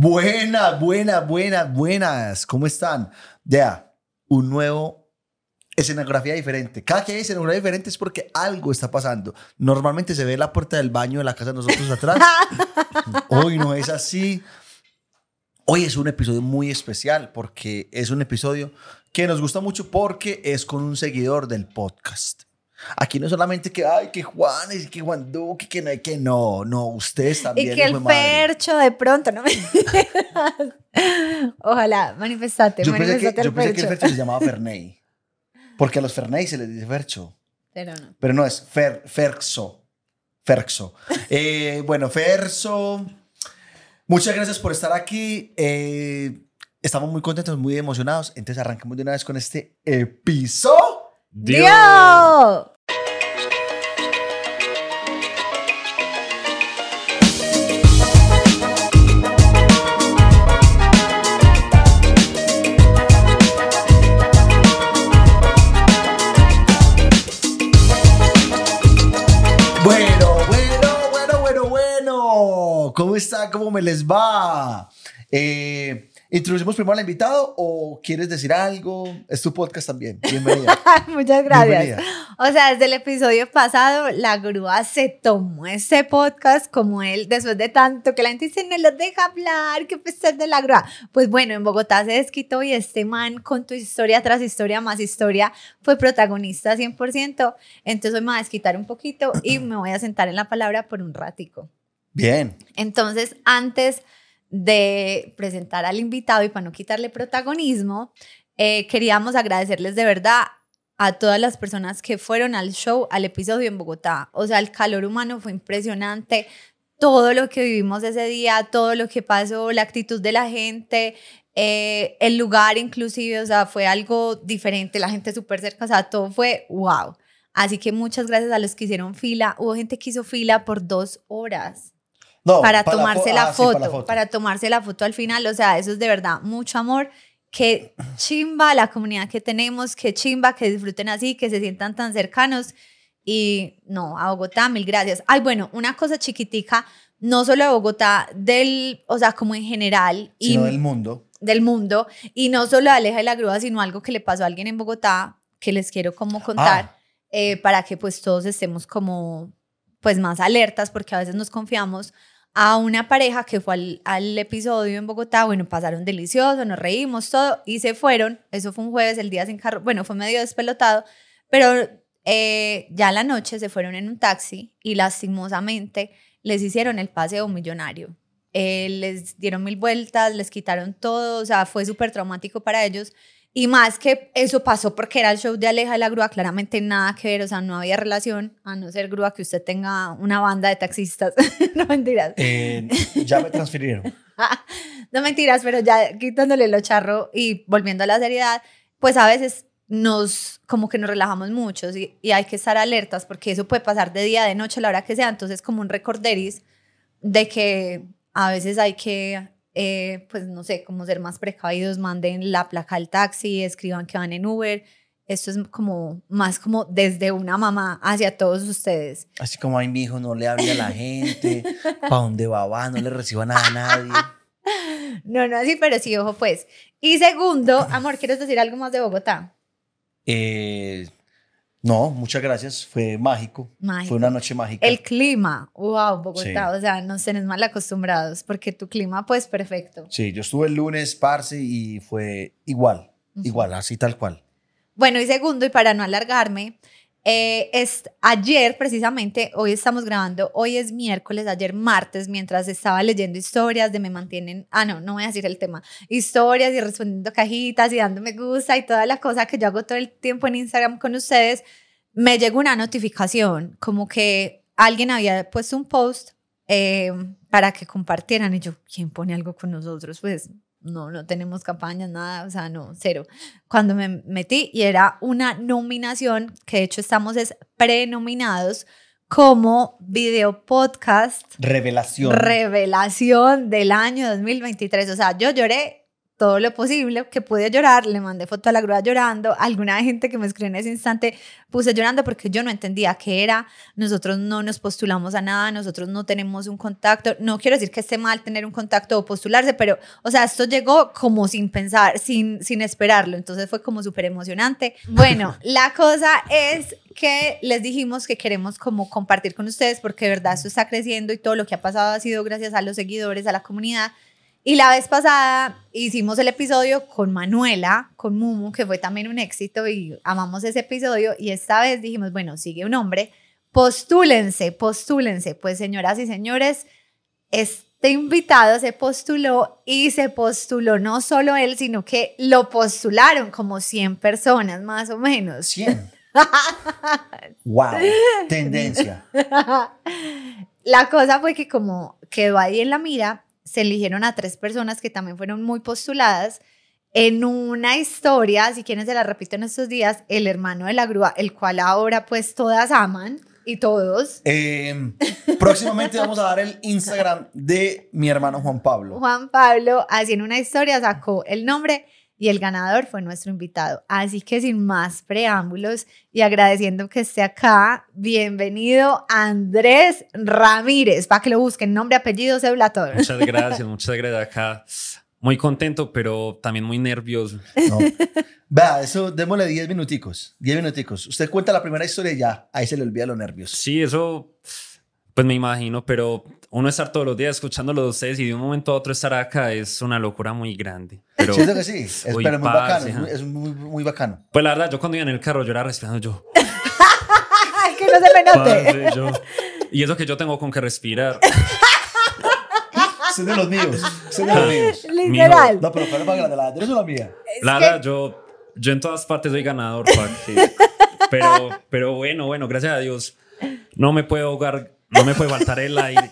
Buenas, buenas, buenas, buenas. ¿Cómo están? Ya, un nuevo escenografía diferente. Cada que hay escenografía diferente es porque algo está pasando. Normalmente se ve la puerta del baño de la casa de nosotros atrás. Hoy no es así. Hoy es un episodio muy especial porque es un episodio que nos gusta mucho porque es con un seguidor del podcast. Aquí no solamente que, ay, que Juan, y que Juan Duque, que no, que no, no, ustedes también. Y que el percho de pronto, ¿no? Ojalá, manifestate, yo pensé, que, manifestate yo el pensé que el percho. Se llamaba Ferney. Porque a los Ferney se les dice Fercho. Pero no. Pero no es Fer, Ferxo. Ferxo. Eh, bueno, Ferso, muchas gracias por estar aquí. Eh, estamos muy contentos, muy emocionados. Entonces arrancamos de una vez con este episodio. ¡Dios! Está? ¿Cómo me les va? Eh, ¿Introducimos primero al invitado o quieres decir algo? Es tu podcast también. Bienvenida. Muchas gracias. Bienvenida. O sea, desde el episodio pasado, la grúa se tomó este podcast como él, después de tanto que la gente dice, no los deja hablar, qué pesar de la grúa. Pues bueno, en Bogotá se desquitó y este man, con tu historia tras historia más historia, fue protagonista 100%. Entonces hoy me voy a desquitar un poquito y me voy a sentar en la palabra por un ratico. Bien. Entonces, antes de presentar al invitado y para no quitarle protagonismo, eh, queríamos agradecerles de verdad a todas las personas que fueron al show, al episodio en Bogotá. O sea, el calor humano fue impresionante. Todo lo que vivimos ese día, todo lo que pasó, la actitud de la gente, eh, el lugar inclusive, o sea, fue algo diferente, la gente súper cerca, o sea, todo fue wow. Así que muchas gracias a los que hicieron fila. Hubo gente que hizo fila por dos horas No, para fo- tomarse la, ah, sí, foto, para la foto. para tomarse la foto al final, o sea, eso es de verdad mucho amor, que chimba la comunidad que tenemos, que chimba que disfruten así, que se sientan tan cercanos y no, a Bogotá, mil gracias. Ay, bueno, una cosa chiquitica, no solo de Bogotá, del, o sea, como en general y Sino del mundo. del mundo y no solo a Aleja y la Grúa, sino algo que le pasó a alguien en Bogotá que les quiero como contar Ah. eh, para que pues todos estemos como pues más alertas porque a veces nos confiamos a una pareja que fue al, al episodio en Bogotá, bueno, pasaron delicioso, nos reímos, todo, y se fueron, eso fue un jueves, el día sin carro, bueno, fue medio despelotado, pero eh, ya la noche se fueron en un taxi y lastimosamente les hicieron el paseo millonario. Eh, les dieron mil vueltas, les quitaron todo, o sea, fue súper traumático para ellos. Y más que eso pasó porque era el show de Aleja de la Grúa, claramente nada que ver, o sea, no había relación, a no ser grúa que usted tenga una banda de taxistas. no mentiras. Eh, ya me transfirieron. no mentiras, pero ya quitándole lo charro y volviendo a la seriedad, pues a veces nos, como que nos relajamos mucho y, y hay que estar alertas porque eso puede pasar de día, de noche, a la hora que sea. Entonces, como un recorderis de que a veces hay que, eh, pues no sé, como ser más precavidos, manden la placa al taxi, escriban que van en Uber. Esto es como más como desde una mamá hacia todos ustedes. Así como, ay, mi hijo, no le hable a la gente. ¿Para dónde va? va? No le reciba nada a nadie. No, no así, pero sí, ojo pues. Y segundo, amor, ¿quieres decir algo más de Bogotá? Eh, no, muchas gracias. Fue mágico. Mágico. Fue una noche mágica. El clima, wow, Bogotá, Sí. o sea, no tenés mal acostumbrados porque tu clima pues perfecto. Sí, yo estuve el lunes, parce, y fue igual. Igual, así tal cual. Bueno, y segundo, y para no alargarme, eh, es ayer precisamente, hoy estamos grabando, hoy es miércoles, ayer martes, mientras estaba leyendo historias de me mantienen, ah, no, no voy a decir el tema, historias y respondiendo cajitas y dando me gusta y toda la cosa que yo hago todo el tiempo en Instagram con ustedes, me llegó una notificación como que alguien había puesto un post eh, para que compartieran y yo, ¿quién pone algo con nosotros? Pues no, no tenemos campañas, nada, o sea, no, cero. Cuando me metí y era una nominación, que de hecho estamos es prenominados como video podcast Revelación. revelación del año 2023. O sea, yo lloré todo lo posible que pude llorar, le mandé foto a la grúa llorando, alguna gente que me escribió en ese instante puse llorando porque yo no entendía qué era, nosotros no nos postulamos a nada, nosotros no tenemos un contacto, no quiero decir que esté mal tener un contacto o postularse, pero, o sea, esto llegó como sin pensar, sin, sin esperarlo, entonces fue como súper emocionante. Bueno, la cosa es que les dijimos que queremos como compartir con ustedes porque de verdad esto está creciendo y todo lo que ha pasado ha sido gracias a los seguidores, a la comunidad. Y la vez pasada hicimos el episodio con Manuela, con Mumu, que fue también un éxito y amamos ese episodio. Y esta vez dijimos, bueno, sigue un hombre, postúlense, postúlense. Pues señoras y señores, este invitado se postuló y se postuló no solo él, sino que lo postularon como 100 personas más o menos. 100. wow, tendencia. La cosa fue que como quedó ahí en la mira, se eligieron a tres personas que también fueron muy postuladas en una historia, si quieren se la repito en estos días, el hermano de la grúa, el cual ahora pues todas aman y todos. Eh, próximamente vamos a dar el Instagram de mi hermano Juan Pablo. Juan Pablo, así en una historia sacó el nombre y el ganador fue nuestro invitado. Así que sin más preámbulos y agradeciendo que esté acá, bienvenido Andrés Ramírez, para que lo busquen, nombre, apellido, cédula, todo. Muchas gracias, muchas gracias acá. Muy contento, pero también muy nervioso. No. Vea, eso démosle 10 minuticos, 10 minuticos. Usted cuenta la primera historia y ya, ahí se le olvida los nervios. Sí, eso pues me imagino, pero uno estar todos los días escuchándolo de ustedes y de un momento a otro estar acá es una locura muy grande. Pero, Siento que sí, es, Uy, pero es muy bacano, es muy, es muy, muy bacano. Pues la verdad, yo cuando iba en el carro yo era respirando yo. Que no se me note. parce, yo. Y eso que yo tengo con que respirar. Son de los míos, son de los míos. Literal. No, pero ¿cuál es más grande, la de Andrés o la mía? La que- verdad, yo, yo en todas partes soy ganador, que- Pero, pero bueno, bueno, gracias a Dios. No me puedo ahogar, no me puede faltar el aire.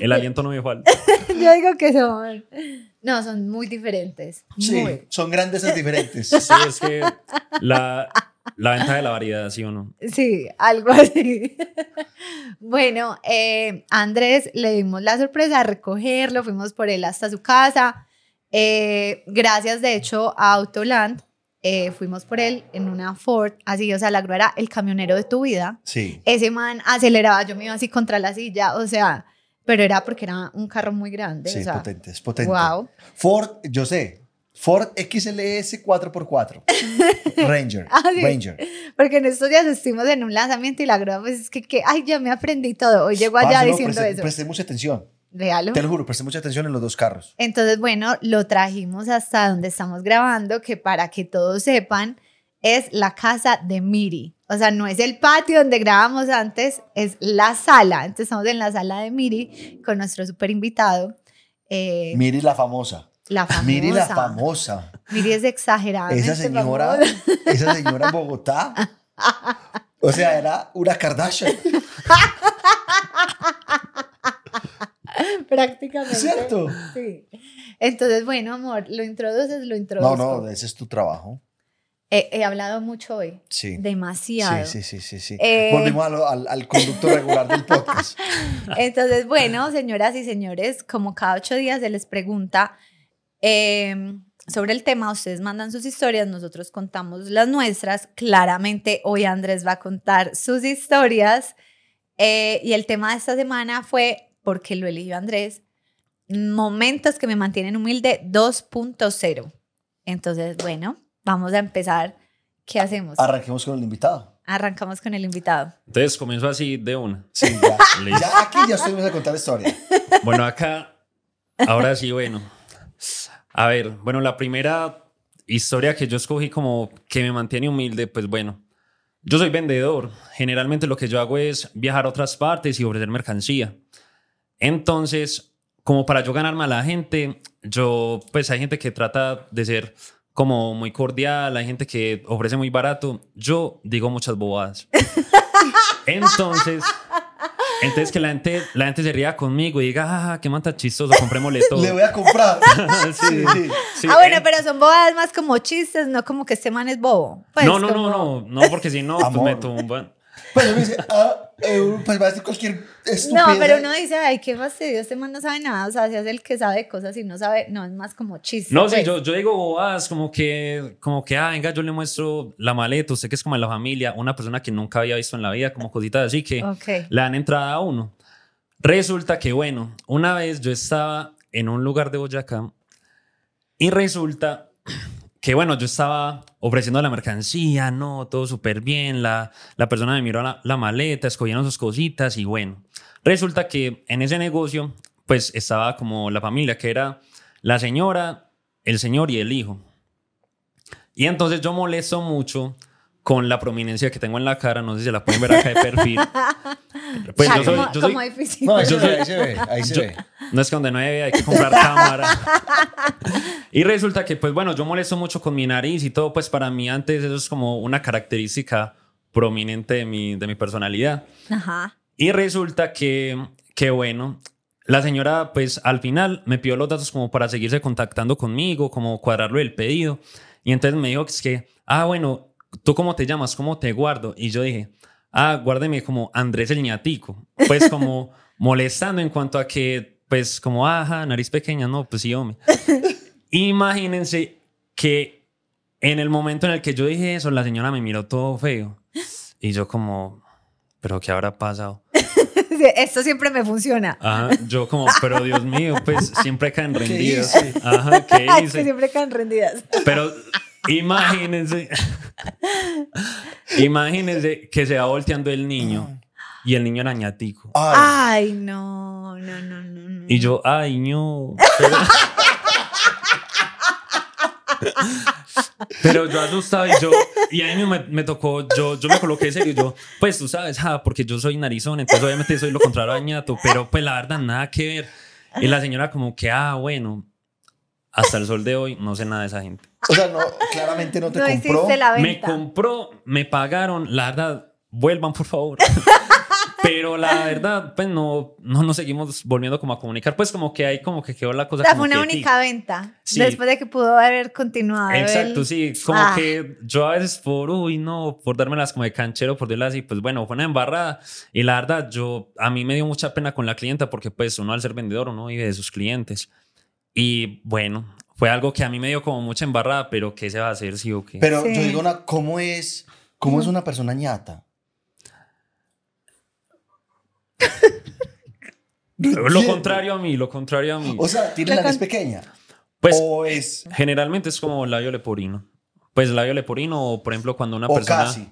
El aliento no me falta. Yo digo que son. No, son muy diferentes. Sí, Muy. son grandes y diferentes. Sí, es que la, la ventaja de la variedad, ¿sí o no? Sí, algo así. bueno, eh, Andrés le dimos la sorpresa de recogerlo, fuimos por él hasta su casa. Eh, gracias, de hecho, a Autoland, eh, fuimos por él en una Ford, así, o sea, la grúa era el camionero de tu vida. Sí. Ese man aceleraba, yo me iba así contra la silla, o sea, pero era porque era un carro muy grande. Sí, o sea, potente, es potente. Wow. Ford, yo sé, Ford XLS 4x4. Ranger. Ah, sí. Ranger. Porque en estos días estuvimos en un lanzamiento y la grúa, pues es que, que, ay, ya me aprendí todo. Hoy llego allá no, diciendo presté- eso. Presté mucha atención. Real. Te lo juro, presté mucha atención en los dos carros. Entonces, bueno, lo trajimos hasta donde estamos grabando, que para que todos sepan, es la casa de Miri. O sea, no es el patio donde grabamos antes, es la sala. Entonces, estamos en la sala de Miri con nuestro super invitado. eh, Miri la famosa. la famosa. Miri la famosa. Miri es exageradamente Esa señora, famosa. esa señora en Bogotá. O sea, era una Kardashian. Prácticamente. ¿Cierto? Sí. Entonces, bueno, amor, lo introduces, lo No, introduzco. no, ese es tu trabajo. He, he hablado mucho hoy. Sí. Demasiado. Sí, sí, sí, sí, sí. Eh. Al, al conducto regular del podcast. Entonces, bueno, señoras y señores, como cada ocho días se les pregunta eh, sobre el tema, ustedes mandan sus historias, nosotros contamos las nuestras. Claramente, hoy Andrés va a contar sus historias. Eh, y el tema de esta semana fue, porque lo eligió Andrés, momentos que me mantienen humilde 2.0. Entonces, bueno, vamos a empezar. ¿Qué hacemos? Arranquemos con el invitado. Arrancamos con el invitado. Entonces comienzo así de una. Sí, ya. Aquí ya estuvimos a contar la historia. Bueno, acá, ahora sí, bueno. A ver, bueno, la primera historia que yo escogí como que me mantiene humilde, pues bueno, yo soy vendedor. Generalmente lo que yo hago es viajar a otras partes y ofrecer mercancía. Entonces, como para yo ganarme a la gente, yo, pues hay gente que trata de ser como muy cordial, hay gente que ofrece muy barato. Yo digo muchas bobadas. Entonces, entonces que la gente, la gente se ría conmigo y diga, ah, qué manta chistoso, comprémosle todo. Le voy a comprar. Sí, Sí, ah, bueno, en- pero son bobadas más como chistes, no como que este man es bobo. Pues, no, no, como- no, no, no, porque si no, pues me tumban. Pues me dice, ah, eh, pues va a decir cualquier estupidez. No, pero uno dice, ay, qué fastidio, este man no sabe nada. O sea, si es el que sabe cosas y no sabe, no, es más como chiste. No, sí, pues. yo, yo digo bobadas, como que, como que, ah, venga, yo le muestro la maleta, usted que es como en la familia, una persona que nunca había visto en la vida, como cositas así que Ok. le dan entrada a uno. Resulta que, bueno, una vez yo estaba en un lugar de Boyacá y resulta que, bueno, yo estaba ofreciendo la mercancía, no, todo súper bien, la, la persona me miró la, la maleta, escogieron sus cositas y bueno, resulta que en ese negocio, pues estaba como la familia, que era la señora, el señor y el hijo. Y entonces yo molesto mucho con la prominencia que tengo en la cara, no sé si la pueden ver acá de perfil. Pues yo soy, yo soy- como difícil. No, ahí se ve, ahí se ve, ahí se yo- ve. no es que donde no hay, hay que comprar cámara. y resulta que, pues bueno, yo molesto mucho con mi nariz y todo, pues para mí antes eso es como una característica prominente de mi, de mi personalidad. Ajá. Y resulta que, que, bueno, la señora, pues al final me pidió los datos como para seguirse contactando conmigo, como cuadrarlo el pedido. Y entonces me dijo que es que, ah, bueno, ¿tú cómo te llamas? ¿Cómo te guardo? Y yo dije, ah, guárdeme como Andrés el ñatico. Pues como molestando en cuanto a que, pues como, ajá, nariz pequeña, no, pues sí, hombre. Imagínense que en el momento en el que yo dije eso, la señora me miró todo feo. Y yo como, ¿pero qué habrá pasado? Esto siempre me funciona. Ajá, yo como, pero Dios mío, pues siempre caen rendidas. hice? Ajá, ¿qué que hice? siempre quedan rendidas. Pero imagínense, imagínense que se va volteando el niño y el niño era ñatico. Ay, Ay, no, no, no, no. no. Y yo, ay, no. Pero, pero yo asustado y yo, y a mí me, me tocó, yo, yo me coloqué serio, yo, pues tú sabes, ah, porque yo soy narizón, entonces obviamente soy lo contrario a ñato, pero pues la verdad, nada que ver. Y la señora como que, ah, bueno, hasta el sol de hoy no sé nada de esa gente. O sea, no, claramente no te no compró. la Me venta. compró, me pagaron, la verdad, vuelvan por favor. Pero la verdad, pues no, no nos seguimos volviendo como a comunicar, pues como que ahí como que quedó la cosa. O sea, como fue una quietica. única venta. Sí. Después de que pudo haber continuado. Exacto, el- sí, como Ah. que yo a veces por, uy, no, por dármelas como de canchero, por decirlo así, pues bueno, fue una embarrada. Y la verdad, yo, a mí me dio mucha pena con la clienta porque pues uno al ser vendedor, uno vive de sus clientes. Y bueno, fue algo que a mí me dio como mucha embarrada, pero ¿qué se va a hacer, sí o qué? Pero Sí. yo digo, una, ¿cómo es, cómo es una persona ñata? Lo contrario a mí, lo contrario a mí. O sea, tiene la nariz pequeña. Pues o es. generalmente es como labio leporino. Pues labio leporino o por ejemplo cuando una O persona... casi.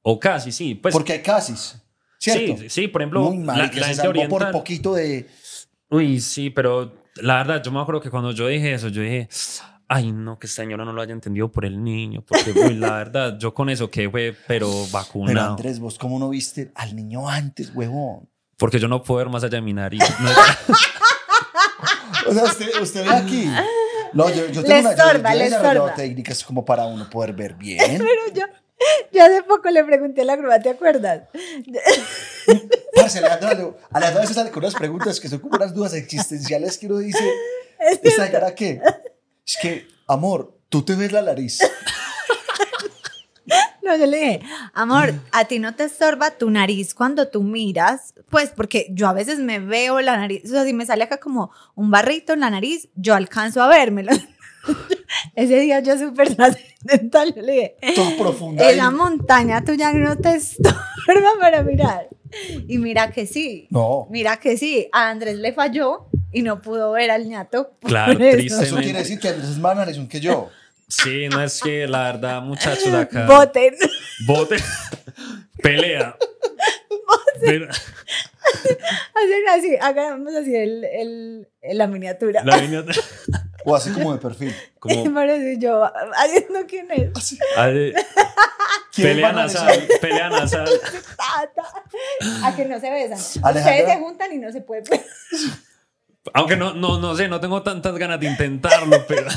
O casi, sí. Pues, porque hay casis. ¿Cierto? Sí, sí, por ejemplo, Muy la, mal, que la se gente salvó por oriental. poquito de. Uy, sí, pero la verdad, yo me acuerdo que cuando yo dije eso, yo dije, ay, no, que esta señora no lo haya entendido por el niño, porque, uy, la verdad, yo con eso que fue, pero Pero vacunado. Andrés, vos, ¿cómo no viste al niño antes, huevón? Porque yo no puedo ver más allá de mi nariz. No, O sea, usted, usted ve aquí. No, yo, yo Le tengo una. yo- estorba, yo he le desarrollado estorba. técnicas como para uno poder ver bien. Pero yo, yo hace poco le pregunté a la grúa, ¿te acuerdas? Parce, Alejandro, Alejandro, a veces sale con unas preguntas que son como unas dudas existenciales que uno dice, ¿esta cara qué? Es que, amor, tú te ves la nariz. No, yo le dije, amor, a ti no te estorba tu nariz cuando tú miras, pues porque yo a veces me veo la nariz, o sea, si me sale acá como un barrito en la nariz, yo alcanzo a vérmelo. Ese día yo súper trascendental, yo le dije, Toda profunda. ahí. esa montaña tuya no te estorba para mirar. Y mira que sí, No. mira que sí, a Andrés le falló y no pudo ver al ñato. Claro, eso. triste. Eso quiere decir que Andrés es más narizón que yo. sí, no es que la verdad, muchachos acá. Voten. Bote. Pelea. Pero- Hacen así, hagamos así el, el- la miniatura. la línea- O así como de perfil. como, Y parece yo haciendo quién es. Así. ah, de- ¿Quién pelea nasal, pelea nasal. A que no se besan. Alejandra. Ustedes se juntan y no se puede. Aunque no, no, no sé, no tengo tantas ganas de intentarlo, pero.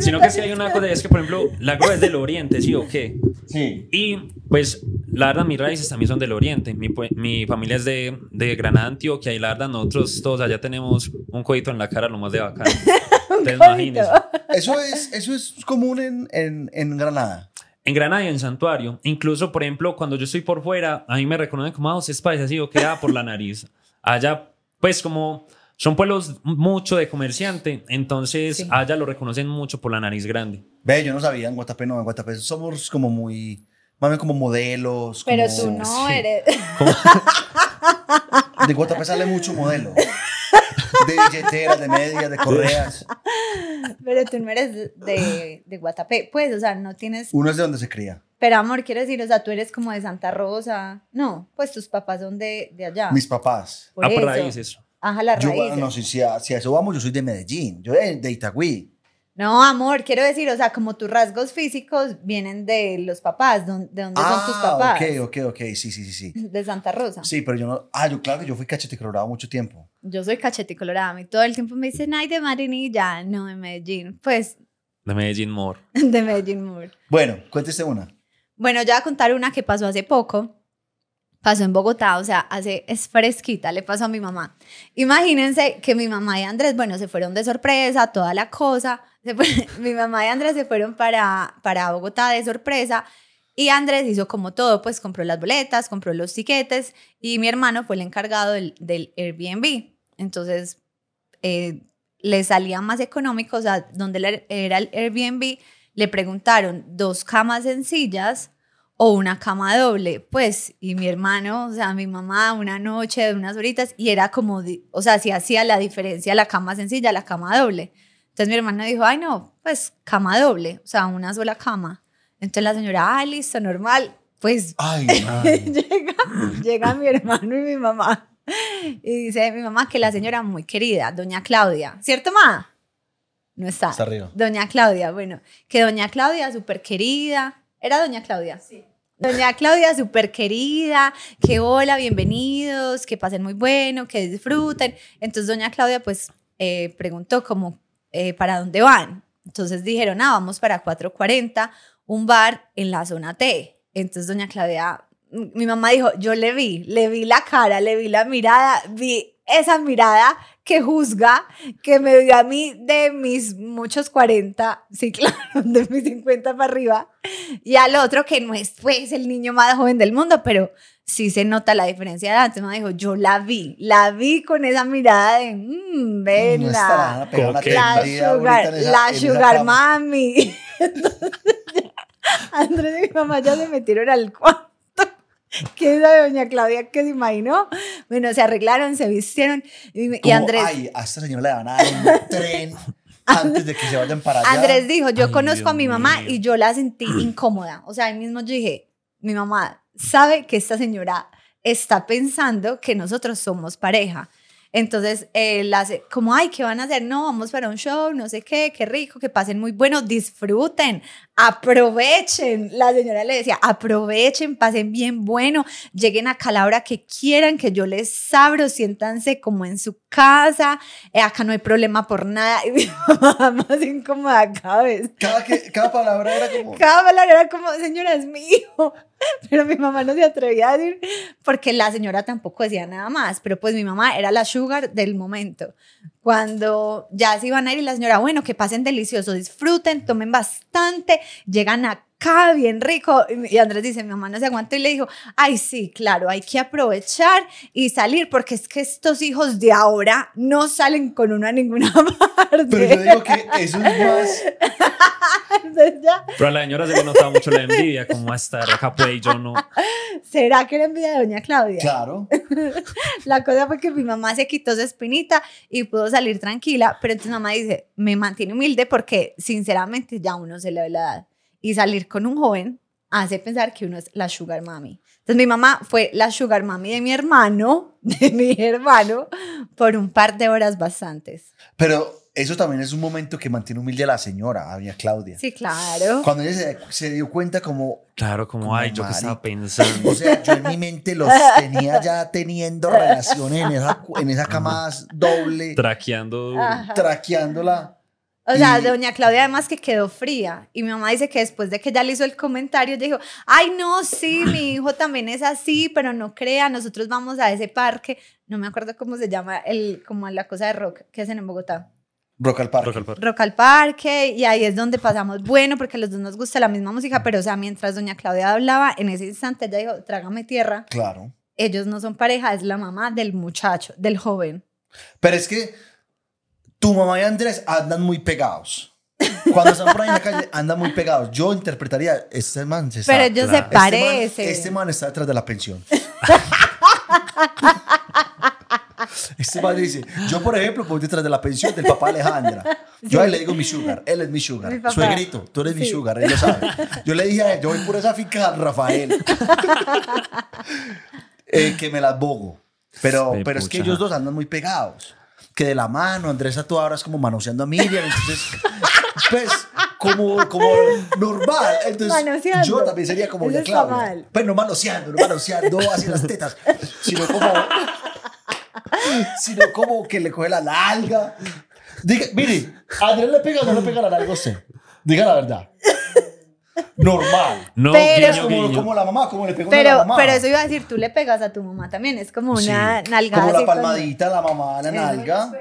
Sino que si hay una cosa, es que, por ejemplo, la es del oriente, ¿sí o qué? Sí. Y pues, la verdad, mis raíces también son del oriente. Mi, mi familia es de, de Granada, Antioquia, y la verdad, nosotros todos allá tenemos un codito en la cara, lo más de bacán. Entonces. Eso es, eso es común en, en, en Granada. En Granada y en Santuario. Incluso, por ejemplo, cuando yo estoy por fuera, a mí me reconocen como, ah, usted es paisa, así, o queda por la nariz. Allá, pues como son pueblos mucho de comerciante, entonces Sí. allá lo reconocen mucho por la nariz grande. Ve, yo no sabía, en Guatapé no, en Guatapé somos como muy, más bien como modelos. Pero como- tú no sí. eres. De Guatapé sale mucho modelo. De billeteras, de medias, de correas. Pero tú no eres de, de, Guatapé. Pues, o sea, no tienes. Uno es de donde se cría. Pero amor, quiero decir, o sea, tú eres como de Santa Rosa. No, pues tus papás son de, de allá. Mis papás. Por ah, por eso. Ajá, las Yo, raíces. no, si, si, a, si a eso vamos, yo soy de Medellín. Yo de, de Itagüí. No, amor, quiero decir, o sea, como tus rasgos físicos vienen de los papás, ¿de dónde son tus papás? Ah, ok, ok, ok. Sí, sí, sí, sí. De Santa Rosa. Sí, pero yo no. Ah, yo, claro que yo fui cachete colorado mucho tiempo. Yo soy cachete colorada, y todo el tiempo me dicen, ay, de Marinilla, no, de Medellín. Pues, De Medellín More. de Medellín Moore. Bueno, cuéntese una. Bueno, ya voy a contar una que pasó hace poco. Pasó en Bogotá, o sea, hace, es fresquita, le pasó a mi mamá. Imagínense que mi mamá y Andrés, bueno, se fueron de sorpresa, toda la cosa. Fue- mi mamá y Andrés se fueron para, para Bogotá de sorpresa y Andrés hizo como todo, pues compró las boletas, compró los tiquetes y mi hermano fue el encargado del, del Airbnb. Entonces, eh, le salía más económico, o sea, donde era el Airbnb, le preguntaron dos camas sencillas o una cama doble, pues, y mi hermano, o sea, mi mamá, una noche de unas horitas, y era como, o sea, si hacía la diferencia la cama sencilla, la cama doble. Entonces mi hermano dijo, ay, no, pues, cama doble, o sea, una sola cama. Entonces la señora, ah, listo, normal, pues, Ay, llega, llega mi hermano y mi mamá. Y dice mi mamá que la señora muy querida, doña Claudia, ¿cierto, ma? No está. Está arriba. Doña Claudia, bueno, que doña Claudia súper querida. ¿Era doña Claudia? Sí. Doña Claudia súper querida, que hola, bienvenidos, que pasen muy bueno, que disfruten. Entonces doña Claudia pues eh, preguntó como, eh, ¿para dónde van? Entonces dijeron, ah, vamos para 440, un bar en la zona T. Entonces doña Claudia, mi mamá dijo, yo le vi, le vi la cara, le vi la mirada, vi esa mirada que juzga, que me dio a mí de mis muchos 40, sí, claro, de mis 50 para arriba, y al otro que no es pues el niño más joven del mundo, pero sí se nota la diferencia de edad. Entonces me dijo, yo la vi, la vi con esa mirada de, mmm, No venla. La sugar, esa- la sugar mami. Entonces, ya, Andrés y mi mamá ya se metieron al cuarto. ¿Qué sabe doña Claudia que se imaginó? Bueno, se arreglaron, se vistieron y, y Como, Andrés, Ay, a esta señora le van a dar un tren antes de que se vayan para allá. Andrés dijo, yo Ay, conozco a Dios mi mamá mío. y yo la sentí incómoda. O sea, ahí mismo yo dije, mi mamá sabe que esta señora está pensando que nosotros somos pareja. Entonces, él hace como, ay, ¿qué van a hacer? No, vamos para un show, no sé qué, qué rico, que pasen muy bueno, disfruten, aprovechen. La señora le decía, aprovechen, pasen bien bueno, lleguen a la hora que quieran, que yo les abro, siéntanse como en su casa, eh, acá no hay problema por nada. Y más incómoda cada vez. Cada, que, cada palabra era como. Cada palabra era como, señora, es mi hijo. Pero mi mamá no se atrevía a decir, porque la señora tampoco decía nada más. Pero pues mi mamá era la sugar del momento. Cuando ya se iban a ir y la señora, bueno, que pasen delicioso, disfruten, tomen bastante, llegan acá bien rico. Y Andrés dice, mi mamá no se aguantó y le dijo, ay, sí, claro, hay que aprovechar y salir, porque es que estos hijos de ahora no salen con uno a ninguna parte. Pero yo digo que eso es más. Entonces ya, Pero a la señora se le notaba mucho la envidia, como a estar acá pues y yo no. ¿será que era envidia de doña Claudia? Claro. La cosa fue que mi mamá se quitó su espinita y pudo salir tranquila, pero entonces mamá dice, me mantiene humilde porque sinceramente ya uno se le ve la edad. Y salir con un joven hace pensar que uno es la sugar mami. Entonces mi mamá fue la sugar mami de mi hermano, de mi hermano, por un par de horas bastantes. Pero eso también es un momento que mantiene humilde a la señora, a doña Claudia. Sí, claro. Cuando ella se, se dio cuenta, como. Claro, como, Como ay, yo que estaba pensando. O sea, yo en mi mente los tenía ya teniendo relaciones en esa, en esa cama doble, Traqueando traqueándola. O sea, Y- doña Claudia además que quedó fría. Y mi mamá dice que después de que ella le hizo el comentario, ella dijo, ay, no, sí, mi hijo también es así, pero no crea, nosotros vamos a ese parque. No me acuerdo cómo se llama, el, como la cosa de rock que hacen en Bogotá. Rock al Parque. Rock al Parque. Rock al Parque y ahí es donde pasamos bueno porque a los dos nos gusta la misma música, pero o sea, mientras doña Claudia hablaba, en ese instante ella dijo, trágame tierra, Claro. ellos no son pareja, es la mamá del muchacho, del joven. Pero es que tu mamá y Andrés andan muy pegados. Cuando están por ahí en la calle, andan muy pegados. Yo interpretaría, este man se Pero ellos se Este man- parecen. Este man, está detrás de la pensión. Este man dice, yo por ejemplo, voy detrás de la pensión del papá Alejandra. Yo a él le digo mi sugar, él es mi sugar. Mi. Suegrito, tú eres mi sugar, él lo sabe. Yo le dije a él, yo voy por esa finca Rafael. Eh, que me las bogo. Pero, Sí, pero es que ellos dos andan muy pegados. Que de la mano, Andrés a toda hora es como manoseando a Miriam. Entonces, pues, como, como normal. Entonces, Manoseando. yo también sería como Eso ya Claudia. Pues no manoseando, no manoseando así las tetas, sino como, sino como que le coge la nalga. Diga, mire, ¿a Andrés le pega o no le pega la nalga a usted? Diga la verdad. Normal. No, Pero- guiño, como, guiño. como la mamá, como le pegó a la mamá. pero eso iba a decir, tú le pegas a tu mamá también, es como una Sí, nalgada. Como la con- palmadita, la mamá, la nalga.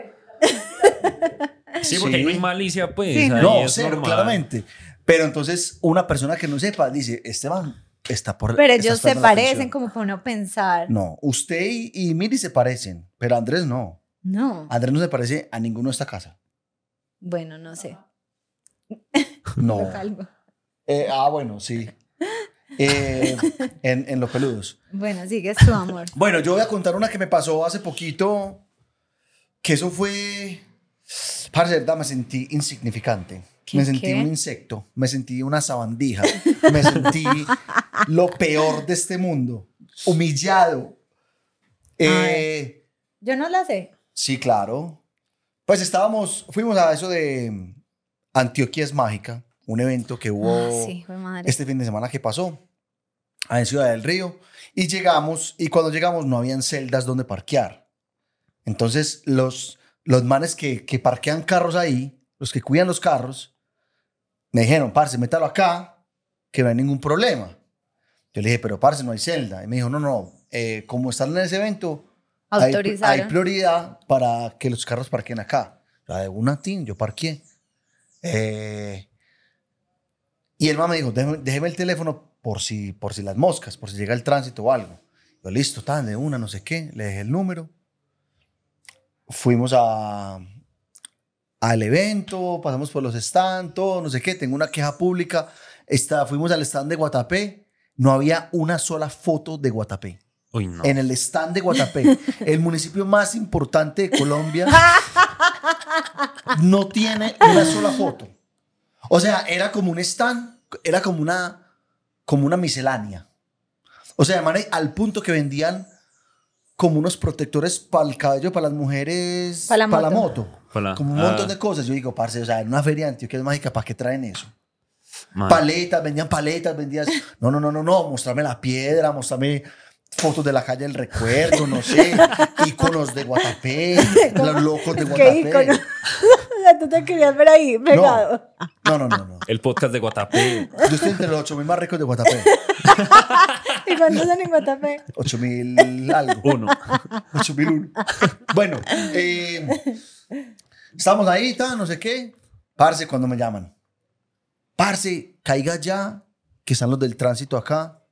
Sí, porque Sí. no hay malicia, pues. Sí, No, es cero, normal. claramente. Pero entonces, una persona que no sepa dice, este man está por... Pero ellos se parecen pensión". como para uno pensar. No, usted y, y Miri se parecen, pero Andrés no. No. Andrés no se parece a ninguno de esta casa. Bueno, no sé. No. Eh, ah, bueno, sí. Eh, en, en los peludos. Bueno, sigue tu amor. Bueno, yo voy a contar una que me pasó hace poquito, que eso fue... De verdad, me sentí insignificante. ¿Qué, Me sentí qué? un insecto, me sentí una sabandija, me sentí lo peor de este mundo, humillado. Eh, Yo no la sé. sí, claro. Pues estábamos, fuimos a eso de Antioquia es Mágica, un evento que hubo Ah, sí, este fin de semana que pasó, en Ciudad del Río, y llegamos, y cuando llegamos no habían celdas donde parquear. Entonces, los, los manes que, que parquean carros ahí, los que cuidan los carros, me dijeron, parce, métalo acá, que no hay ningún problema. Yo le dije, pero parce, no hay celda. Y me dijo, no, no, eh, como están en ese evento, hay, hay prioridad para que los carros parquen acá. La de una tin, yo parqué. Eh, y el mamá me dijo, déjeme, déjeme el teléfono por si, por si las moscas, por si llega el tránsito o algo. Yo, listo, tan de una, no sé qué. Le dejé el número. Fuimos a, al evento, pasamos por los stands, todo, no sé qué. Tengo una queja pública. Está, fuimos al stand de Guatapé. No había una sola foto de Guatapé. Uy, no. En el stand de Guatapé, el municipio más importante de Colombia, no tiene una sola foto. O sea, era como un stand, era como una, como una miscelánea. O sea, man, al punto que vendían como unos protectores para el cabello para las mujeres, Pa' la pa' la moto. moto. Pa' la- Como un ah. montón de cosas. Yo digo, parce, o sea, en una feria de Antioquia es mágica, ¿para qué traen eso? Man. Paletas, vendían paletas, vendían... No, no, no, no, no, mostrarme la piedra, mostrarme fotos de la calle del recuerdo, no sé, íconos de Guatapé, los locos de ¿Qué Guatapé. ícono? o sea, tú te querías ver ahí pegado. No, no, no, no. El podcast de Guatapé. Yo estoy entre los 8000 más ricos de Guatapé. ¿Y cuántos son en Guatapé? 8000 algo. Uno. 8001. Bueno, eh, estamos ahí, no sé qué. Parce, cuando me llaman. Parce, caiga ya, que están los del tránsito acá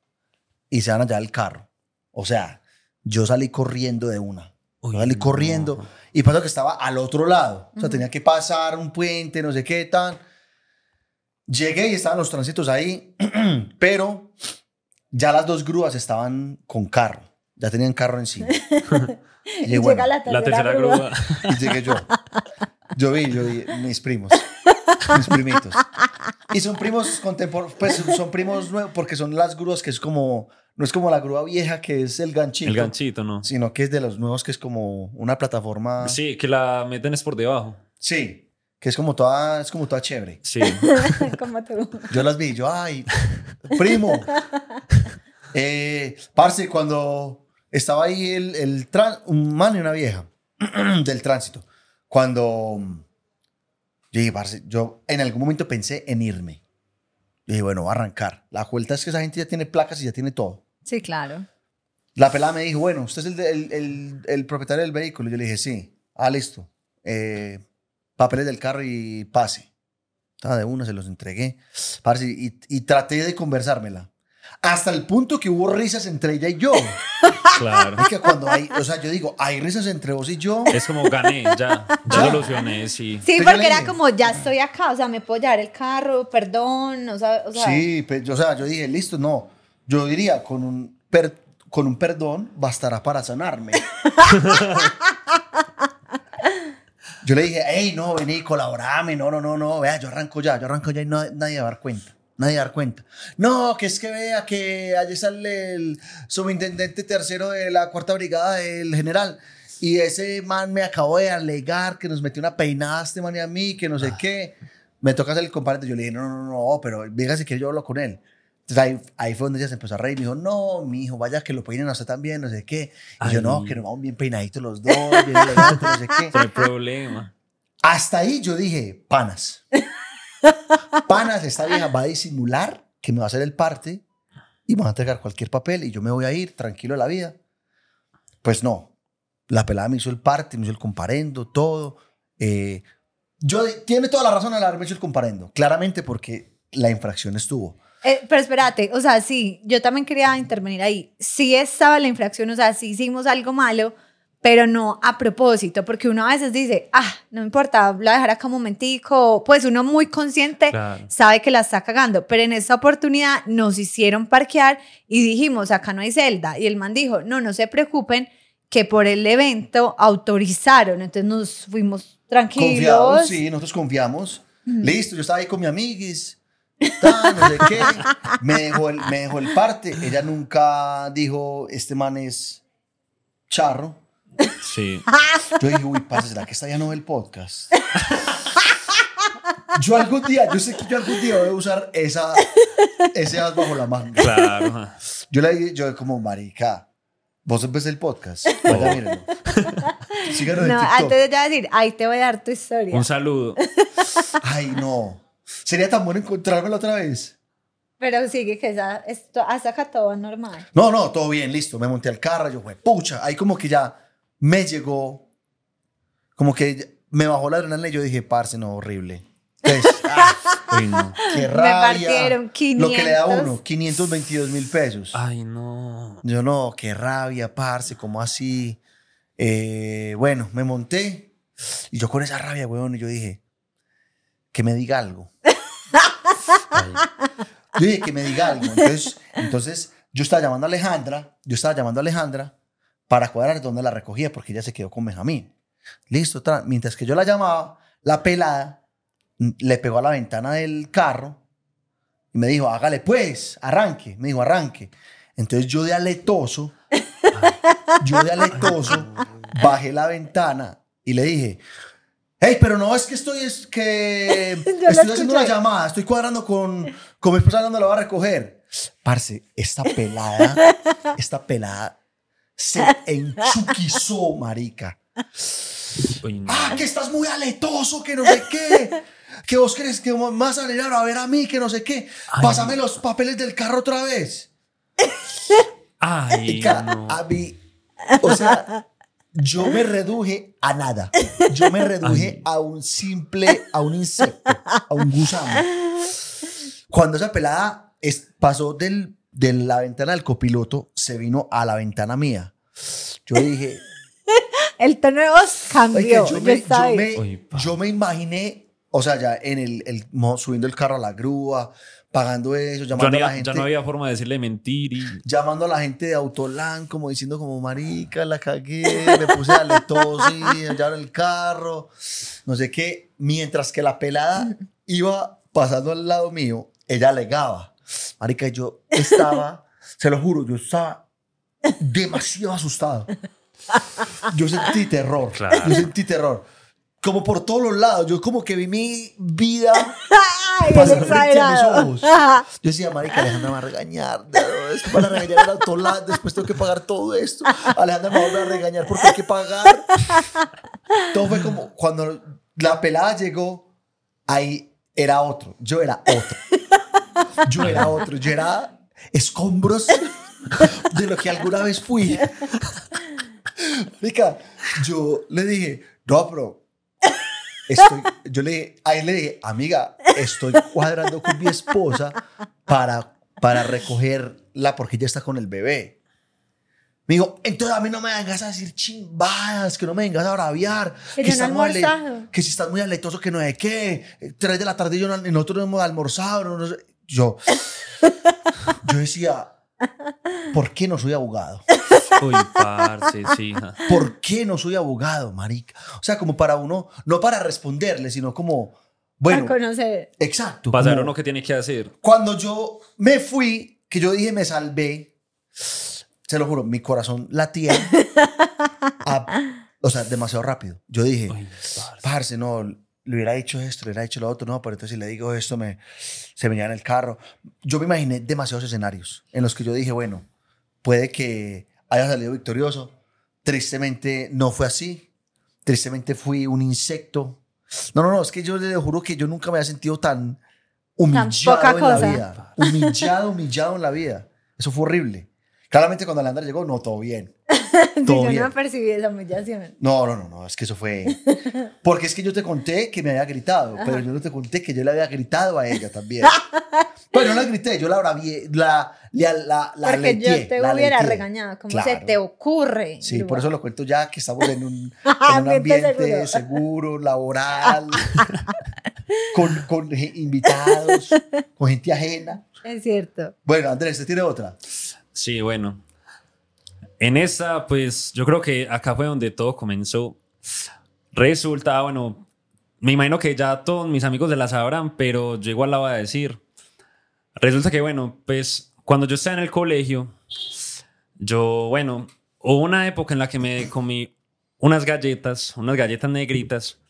y se van allá del carro. O sea, yo salí corriendo de una. Uy, yo salí no. corriendo y pasó que estaba al otro lado. O sea, tenía que pasar un puente, no sé qué, tan. Llegué y estaban los tránsitos ahí, pero ya las dos grúas estaban con carro. Ya tenían carro encima. Y Y bueno, llega la tercera, La tercera grúa. grúa. y llegué yo. Yo vi, yo vi mis primos, mis primitos. Y son primos contemporáneos, pues son primos nuevos porque son las grúas que es como, no es como la grúa vieja que es el ganchito, El ganchito, ¿no? sino que es de los nuevos que es como una plataforma. Sí, que la meten es por debajo. Sí, que es como toda, es como toda chévere. Sí. Como tú. Yo las vi, yo, ay, primo. Eh, parce, cuando estaba ahí el, el tran- un man y una vieja del tránsito, cuando yo dije, parce, yo en algún momento pensé en irme. Yo dije, bueno, voy a arrancar. La vuelta es que esa gente ya tiene placas y ya tiene todo. Sí, claro. La pelada me dijo, bueno, ¿usted es el, de- el- el- el propietario del vehículo? Yo le dije, sí. Ah, listo. Eh, papeles del carro y pase. Estaba de una, se los entregué. Parce, y, y traté de conversármela. Hasta el punto que hubo risas entre ella y yo. Claro. Es que cuando hay, o sea, yo digo, hay risas entre vos y yo. Es como gané, ya. Ya solucioné, sí. Sí, Pero porque era dije- como, ya estoy acá, o sea, me puedo llevar el carro, perdón, o sea, o sea Sí, pues, o sea, yo dije, listo, no. Yo diría, con un, per- con un perdón bastará para sanarme. yo le dije, hey, no, vení, colaborame, no, no, no, no, vea, yo arranco ya, yo arranco ya y no- nadie va a dar cuenta. Nadie dar cuenta. No, que es que vea que allí sale el subintendente tercero de la cuarta brigada del general. Y ese man me acabó de alegar que nos metió una peinada a este man y a mí, que no sé qué. Me toca hacer el comparendo. Yo le dije, no, no, no, no, pero diga si quiere yo hablo con él. Entonces ahí, ahí fue donde ella se empezó a reír. Me dijo, no, mi hijo, vaya que lo peinen a usted también, no sé qué. Y yo, Ay. no, que nos vamos bien peinaditos los dos, bien elegantes, no sé qué. No hay problema. Hasta ahí yo dije, panas. Panas, esta vieja va a disimular que me va a hacer el parte y me va a entregar cualquier papel y yo me voy a ir tranquilo de la vida. Pues no. La pelada me hizo el parte, me hizo el comparendo, todo. Eh, yo, tiene toda la razón al haberme hecho el comparendo. Claramente porque la infracción estuvo. Eh, pero espérate, o sea, sí, yo también quería intervenir ahí. Sí estaba la infracción, o sea, sí hicimos algo malo, pero no a propósito, porque uno a veces dice, ah, no importa, la dejar acá un momentico, pues uno muy consciente Claro. sabe que la está cagando, pero en esta oportunidad nos hicieron parquear y dijimos, acá no hay celda, y el man dijo, no, no se preocupen, que por el evento autorizaron, entonces nos fuimos tranquilos. Confiados, sí, nosotros confiamos. Listo, yo estaba ahí con mi amiguis, no sé qué. Me dejó, el, me dejó el parte. Ella nunca dijo, este man es charro. Sí. Yo dije, uy, parce, ¿será que esta ya no ve el podcast? Yo algún día, yo sé que yo algún día voy a usar esa, ese as bajo la manga. Claro. Yo le dije, yo como, marica, vos ves el podcast, vaya, mírenlo. Síganos en No, TikTok. antes de ya decir, ahí te voy a dar tu historia. Un saludo. Ay, no. Sería tan bueno encontrármelo otra vez. Pero sigue que esto, hasta acá todo normal. No, no, todo bien, listo. Me monté al carro, yo fue, pucha. Ahí como que ya me llegó, como que me bajó la adrenalina y yo dije, parce, no, horrible. Entonces, ah, Uy, no. qué Me rabia. partieron Lo que le da 500. uno, 522 mil pesos. Ay, no. Yo no, qué rabia, parce, como así. Eh, bueno, me monté y yo con esa rabia, weón, y yo dije, que me diga algo. Ay. Yo dije que me diga algo. Entonces, entonces yo estaba llamando a Alejandra, yo estaba llamando a Alejandra para cuadrar dónde la recogía porque ella se quedó con Benjamín. Listo, tra- mientras que yo la llamaba, la pelada mm, le pegó a la ventana del carro y me dijo, hágale pues, arranque. Me dijo, arranque. Entonces yo de aletoso, yo de aletoso, bajé la ventana y le dije, hey, pero no, es que estoy, es que estoy haciendo una llamada, estoy cuadrando con, con mi esposa dónde la va a recoger. Parce, esta pelada, esta pelada se enchuquizó, marica. Uy, no. Ah, que estás muy aletoso, que no sé qué. Que vos crees que me vas a ver a mí, que no sé qué. Ay. Pásame los papeles del carro otra vez. Ay, Y no. a mí, o sea, yo me reduje a nada. Yo me reduje a un simple, a un insecto, a un gusano. Cuando esa pelada es- pasó del, de la ventana del copiloto, se vino a la ventana mía. Yo dije, El tono de voz cambió. Oiga, yo, me, yo, me, pa. yo me imaginé, o sea, ya en el, el- subiendo el carro a la grúa, pagando eso, llamando no, a la había, gente, ya no había forma de decirle mentir y... llamando a la gente de Autolán, como diciendo como marica, la cagué, me puse aletosis, ya en el carro, no sé qué, mientras que la pelada iba pasando al lado mío, ella alegaba, marica, yo estaba, se lo juro, yo estaba demasiado asustado. Yo sentí terror. Claro. Yo sentí terror. Como por todos los lados. Yo como que vi mi vida Ay, pasar frente a mis ojos. Yo decía, marica, Alejandra me va a regañar. Es que van a regañar el autolad. Después tengo que pagar todo esto. Alejandra me va a volver a regañar porque hay que pagar. Todo fue como cuando la pelada llegó, ahí era otro. Yo era otro. Yo era otro. Yo era escombros de lo que alguna vez fui. Marica, yo le dije, no, pero estoy, yo le dije, a él le dije, amiga, estoy cuadrando con mi esposa para, para recogerla porque ella está con el bebé. Me dijo, entonces a mí no me vengas a decir chimbadas, que no me vengas a braviar, Que yo no ale- que si estás muy aletoso, que no sé qué, tres de la tarde y yo no- nosotros no hemos almorzado. no- no sé. Yo, yo decía, ¿por qué no soy abogado? Uy, parce, sí. ¿Por qué no soy abogado, marica? O sea, como para uno, no para responderle, sino como, bueno, Para conocer. exacto. Pasar como- uno que tiene que hacer. Cuando yo me fui, que yo dije me salvé, se lo juro, mi corazón latía, a- o sea, demasiado rápido. Yo dije, Uy, parce. parce, no, le hubiera dicho esto, le hubiera dicho lo otro, no, pero entonces si le digo esto, me, se venía en el carro. Yo me imaginé demasiados escenarios en los que yo dije, bueno, puede que haya salido victorioso. Tristemente no fue así. Tristemente fui un insecto. No, no, no, es que yo le juro que yo nunca me había sentido tan humillado poca en cosa. la vida. Humillado, humillado en la vida. Eso fue horrible. Claramente cuando Alejandra llegó, no, todo bien. Sí, yo bien. no percibí esa humillación. No, no, no, no, es que eso fue. Porque es que yo te conté que me había gritado, pero yo no te conté que yo le había gritado a ella también. Pero no la grité, yo la bravié, la, la, la, la Porque yo te la hubiera aleteé. regañado. ¿Cómo Claro. se te ocurre? Sí, por eso lo cuento ya que estamos en un, en un Ambiente seguro, laboral, con, con invitados, con gente ajena. Es cierto. Bueno, Andrés, ¿te tiene otra? Sí, bueno. En esta, pues yo creo que acá fue donde todo comenzó. Resulta, bueno, me imagino que ya todos mis amigos de la sabrán, pero yo igual la voy a decir. Resulta que, bueno, pues cuando yo estaba en el colegio, yo, bueno, hubo una época en la que me comí unas galletas, unas galletas negritas,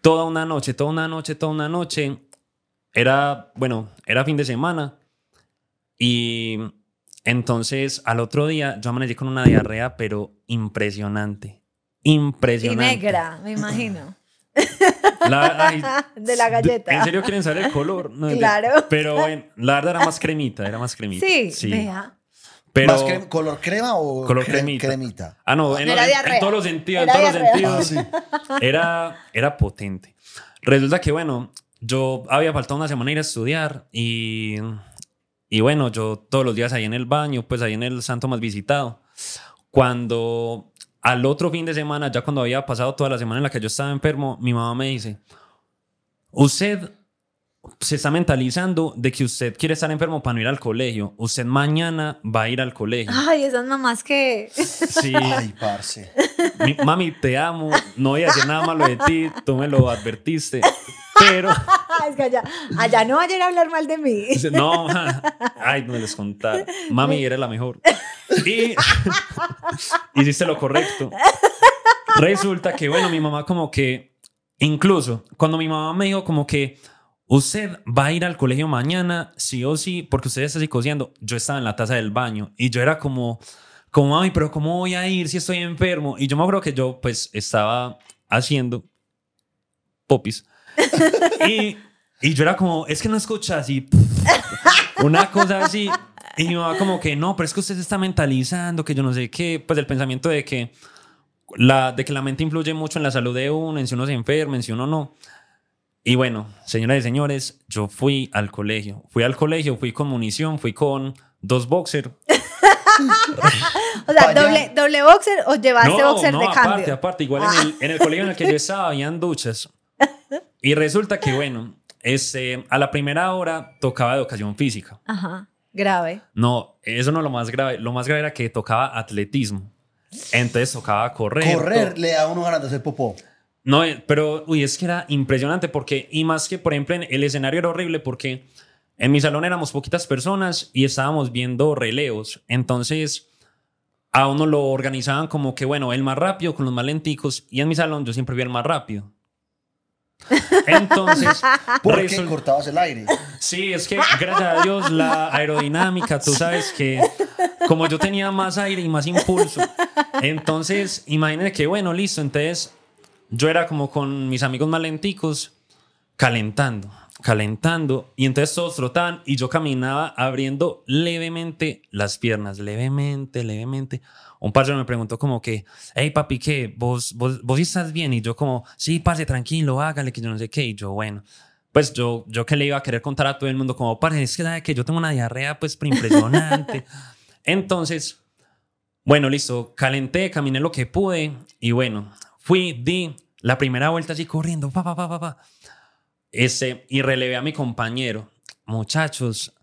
toda una noche, toda una noche, toda una noche. Era, bueno, era fin de semana. Y entonces al otro día yo amanecí con una diarrea, pero impresionante. Y Impresionante. negra, me imagino. La- ay, De la galleta. ¿En serio quieren saber el color? No, de- Claro. Pero bueno, la verdad era más cremita, era más cremita. Sí, vea. Pero, ¿Más crem- ¿Color crema o Color cre- cremita. cremita? Ah, no, en, los- era en- todos los sentidos, en todos los sentidos. Ah, sí. era, era potente. Resulta que, bueno, yo había faltado una semana ir a estudiar y, y bueno, yo todos los días ahí en el baño, pues ahí en el santo más visitado. Cuando al otro fin de semana, ya cuando había pasado toda la semana en la que yo estaba enfermo, mi mamá me dice, usted se está mentalizando de que usted quiere estar enfermo para no ir al colegio. Usted mañana va a ir al colegio. Ay, esas mamás que. Sí, Ay, parce. mi- mami, te amo. No voy a decir nada malo de ti. Tú me lo advertiste. Pero, es que allá, allá no vayan a hablar mal de mí. no, ay, no me les contara. Mami, eres la mejor. Y hiciste lo correcto. Resulta que, bueno, mi mamá, como que, incluso cuando mi mamá me dijo, como que usted va a ir al colegio mañana, sí o sí, porque usted está psicoseando. Yo estaba en la taza del baño y yo era como, como, mami, pero ¿cómo voy a ir si estoy enfermo? Y yo me acuerdo que yo, pues, estaba haciendo popis. Y, y yo era como, es que no escuchas y una cosa así. Y mi mamá como que no, pero es que usted se está mentalizando, que yo no sé qué, pues el pensamiento de que la, de que la mente influye mucho en la salud de uno, en si uno se enferma, en si uno no. Y bueno, señoras y señores, yo fui al colegio. Fui al colegio, fui con munición, fui con dos boxers. O sea, doble, doble boxer o llevaste boxer de aparte, cambio. aparte, igual en, el, en el colegio en el que yo estaba habían duchas. Y resulta que, bueno, este, a la primera hora tocaba educación física. Ajá, grave. No, eso no es lo más grave. Lo más grave era que tocaba atletismo. Entonces tocaba correr. Correr to- le da a uno ganas de hacer popó. No, eh, pero, uy, es que era impresionante porque, y más que, por ejemplo, en- el escenario era horrible porque en mi salón éramos poquitas personas y estábamos viendo relevos. Entonces, a uno lo organizaban como que, bueno, el más rápido con los más lenticos y en mi salón yo siempre vi el más rápido. Entonces, Porque resul- cortabas el aire. Sí, es que gracias a Dios la aerodinámica, tú sabes que como yo tenía más aire y más impulso, entonces imagínate que bueno, listo, entonces yo era como con mis amigos más lenticos calentando. calentando y entonces todos trotaban y yo caminaba abriendo levemente las piernas, levemente, levemente. Un padre me preguntó como que, hey papi, ¿qué? ¿Vos, vos, vos estás bien? Y yo como, sí, pase tranquilo, hágale, que yo no sé qué. Y yo, bueno, pues yo, yo que le iba a querer contar a todo el mundo como, parce, es que, sabe que yo tengo una diarrea pues impresionante. Entonces, bueno, listo, calenté, caminé lo que pude y bueno, fui, di la primera vuelta así corriendo, pa, pa, pa, pa, pa. Ese, y relevé a mi compañero. Muchachos,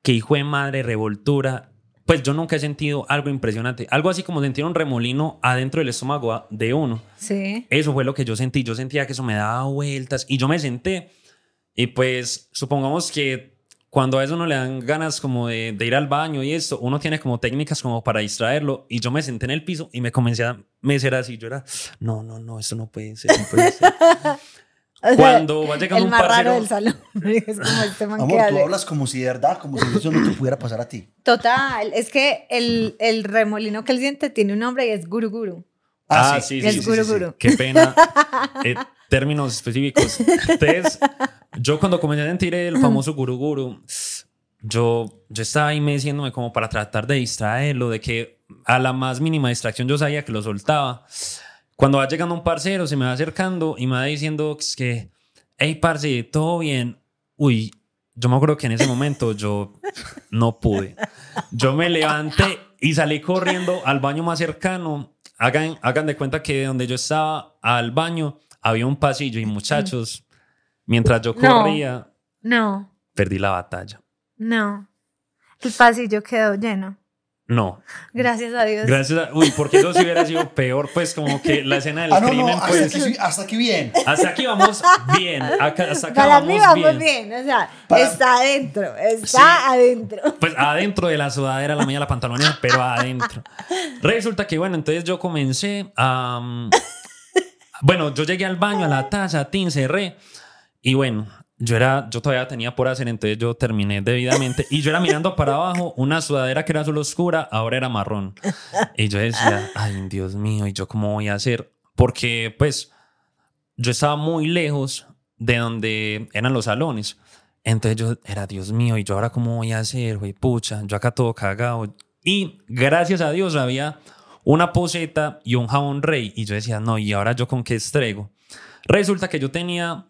qué hijo de madre, revoltura. Pues yo nunca he sentido algo impresionante. Algo así como sentir un remolino adentro del estómago de uno. Sí. Eso fue lo que yo sentí. Yo sentía que eso me daba vueltas y yo me senté. Y pues supongamos que cuando a eso no le dan ganas como de, de, ir al baño y esto, uno tiene como técnicas como para distraerlo. Y yo me senté en el piso y me comencé a mecer así. Yo era, no, no, no, esto no puede ser, no puede ser. O sea, Cuando va llegando el un más raro parcero- del salón. Es como este man que Amor, tú habla. hablas como si de verdad, como si eso no te pudiera pasar a ti. Total, es que el, el remolino que él siente tiene un nombre y es guru guru. Ah, sí, Es sí, sí, guru sí, sí. guru. Qué pena. Eh, términos específicos. Entonces, yo cuando comencé a sentir el famoso guru guru, yo, yo estaba ahí meciéndome como para tratar de distraerlo, de que a la más mínima distracción yo sabía que lo soltaba. Cuando va llegando un parcero, se me va acercando y me va diciendo que hey, parce, todo bien. Uy, yo me acuerdo que en ese momento yo no pude. Yo me levanté y salí corriendo al baño más cercano. Hagan, hagan de cuenta que de donde yo estaba al baño había un pasillo y muchachos, mientras yo No. corría, No, perdí la batalla. no. El pasillo quedó lleno. No, Gracias a Dios. gracias a... Uy, porque eso sí hubiera sido peor, pues como que la escena del Ah, no, no, crimen, hasta, pues... aquí, hasta aquí bien. Hasta aquí vamos bien. Acá, hasta acá Para vamos, mí vamos bien. bien. o sea, Para- está adentro, está Sí. adentro. Pues adentro de la sudadera, la media, la pantaloneta, pero adentro. Resulta que, bueno, entonces yo comencé a... um, bueno, yo llegué al baño, a la taza, tin, cerré. Y bueno, yo era, yo todavía tenía por hacer, entonces yo terminé debidamente. Y yo era mirando para abajo una sudadera que era azul oscura, ahora era marrón. Y yo decía, ay, Dios mío, ¿y yo cómo voy a hacer? Porque, pues, yo estaba muy lejos de donde eran los salones. Entonces yo era, Dios mío, ¿y yo ahora cómo voy a hacer, güey? Pucha, yo acá todo cagado. Y gracias a Dios había una poseta y un jabón rey. Y yo decía, no, ¿y ahora yo con qué estrego? Resulta que yo tenía,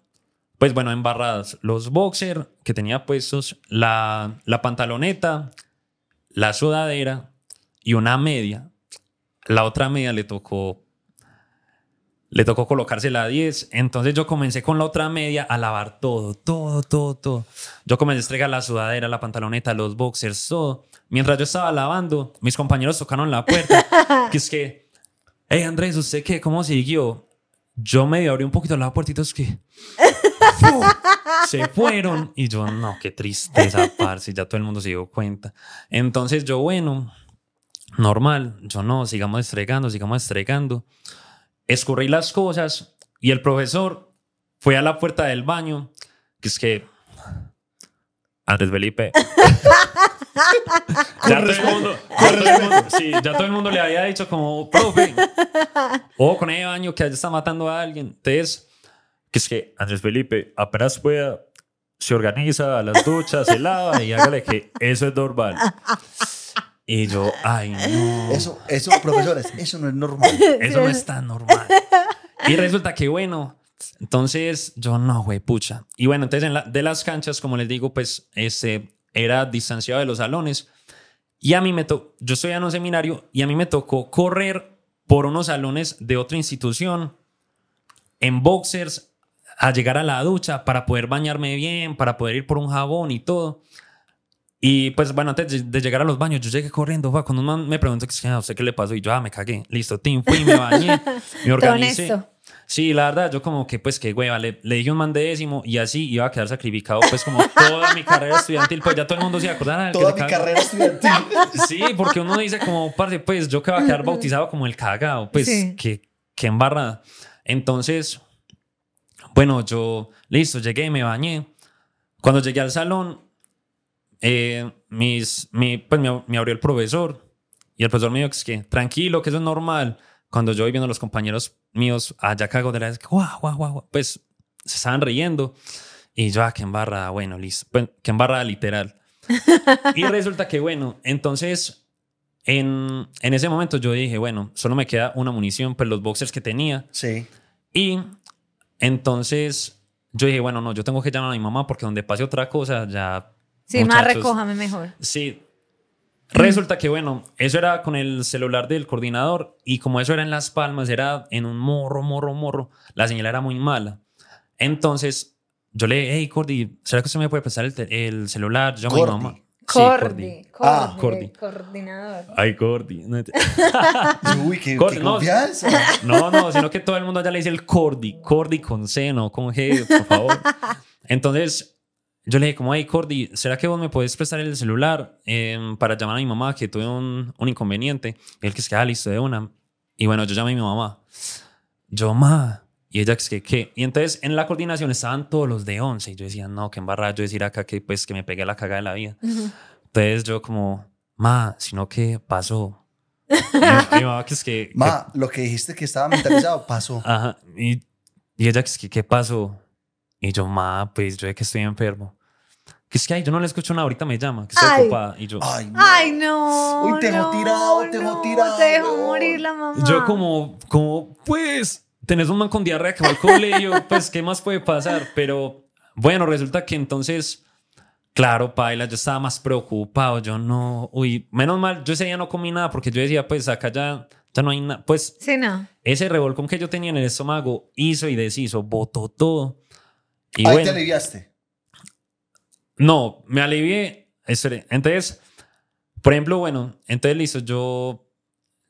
pues bueno, embarradas los boxer que tenía puestos, la, la pantaloneta, la sudadera y una media. La otra media le tocó le tocó colocarse la 10. Entonces yo comencé con la otra media a lavar todo, todo, todo, todo. Yo comencé a estregar la sudadera, la pantaloneta, los boxers, todo. Mientras yo estaba lavando, mis compañeros tocaron la puerta. que es que, hey Andrés, ¿usted qué? ¿Cómo siguió? Yo medio abrí un poquito la puertita, es que... ¡fu! se fueron y yo, no, qué tristeza, parce, ya todo el mundo se dio cuenta. Entonces yo, bueno, normal, yo no, sigamos estregando, sigamos estregando escurrí las cosas y el profesor fue a la puerta del baño, que es que Andrés Felipe. ya, todo el mundo, todo el mundo, sí, ya todo el mundo le había dicho como, profe, o con ese baño que está matando a alguien. Entonces, que es que Andrés Felipe apenas pueda, se organiza a las duchas, se lava y hágale que eso es normal. Y yo, ay, no. Eso, eso, profesores, eso no es normal. Eso no es tan normal. Y resulta que, bueno, entonces yo no, güey, pucha. Y bueno, entonces en la- de las canchas, como les digo, pues este, era distanciado de los salones. Y a mí me tocó, yo estoy en un seminario y a mí me tocó correr por unos salones de otra institución en boxers a llegar a la ducha para poder bañarme bien, para poder ir por un jabón y todo. Y pues bueno, antes de- llegar a los baños, yo llegué corriendo. fue, Cuando un man me preguntó que a usted qué le pasó, y yo, ah, me cagué. Listo, Tim, fui, me bañé, me organicé. Sí, la verdad, yo como que, pues, que hueva, le, le dije un man de décimo y así iba a quedar sacrificado, pues, como toda mi carrera estudiantil, pues ya todo el mundo se iba a acordar. ah, que Toda mi cagó. carrera estudiantil. Sí, porque uno dice como, parce, pues yo que va a quedar bautizado como el cagado, pues Sí. que, que embarrada. Entonces, bueno, yo, listo, llegué, me bañé. Cuando llegué al salón, eh, mis, mi, pues me, me abrió el profesor y el profesor me dijo que, es que tranquilo, que eso es normal. Cuando yo voy viendo a los compañeros míos allá cago de la guau, guau, guau, pues se estaban riendo. Y yo, ah, qué embarrada, bueno, listo. Pues, qué embarrada literal. y resulta que, bueno, entonces, en, en ese momento yo dije, bueno, solo me queda una munición, pues los boxers que tenía. Sí. Y entonces yo dije, bueno, no, yo tengo que llamar a mi mamá porque donde pase otra cosa ya... Sí, más muchachos, recójame mejor. Sí. Resulta que, bueno, eso era con el celular del coordinador y como eso era en Las Palmas, era en un morro, morro, morro, la señal era muy mala. Entonces yo le dije, hey, Cordy, ¿será que usted me puede prestar el, el celular? Yo llamo a mi Cordy. mamá. Sí, Cordy, Cordy, Ah, Cordy. coordinador. Ay, Cordy. Uy, qué, Cor- qué no. confianza. No, no, sino que todo el mundo ya le dice el Cordy, Cordy con C, no con G, por favor. Entonces, yo le dije como, hey, Cordy, ¿será que vos me puedes prestar el celular em, para llamar a mi mamá que tuve un, un inconveniente? Y él que es que, ah, listo, de una. Y bueno, yo llamé a mi mamá. Yo, ma. Y ella que es que, ¿qué? Y entonces en la coordinación estaban todos los de 11. Y yo decía, no, qué embarrada yo decir acá que pues que me pegué la cagada de la vida. Entonces yo como, ma, sino que pasó. Y mi- mamá que es que... que- Ma, lo que dijiste que estaba mentalizado pasó. Ajá. Y, y ella, que es que, ¿qué pasó? Y yo, ma, pues yo de que estoy enfermo. Que es que, ay, yo no le escucho nada, ahorita me llama, que estoy Ay. ocupada. Y yo, Ay, no. Ay, no. Uy, te dejó no, tirado, te dejó no, tirado, Te dejó morir la mamá. yo como, como, pues, tenés un man con diarrea que va al colegio, pues, ¿qué más puede pasar? Pero, bueno, resulta que entonces, claro, paila, yo estaba más preocupado, yo no, uy, menos mal, yo ese día no comí nada porque yo decía, pues, acá ya, ya no hay nada, pues, Sí, no. ese revolcón que yo tenía en el estómago hizo y deshizo, botó todo. Y Ahí bueno, te aliviaste. No, me alivié. Entonces, por ejemplo, bueno, entonces listo, yo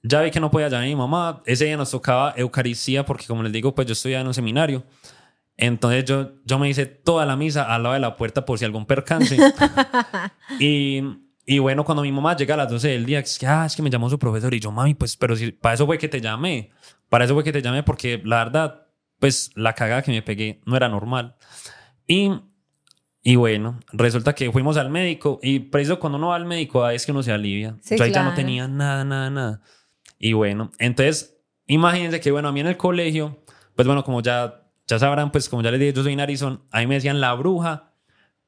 ya vi que no podía llamar a mi mamá. Ese día nos tocaba Eucaristía porque, como les digo, pues yo estudiaba en un seminario. Entonces yo, yo me hice toda la misa al lado de la puerta por si algún percance. y, y bueno, cuando mi mamá llega a las 12 del día, es que, ah, es que me llamó su profesor. Y yo, mami, pues, pero si para eso fue que te llamé. Para eso fue que te llamé porque la verdad, pues la cagada que me pegué no era normal. Y y bueno, resulta que fuimos al médico y preciso cuando uno va al médico ahí es que uno se alivia. Sí, Yo ahí ya no tenía nada, nada, nada. Y bueno, entonces imagínense que bueno, a mí en el colegio, pues bueno, como ya, ya sabrán, pues como ya les dije, yo soy narizón, a mí me decían la bruja,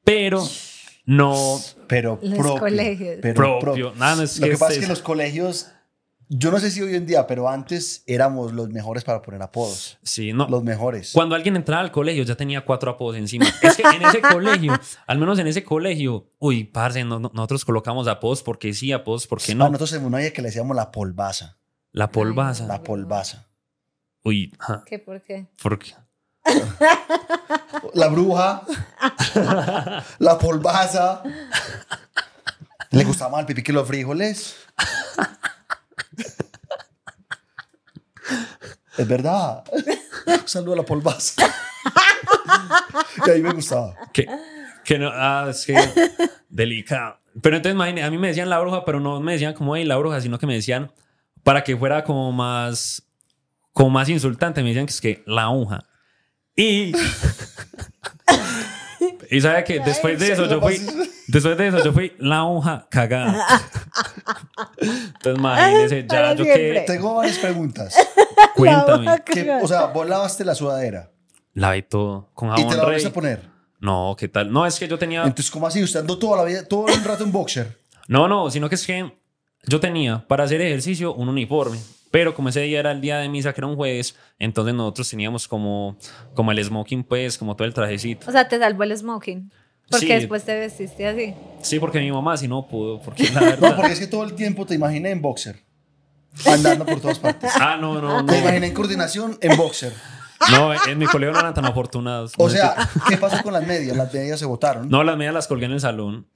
pero no Pero Los propio. colegios. Pero propio. propio. Nada, no es Lo que pasa es este- que los colegios, yo no sé si hoy en día, pero antes éramos los mejores para poner apodos. Sí, no. Los mejores. Cuando alguien entraba al colegio ya tenía cuatro apodos encima. Es que en ese colegio, al menos en ese colegio, uy, parce, no- no- nosotros colocamos apodos porque sí, apodos porque no. nosotros en una que le decíamos la polvaza. La polvaza. La polvaza. Uy, ¿Qué por qué? ¿por qué? La bruja. la polvaza. Le gustaba más el pipí que los frijoles. Es verdad. Un saludo a la polvaza. y ahí me gustaba. Que, que no, ah, es que delicado. Pero entonces, imagínate, a mí me decían la bruja, pero no me decían como, hey, la bruja, sino que me decían, para que fuera como más, como más insultante, me decían que es que la aguja. Y, y sabe que después de eso yo fui, después de eso yo fui la aguja cagada. Entonces, imagínese, ya Para yo siempre. que, Tengo varias preguntas. cuéntame, Que, o sea, vos lavaste la sudadera lavé todo con y te la rey. volviste a poner. No, ¿qué tal? No, es que yo tenía... Entonces, ¿cómo así? Usted andó toda la vida, todo el rato en boxer. No, no, sino que es que yo tenía para hacer ejercicio un uniforme, pero como ese día era el día de misa, que era un jueves, entonces nosotros teníamos como, como el smoking, pues, como todo el trajecito. O sea, te salvó el smoking. Porque Sí. después te vestiste así. Sí, porque mi mamá sí no pudo, porque la No, verdad... porque es que todo el tiempo te imaginé en boxer. Andando por todas partes. Ah, no, no, no. Te imaginé en coordinación en boxer. No, en mi colegio no eran tan afortunados. O No, sea, ¿qué pasó con las medias? Las medias se botaron. No, las medias las colgué en el salón.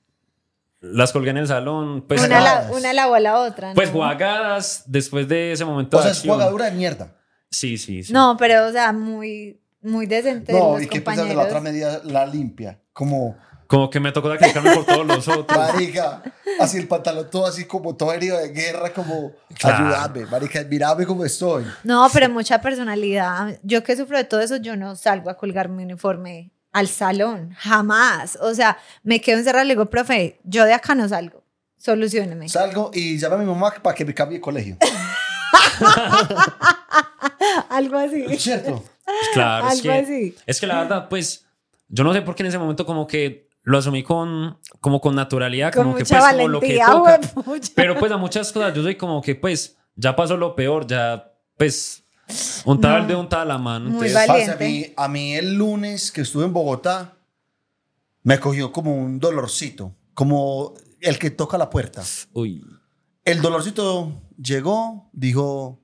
Las colgué en el salón, pues... una, la, una lavó a la otra. Pues jugadas después de ese momento o sea, de es jugadura de mierda. Sí, sí, sí. No, pero, o sea, muy, muy decente. No, los ¿y qué piensas de la otra media, la limpia? Como, Como que me tocó sacrificarme por todos los otros. marica, así el pantalón todo así como todo herido de guerra, como, Claro. ayúdame, marica, mírame cómo estoy. No, pero mucha personalidad. Yo que sufro de todo eso, yo no salgo a colgar mi uniforme al salón, jamás. O sea, me quedo encerrada y le digo, profe, yo de acá no salgo. Solucióneme. Salgo y llamo a mi mamá para que me cambie de colegio. Algo así. ¿Es cierto? Pues claro, es Algo que, así. es que la verdad, pues, yo no sé por qué en ese momento como que lo asumí con, como con naturalidad, Con como que mucha pues como lo que valentía, toca. Pero pues a muchas cosas yo soy como que pues ya pasó lo peor, ya pues un tal No. de un tal mano. Muy entonces- valiente. A, mí, a mí el lunes que estuve en Bogotá, me cogió como un dolorcito, como el que toca la puerta. Uy, El dolorcito llegó, dijo,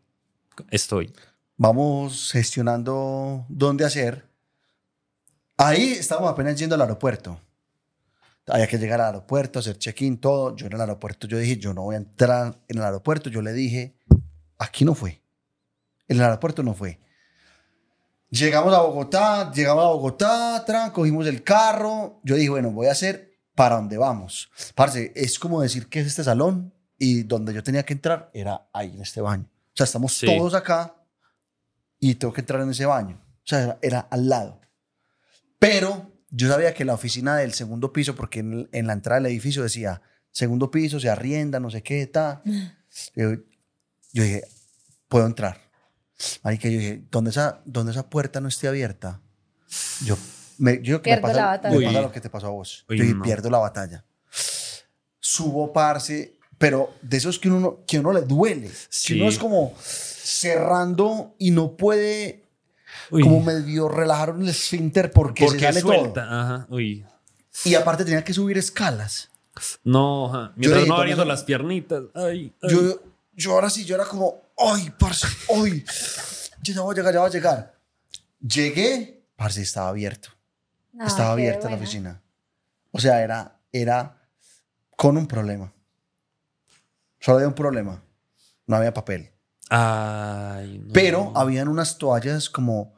estoy. vamos gestionando dónde hacer. Ahí estábamos apenas yendo al aeropuerto. Había que llegar al aeropuerto, hacer check-in, todo. Yo en el aeropuerto, yo dije, yo no voy a entrar en el aeropuerto. Yo le dije, aquí no fue. El aeropuerto no fue. Llegamos a Bogotá, llegamos a Bogotá, tran, cogimos el carro. Yo dije, bueno, voy a hacer para dónde vamos. Parce, es como decir que es este salón y donde yo tenía que entrar era ahí, en este baño. O sea, estamos Sí. todos acá y tengo que entrar en ese baño. O sea, era, era al lado. Pero yo sabía que la oficina del segundo piso, porque en, en la entrada del edificio decía, segundo piso, se arrienda, no sé qué, está. Yo, yo dije, puedo entrar. Ahí que yo dije, donde esa, donde esa puerta no esté abierta, yo, me, yo que me Pierdo pasa, la me batalla. pasa Uy. lo que te pasó a vos. Uy, yo dije, no. pierdo la batalla. Subo, parce, pero de esos que uno, no- que uno le duele. Sí. Que uno es como cerrando y no puede Uy, como medio relajar el esfínter porque, porque se sale suelta. todo. Ajá, uy. Y aparte tenía que subir escalas. No, ajá. mientras dije, no ¿dónde abriendo las piernitas. Ay, ay. Yo, yo ahora sí, yo era como, ¡ay, parce! ¡ay! Yo ya voy a llegar, ya voy a llegar. Llegué, parce, estaba abierto. Ah, estaba abierta la oficina. O sea, era, era con un problema. Solo había un problema. No había papel. Ay, no. Pero habían unas toallas como,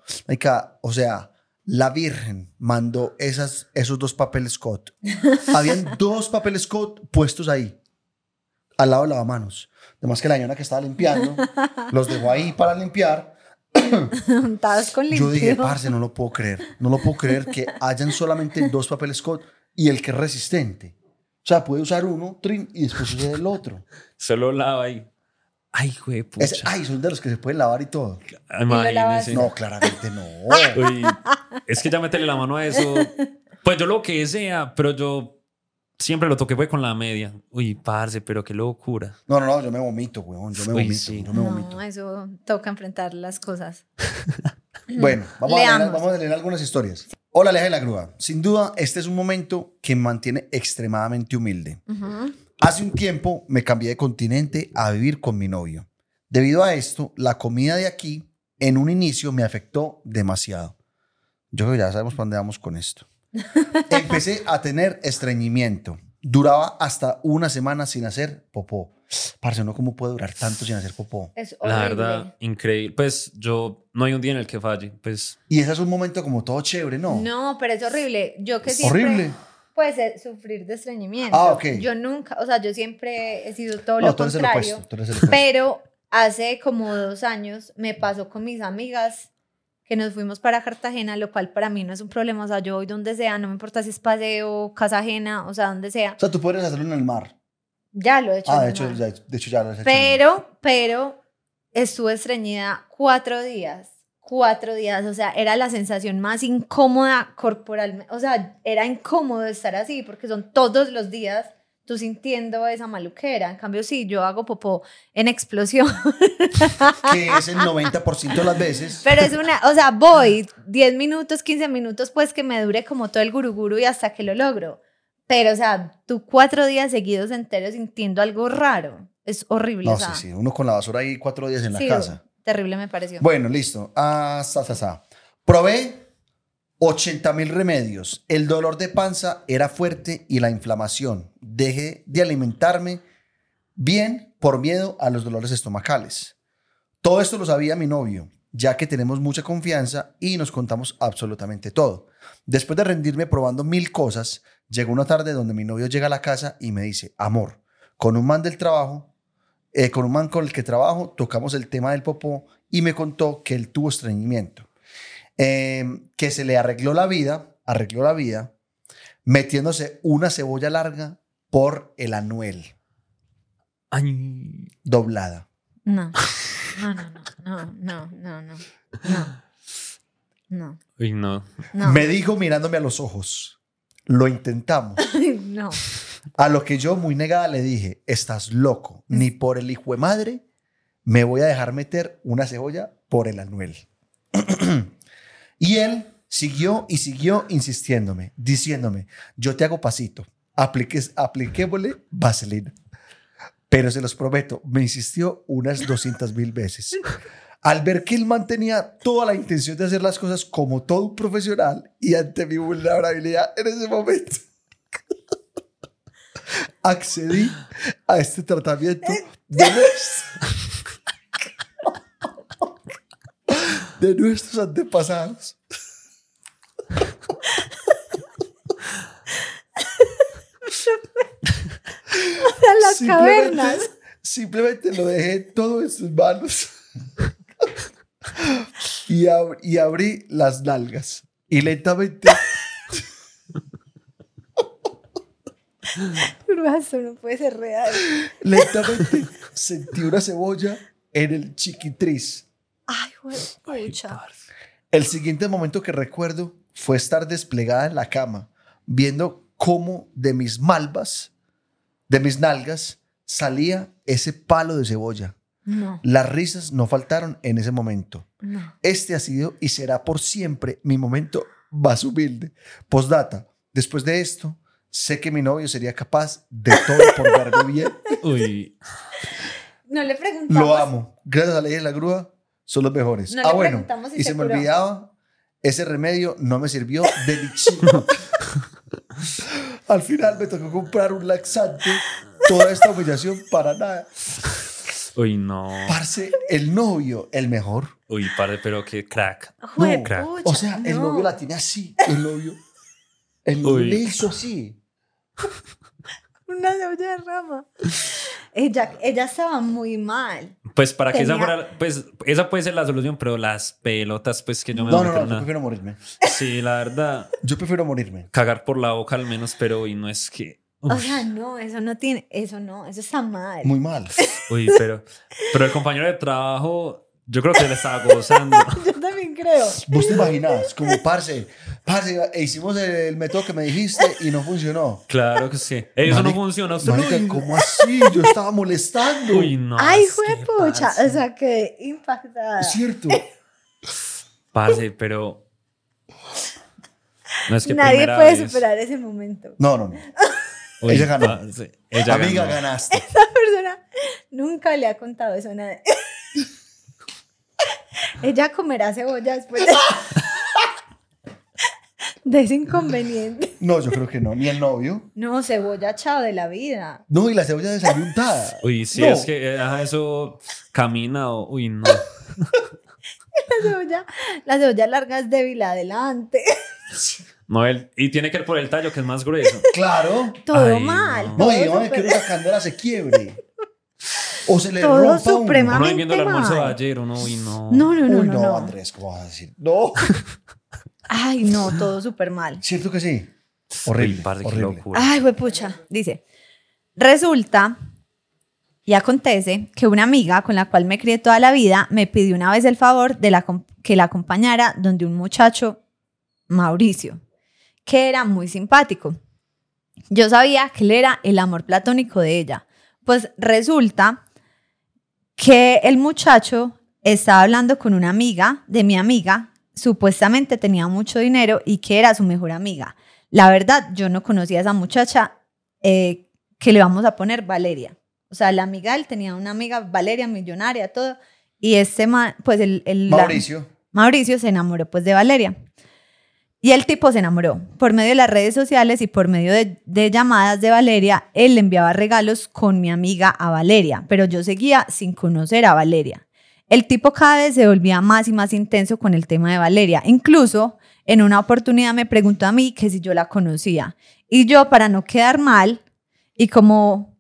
o sea, la Virgen mandó esas, esos dos papeles Scott. habían dos papeles Scott puestos ahí, al lado del lavamanos. Además que la señora que estaba limpiando los dejó ahí para limpiar. Untados con Yo dije, limpio. parce, no lo puedo creer. No lo puedo creer que hayan solamente dos papeles Scott y el que es resistente. O sea, puede usar uno, trin, y después usar el otro. Solo lava ahí. Ay, güey, pucha. Es- ay, son de los que se pueden lavar y todo. Imagínese. No, claramente no. Uy, es que ya meterle la mano a eso. Pues yo lo que sea, pero yo siempre lo toqué fue con la media. Uy, parce, pero qué locura. No, no, no, yo me vomito, weón. Yo me Uy, vomito. sí. Yo me vomito. No, eso toca enfrentar las cosas. Bueno, vamos a, leer, vamos a leer algunas historias. Hola, Aleja de la Grúa. Sin duda, este es un momento que me mantiene extremadamente humilde. Hace un tiempo me cambié de continente a vivir con mi novio. Debido a esto, la comida de aquí en un inicio me afectó demasiado. Yo creo que ya sabemos para dónde vamos con esto. Empecé a tener estreñimiento. Duraba hasta una semana sin hacer popó. Parce, ¿no cómo puede durar tanto sin hacer popó? Es La horrible. verdad, increíble. Pues yo no hay un día en el que falle. Pues Y ese es un momento como todo chévere, ¿no? No, pero es horrible. Yo que siempre... Horrible. Pues eh, sufrir de estreñimiento. Ah, ok. Yo nunca, o sea, yo siempre he sido todo No, lo tú eres el contrario. opuesto. Tú eres el opuesto. Pero hace como dos años me pasó con mis amigas que nos fuimos para Cartagena, lo cual para mí no es un problema. O sea, yo voy donde sea, no me importa si es paseo, casa ajena, o sea, donde sea. O sea, tú podrías hacerlo en el mar. Ya lo he hecho. Ah, de hecho, ya, de hecho ya lo has hecho. Pero, pero estuve estreñida cuatro días. Cuatro días, o sea, era la sensación más incómoda corporalmente. O sea, era incómodo estar así porque son todos los días tú sintiendo esa maluquera. En cambio, sí, yo hago popó en explosión. Que es el 90% de las veces. Pero es una, o sea, voy 10 minutos, 15 minutos, pues que me dure como todo el guruguru y hasta que lo logro. Pero, o sea, tú cuatro días seguidos enteros sintiendo algo raro. Es horrible. No, o sea, sí, sí. Uno con la basura ahí cuatro días en la sí, casa. Terrible me pareció. Bueno, listo. Ah, sa, sa, sa. Probé 80 mil remedios. El dolor de panza era fuerte y la inflamación. Dejé de alimentarme bien por miedo a los dolores estomacales. Todo esto lo sabía mi novio, ya que tenemos mucha confianza y nos contamos absolutamente todo. Después de rendirme probando mil cosas, llegó una tarde donde mi novio llega a la casa y me dice, amor, con un man del trabajo, eh, con un man con el que trabajo, tocamos el tema del popó y me contó que él tuvo estreñimiento, eh, que se le arregló la vida, arregló la vida, metiéndose una cebolla larga por el anuel, Ay, doblada. No, no, no, no, no, no, no. no. No, Uy, no. no. Me dijo mirándome a los ojos. Lo intentamos. no. A lo que yo, muy negada, le dije: Estás loco. Ni por el hijo de madre me voy a dejar meter una cebolla por el anuel. y él siguió y siguió insistiéndome, diciéndome: Yo te hago pasito. Apliques, apliquémosle vaselina. Pero se los prometo, me insistió unas 200 mil veces. Al ver que el man tenía toda la intención de hacer las cosas como todo un profesional y ante mi vulnerabilidad en ese momento, accedí a este tratamiento de, de nuestros antepasados. A las Simplemente- cavernas. Simplemente lo dejé todo en sus manos. y, ab- y abrí las nalgas. Y lentamente, eso no puede ser real. lentamente sentí una cebolla en el chiquitriz. Ay, güey, pucha. El siguiente momento que recuerdo fue estar desplegada en la cama, viendo cómo de mis malvas, de mis nalgas, salía ese palo de cebolla. No, Las risas no faltaron en ese momento. no. Este ha sido y será por siempre mi momento más humilde. Postdata, después de esto, sé que mi novio sería capaz de todo por verme bien. Uy. No le preguntamos. Lo amo. Gracias a la ley de la grúa, son los mejores. No ah, bueno. si y se se me olvidaba, ese remedio no me sirvió de ni chico. Al final me tocó comprar un laxante. Toda esta humillación para nada. Uy, no. Parce, el novio, el mejor. Uy, padre, pero qué crack. No, crack. pucha, O sea, el no. novio la tiene así. El novio. El novio Uy. le hizo así. Una cebolla de rama. Ella, ella estaba muy mal. Pues para que esa Tenía- fuera, pues esa puede ser la solución, pero las pelotas, pues que yo me No, voy a no, no, meter yo una- prefiero morirme. Sí, la verdad, Yo prefiero morirme. cagar por la boca al menos, pero uy, no es que. O sea, no, eso no tiene, eso no, eso está mal. Muy mal. uy, pero, pero el compañero de trabajo, yo creo que le estaba gozando. Yo también creo. Vos te imaginas, como parce, parce, e hicimos el método que me dijiste y no funcionó. Claro que sí. Eso no Marica- funciona. Usted Marica, no- ¿cómo así? Yo estaba molestando. Uy, no. Ay, es fue que, pucha. parce, O sea, que impactada. Es cierto. parce, pero. No es que Nadie puede vez. superar ese momento. No, no, no. Uy, Ella ganó. parce, ella Amiga, ganó. ganaste. Esa persona nunca le ha contado eso a nadie. Ella comerá cebolla después de, de ese inconveniente. No, yo creo que no. Ni el novio. No, cebolla chao de la vida. No, y la cebolla desayuntada. Uy, sí, No. es que eh, ajá, eso camina o. Uy, no. La cebolla, la cebolla larga es débil adelante. No, él, y tiene que ir por el tallo, que es más grueso. Claro. Todo Ay, mal. no. No, y no, que una candela se quiebre. O se le Todo rompa suprema- uno. Ahí viendo el almuerzo de ayer, uno, uy, no. No, no, no, Uy, no, no, no. Andrés, ¿cómo vas a decir? No. Ay, no, todo súper mal. ¿Cierto que sí? Horrible. horrible. locura. Ay, pucha. Dice, resulta y acontece que una amiga con la cual me crié toda la vida me pidió una vez el favor de la, que la acompañara donde un muchacho, Mauricio, que era muy simpático. Yo sabía que él era el amor platónico de ella. Pues resulta que el muchacho estaba hablando con una amiga de mi amiga, supuestamente tenía mucho dinero y que era su mejor amiga. La verdad, yo no conocía a esa muchacha eh, que le vamos a poner Valeria. O sea, la amiga él tenía una amiga Valeria, millonaria, todo. Y este, pues el... el- la- Mauricio. Mauricio se enamoró pues de Valeria. Y el tipo se enamoró. Por medio de las redes sociales y por medio de, de llamadas de Valeria, él le enviaba regalos con mi amiga a Valeria, pero yo seguía sin conocer a Valeria. El tipo cada vez se volvía más y más intenso con el tema de Valeria. Incluso en una oportunidad me preguntó a mí que si yo la conocía. Y yo, para no quedar mal, y como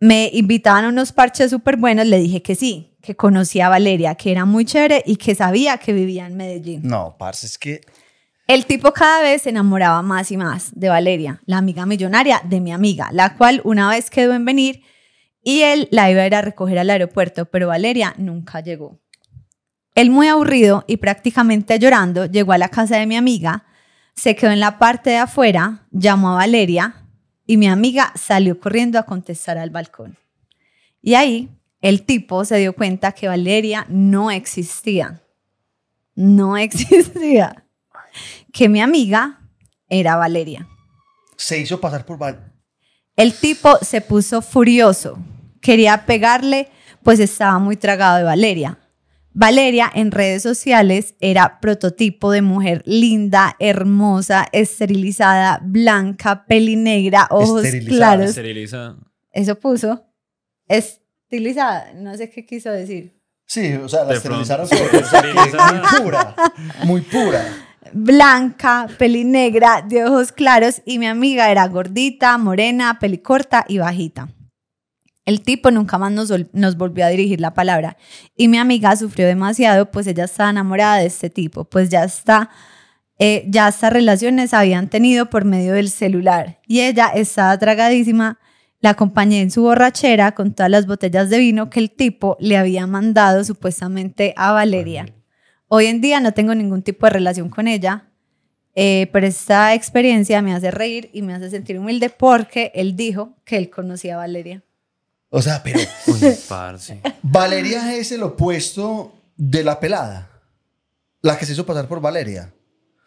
me invitaban a unos parches súper buenos, le dije que sí, que conocía a Valeria, que era muy chévere y que sabía que vivía en Medellín. No, parce, es que El tipo cada vez se enamoraba más y más de Valeria, la amiga millonaria de mi amiga, la cual una vez quedó en venir y él la iba a ir a recoger al aeropuerto, pero Valeria nunca llegó. Él muy aburrido y prácticamente llorando llegó a la casa de mi amiga, se quedó en la parte de afuera, llamó a Valeria y mi amiga salió corriendo a contestar al balcón. Y ahí el tipo se dio cuenta que Valeria no existía. No existía. Que mi amiga era Valeria. Se hizo pasar por Val. El tipo se puso furioso. Quería pegarle, pues estaba muy tragado de Valeria. Valeria en redes sociales era prototipo de mujer linda, hermosa, esterilizada, blanca, pelinegra, ojos Esterilizada. claros. Esteriliza. Eso puso. Estilizada. No sé qué quiso decir. Sí, o sea, la De esterilizaron. pronto. pero, o sea, que Esterilizada. muy pura. Muy pura. Blanca, pelinegra, de ojos claros y mi amiga era gordita, morena, pelicorta y bajita. El tipo nunca más nos, vol- nos volvió a dirigir la palabra y mi amiga sufrió demasiado pues ella estaba enamorada de este tipo, pues ya está, eh, ya estas relaciones habían tenido por medio del celular y ella estaba tragadísima. La acompañé en su borrachera con todas las botellas de vino que el tipo le había mandado supuestamente a Valeria. Hoy en día no tengo ningún tipo de relación con ella, eh, pero esta experiencia me hace reír y me hace sentir humilde porque él dijo que él conocía a Valeria. O sea, pero Uy, parce. Valeria es el opuesto de la pelada. La que se hizo pasar por Valeria.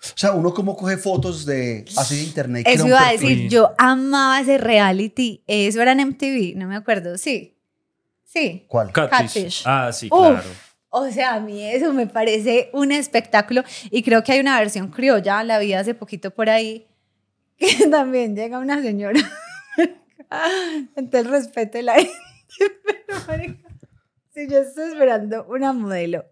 O sea, uno como coge fotos de así de internet. Eso iba a decir, yo amaba ese reality. Eso era en MTV, no me acuerdo. Sí, sí. ¿Cuál? Catfish. Catfish. Ah, sí, Uf. claro. O sea, a mí eso me parece un espectáculo y creo que hay una versión criolla, la vi hace poquito por ahí, que también llega una señora. Entonces respeto la gente, pero marica, si yo estoy esperando una modelo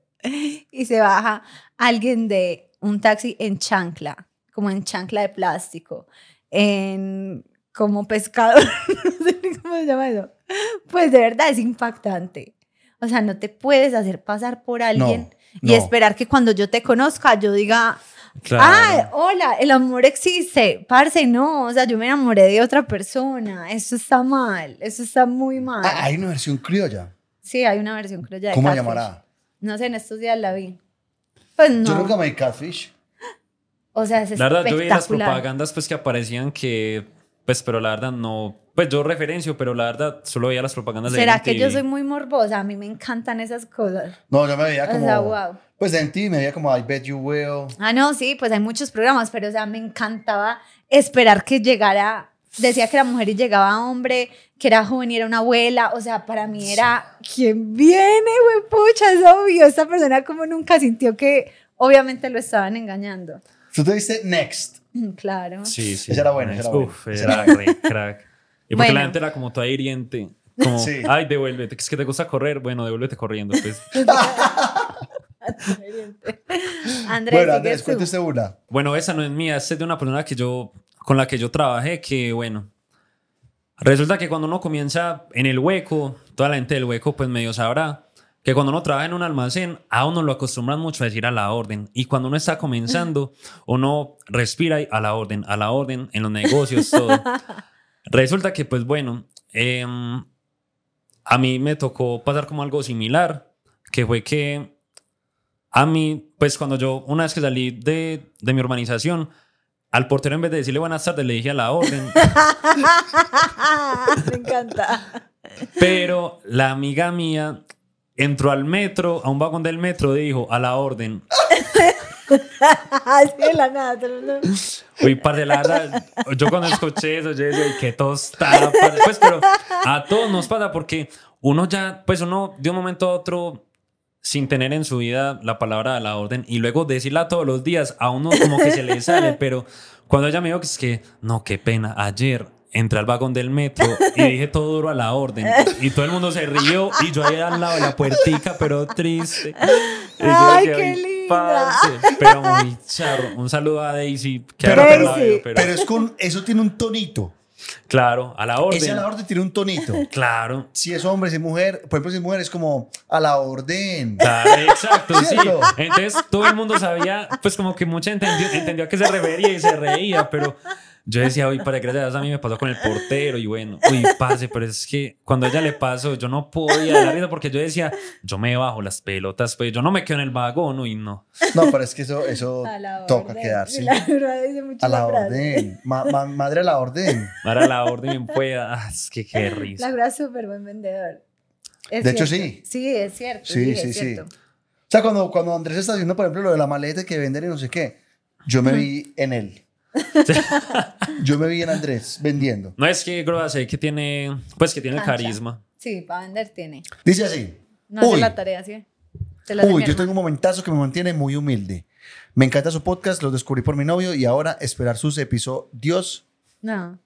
y se baja alguien de un taxi en chancla, como en chancla de plástico, en como pescador, no sé ni cómo se llama eso, pues de verdad es impactante. O sea, no te puedes hacer pasar por alguien y no. esperar que cuando yo te conozca yo diga, Claro. ah, hola, el amor existe. Parce, no, o sea, yo me enamoré de otra persona. Eso está mal, eso está muy mal. Ah, hay una versión criolla. Sí, hay una versión criolla de ¿Cómo se Catfish. llamará? No sé, en estos días la vi. Pues no. Yo nunca me di catfish. O sea, es La verdad, yo vi las propagandas pues que aparecían que, pues, pero la verdad no, pues yo referencio, pero la verdad solo veía las propagandas de ¿Será que yo soy muy morbosa? A mí me encantan esas cosas. No, yo me veía O como. sea, wow. Pues en ti me veía como I bet you will. Ah, no, sí, pues hay muchos programas, pero o sea, me encantaba esperar que llegara, decía que era mujer y llegaba hombre, que era joven y era una abuela, o sea, para mí era, ¿quién viene, güey? Pucha, es obvio, esta persona como nunca sintió que obviamente lo estaban engañando. Tú te viste Next. Mm, Claro. Sí, sí. Esa era buena, esa era buena. Uf, era re crack. Y porque Bueno. la gente era como toda hiriente. Como, Sí. ay, devuélvete, es que te gusta correr. Bueno, devuélvete corriendo. Pues. Andrés, bueno, Andrés, cuéntese una. Bueno, esa no es mía, esta es de una persona que yo, con la que yo trabajé, que bueno, resulta que cuando uno comienza en el hueco, toda la gente del hueco pues medio sabrá que cuando uno trabaja en un almacén, a uno lo acostumbran mucho a decir a la orden. Y cuando uno está comenzando, uno respira a la orden, a la orden, en los negocios, todo. Resulta que pues bueno, em, a mí me tocó pasar como algo similar, que fue que a mí, pues cuando yo, una vez que salí de, de mi urbanización, al portero en vez de decirle buenas tardes, le dije a la orden. me encanta. pero la amiga mía entró al metro, a un vagón del metro, dijo a la orden. Así de la nada. Uy, parce, la verdad, yo cuando escuché eso, yo "Ay, qué tostada. parce". Pues, pero a todos nos pasa porque uno ya, pues uno de un momento a otro, sin tener en su vida la palabra a la orden y luego decirla todos los días, a uno como que se le sale, pero cuando ella me dijo que es que, no, qué pena, ayer entré al vagón del metro y dije todo duro a la orden y todo el mundo se rió y yo ahí al lado de la puertica, pero triste. Y yo Ay, decía, qué "Ay, linda". parce", pero muy charro. Un saludo a Daisy. Que Pero- ahora no pero- la veo, pero- Pero es con. Eso tiene un tonito. Claro, a la orden. Ese a la orden tiene un tonito. Claro. Si es hombre, si es mujer. Por ejemplo, si es mujer, es como a la orden. Claro, exacto, sí. Entonces todo el mundo sabía, pues como que mucha entendió, entendió a qué se refería y se reía, pero Yo decía, uy, para gracias a a mí me pasó con el portero y bueno, uy, pase, pero es que cuando a ella le pasó, yo no podía dar risa porque yo decía, yo me bajo las pelotas, pues yo no me quedo en el vagón, uy, no. No, pero es que eso, eso A la toca orden. quedarse. La verdad dice mucho A la frase. orden. Ma- ma- madre a la orden. Para la orden bien pueda, ah, es que qué La risa. verdad es súper buen vendedor. Es De hecho, cierto. sí. Sí, es cierto. Sí, Sí, sí, es sí. cierto. O sea, cuando, cuando Andrés está haciendo, por ejemplo, lo de la maleta que venden y no sé qué, yo me vi en él. Yo me vi en Andrés vendiendo. No es que Groa sé que tiene, pues que tiene el Cancha. carisma. Sí, para vender tiene. Dice así. No hace Uy. la tarea, ¿sí? La Uy, yo tengo un momentazo que me mantiene muy humilde. Me encanta su podcast, lo descubrí por mi novio y ahora esperar sus episodios No.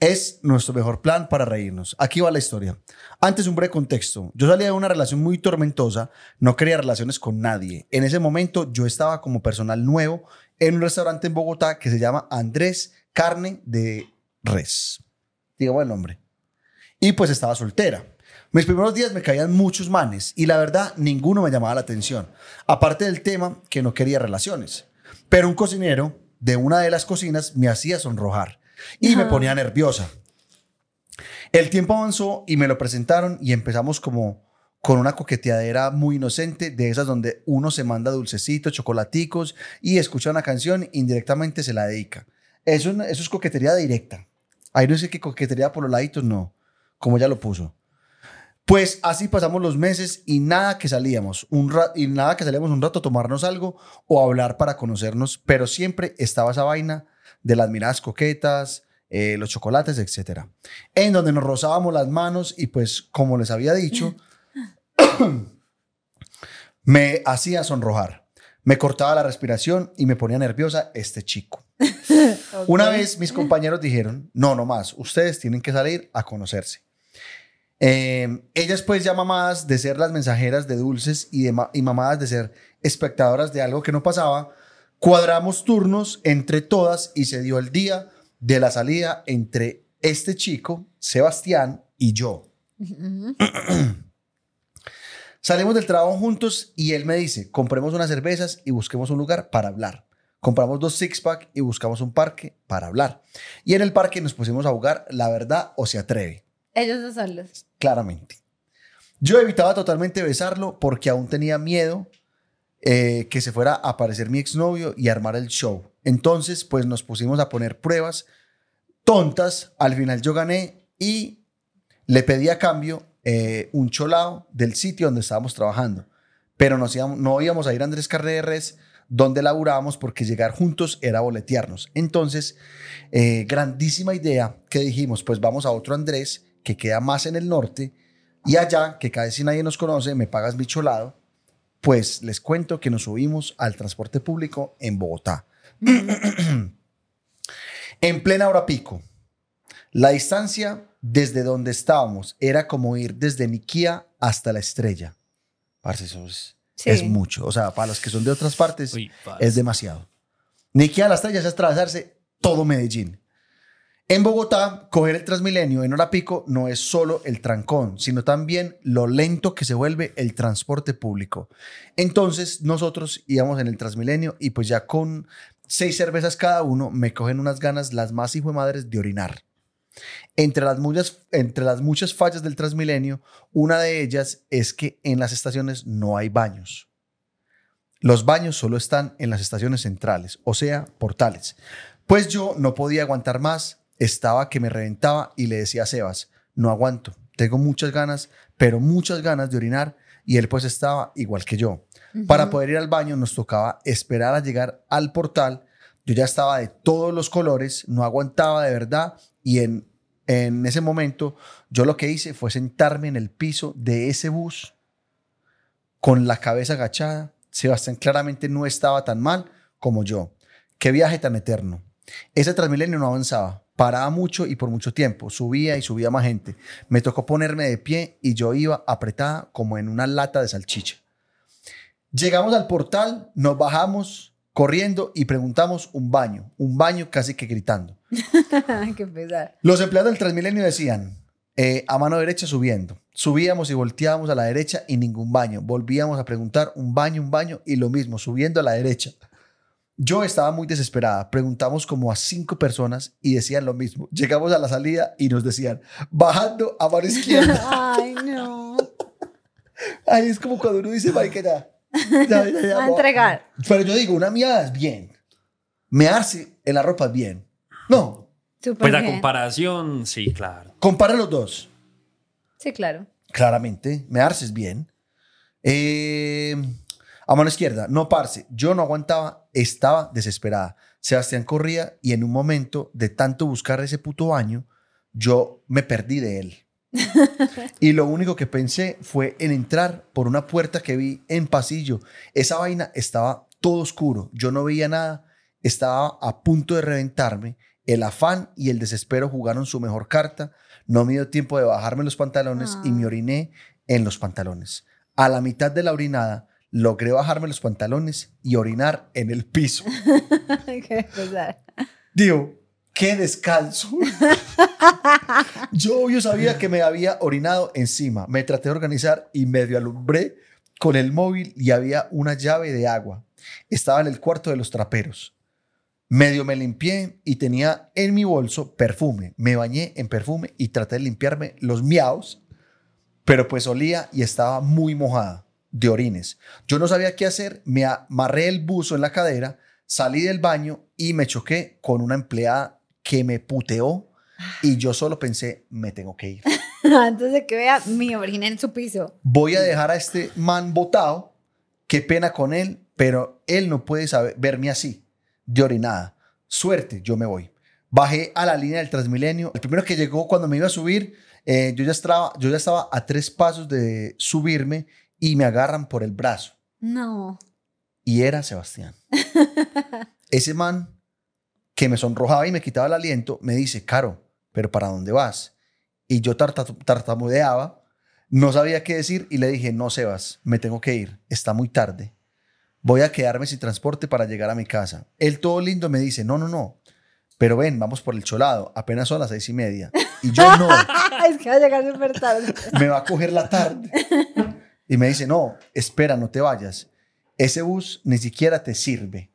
es nuestro mejor plan para reírnos. Aquí va la historia. Antes un breve contexto. Yo salía de una relación muy tormentosa, no quería relaciones con nadie. En ese momento yo estaba como personal nuevo en un restaurante en Bogotá que se llama Andrés Carne de Res. Digamos el nombre. Y pues estaba soltera. Mis primeros días me caían muchos manes y la verdad ninguno me llamaba la atención. Aparte del tema que no quería relaciones. Pero un cocinero de una de las cocinas me hacía sonrojar y me ponía nerviosa. El tiempo avanzó y me lo presentaron y empezamos como con una coqueteadera muy inocente, de esas donde uno se manda dulcecitos, chocolaticos y escucha una canción indirectamente se la dedica. Eso, eso es coquetería directa. Ahí no sé qué coquetería por los laditos, no, como ya lo puso. Pues así pasamos los meses y nada que salíamos, un y nada que salíamos un rato a tomarnos algo o a hablar para conocernos, pero siempre estaba esa vaina de las miradas coquetas, eh, los chocolates, etcétera, en donde nos rozábamos las manos y pues como les había dicho, me hacía sonrojar, me cortaba la respiración y me ponía nerviosa este chico. Una vez mis compañeros dijeron, no, no más, ustedes tienen que salir a conocerse. Eh, ellas pues ya mamadas de ser las mensajeras de dulces y, de ma- y mamadas de ser espectadoras de algo que no pasaba, cuadramos turnos entre todas y se dio el día de la salida entre este chico, Sebastián y yo. Ujú. Salimos del trabajo juntos y él me dice, compremos unas cervezas y busquemos un lugar para hablar. Compramos dos six-pack y buscamos un parque para hablar. Y en el parque nos pusimos a jugar La Verdad o Se Atreve, Ellos dos solos. claramente. Yo evitaba totalmente besarlo porque aún tenía miedo eh, que se fuera a aparecer mi exnovio y armar el show. Entonces, pues nos pusimos a poner pruebas tontas. Al final yo gané y le pedí a cambio eh, un cholado del sitio donde estábamos trabajando. Pero nos íbamos- no íbamos a ir a Andrés Carreras donde laburábamos porque llegar juntos era boletearnos. Entonces, eh, grandísima idea que dijimos, pues vamos a otro Andrés que queda más en el norte y allá, que casi nadie nos conoce, me pagas mi cholado. Pues les cuento que nos subimos al transporte público en Bogotá. en plena hora pico. La distancia desde donde estábamos era como ir desde Niquía hasta la estrella. Parce, eso es, Sí. es mucho. O sea, para los que son de otras partes, Uy, es demasiado. Niquía a la estrella es atravesarse todo Medellín. En Bogotá, coger el Transmilenio en hora pico no es solo el trancón, sino también lo lento que se vuelve el transporte público. Entonces, nosotros íbamos en el Transmilenio y pues ya con seis cervezas cada uno me cogen unas ganas las más hijo de madres de orinar. Entre las, muchas, entre las muchas fallas del Transmilenio, una de ellas es que en las estaciones no hay baños. Los baños solo están en las estaciones centrales, o sea, portales. Pues yo no podía aguantar más, estaba que me reventaba y le decía a Sebas, no aguanto, tengo muchas ganas, pero muchas ganas de orinar y él pues estaba igual que yo. Para poder ir al baño nos tocaba esperar a llegar al portal. Yo ya estaba de todos los colores, no aguantaba de verdad y en, en ese momento yo lo que hice fue sentarme en el piso de ese bus con la cabeza agachada. Sebastián claramente no estaba tan mal como yo. Qué viaje tan eterno. Ese Transmilenio no avanzaba, paraba mucho y por mucho tiempo, subía y subía más gente. Me tocó ponerme de pie y yo iba apretada como en una lata de salchicha. Llegamos al portal, nos bajamos corriendo y preguntamos un baño, un baño casi que gritando. Qué pesar. Los empleados del Transmilenio decían, eh, a mano derecha subiendo. Subíamos y volteábamos a la derecha y ningún baño. Volvíamos a preguntar un baño, un baño y lo mismo, subiendo a la derecha. Yo estaba muy desesperada. Preguntamos como a cinco personas y decían lo mismo. Llegamos a la salida y nos decían, bajando a mano izquierda. Ay, no. Ahí es como cuando uno dice, marica, ya. Ya, ya, ya, Va a no". entregar. Pero yo digo, una miada es bien. Mearse en la ropa es bien. No, Súper Pues la bien. comparación, sí, claro. compara los dos. Sí, claro. Claramente, mearse es bien. Eh, a mano izquierda, no parce. Yo no aguantaba, estaba desesperada. Sebastián corría y en un momento de tanto buscar ese puto baño, yo me perdí de él. y lo único que pensé fue en entrar por una puerta que vi en pasillo. Esa vaina estaba todo oscuro. Yo no veía nada. Estaba a punto de reventarme. El afán y el desespero jugaron su mejor carta. No me dio tiempo de bajarme los pantalones y me Ah. oriné en los pantalones. A la mitad de la orinada, logré bajarme los pantalones y orinar en el piso. Empezar. Digo, qué descalzo. Yo obvio sabía que me había orinado encima. Me traté de organizar y medio alumbré con el móvil y había una llave de agua. Estaba en el cuarto de los traperos. Medio me limpié y tenía en mi bolso perfume. Me bañé en perfume y traté de limpiarme los miaos, pero pues olía y estaba muy mojada de orines. Yo no sabía qué hacer, me amarré el buzo en la cadera, salí del baño y me choqué con una empleada que me puteó y yo solo pensé, me tengo que ir. Antes de que vea mi orina en su piso. Voy a dejar a este man botado, qué pena con él, pero él no puede saber, verme así, de orinada. Suerte, yo me voy. Bajé a la línea del Transmilenio. El primero que llegó cuando me iba a subir, eh, yo, ya estaba, yo ya estaba a tres pasos de subirme y me agarran por el brazo. No. Y era Sebastián. Ese man que me sonrojaba y me quitaba el aliento, me dice, Caro, pero ¿para dónde vas? Y yo tarta- tartamudeaba, no sabía qué decir y le dije, no, Sebas, me tengo que ir, está muy tarde. Voy a quedarme sin transporte para llegar a mi casa. Él todo lindo me dice, no, no, no, pero ven, vamos por el cholado, apenas son las seis y media. Y yo no, es que va a llegar súper tarde. me va a coger la tarde. Y me dice, no, espera, no te vayas. Ese bus ni siquiera te sirve.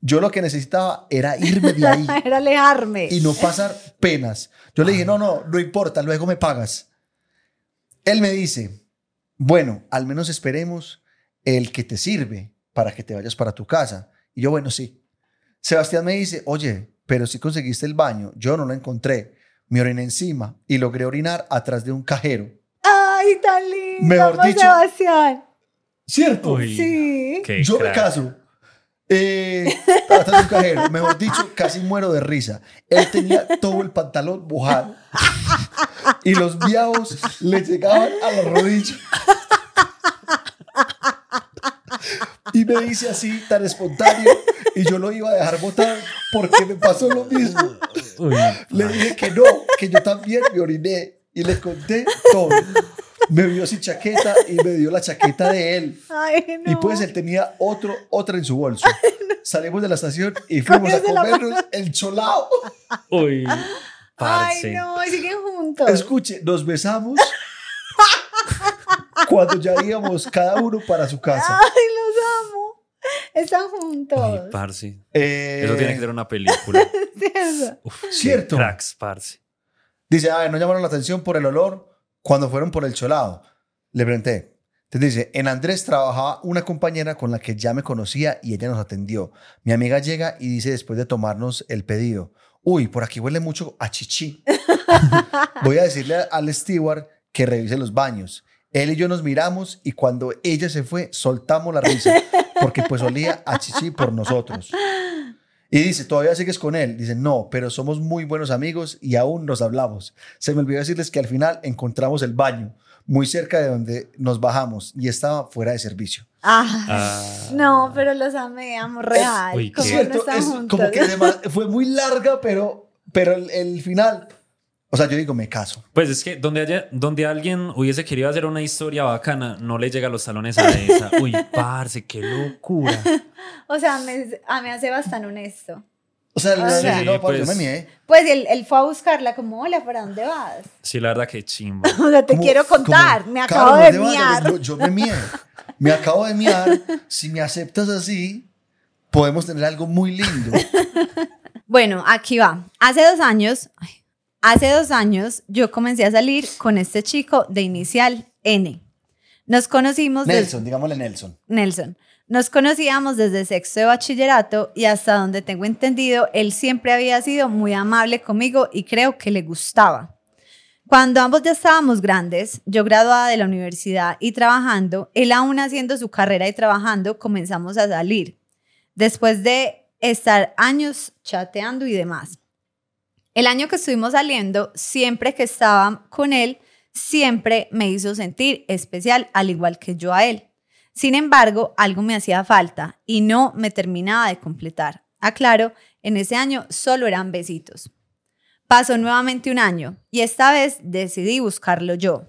Yo lo que necesitaba era irme de ahí Era alejarme. y no pasar penas. Yo le dije, no, no, no importa, luego me pagas. Él me dice, bueno, al menos esperemos el que te sirve para que te vayas para tu casa. Y yo, bueno, sí. Sebastián me dice, oye, pero si conseguiste el baño, yo no lo encontré. Me oriné encima y logré orinar atrás de un cajero. Ay, tan lindo. Mejor amo, dicho- Sebastián. ¿Cierto? Uy, Sí. Yo me crack. caso. Eh, atrás de un cajero. Mejor dicho, casi muero de risa. Él tenía todo el pantalón mojado. Y los viados le llegaban a la rodilla. Y me dice así, tan espontáneo. Y yo lo iba a dejar botar porque me pasó lo mismo. Uy, Le dije que no, que yo también me oriné. Y le conté todo. Me vio sin chaqueta y me dio la chaqueta de él. Ay, no. Y pues él tenía otro, otra en su bolso. Salimos de la estación y fuimos a comernos el cholao. uy, parce. Ay, no, y siguen juntos. Escuche, nos besamos cuando ya íbamos cada uno para su casa. Ay, los amo. Están juntos. Ay, parce. Eh, Eso tiene que ser una película. ¿Cierto? Uf, qué Cierto. Cracks, parce. Dice, a ver, no llamaron la atención por el olor cuando fueron por el cholado. Le pregunté. Entonces dice, en Andrés trabajaba una compañera con la que ya me conocía y ella nos atendió. Mi amiga llega y dice después de tomarnos el pedido, uy, por aquí huele mucho a chichi. Voy a decirle al steward que revise los baños. Él y yo nos miramos y cuando ella se fue, soltamos la risa porque pues olía a chichi por nosotros. Y dice, ¿todavía sigues con él? Dice, no, pero somos muy buenos amigos y aún nos hablamos. Se me olvidó decirles que al final encontramos el baño muy cerca de donde nos bajamos y estaba fuera de servicio. Ay, Ah. no, pero los amé, amo real. Uy, ¿Cómo qué- no Cierto, están es juntos? como que dema- fue muy larga, pero, pero el, el final, o sea, yo digo, me caso. Pues es que donde, haya, donde alguien hubiese querido hacer una historia bacana, no le llega a los talones a esa. Uy, parce, qué locura. O sea, me, a mí hace bastante honesto. O sea, le Sí, dice, no, pa, yo pues- me mié. Pues él, él fue a buscarla como, hola, ¿para dónde vas? Sí, la verdad que chimba. O sea, te Como- quiero contar, como, me "Caro, acabo de te vayas". miar. Yo, yo me mié. Me acabo de miar. Si me aceptas así, podemos tener algo muy lindo. Bueno, aquí va. Hace dos años, ay, hace dos años yo comencé a salir con este chico de inicial N. Nos conocimos desde Nelson, digámosle Nelson. Nelson. Nos conocíamos desde sexto de bachillerato y hasta donde tengo entendido, él siempre había sido muy amable conmigo y creo que le gustaba. Cuando ambos ya estábamos grandes, yo graduada de la universidad y trabajando, él aún haciendo su carrera y trabajando, comenzamos a salir. Después de estar años chateando y demás. El año que estuvimos saliendo, siempre que estaba con él, siempre me hizo sentir especial, al igual que yo a él. Sin embargo, algo me hacía falta y no me terminaba de completar. Aclaro, en ese año solo eran besitos. Pasó nuevamente un año y esta vez decidí buscarlo yo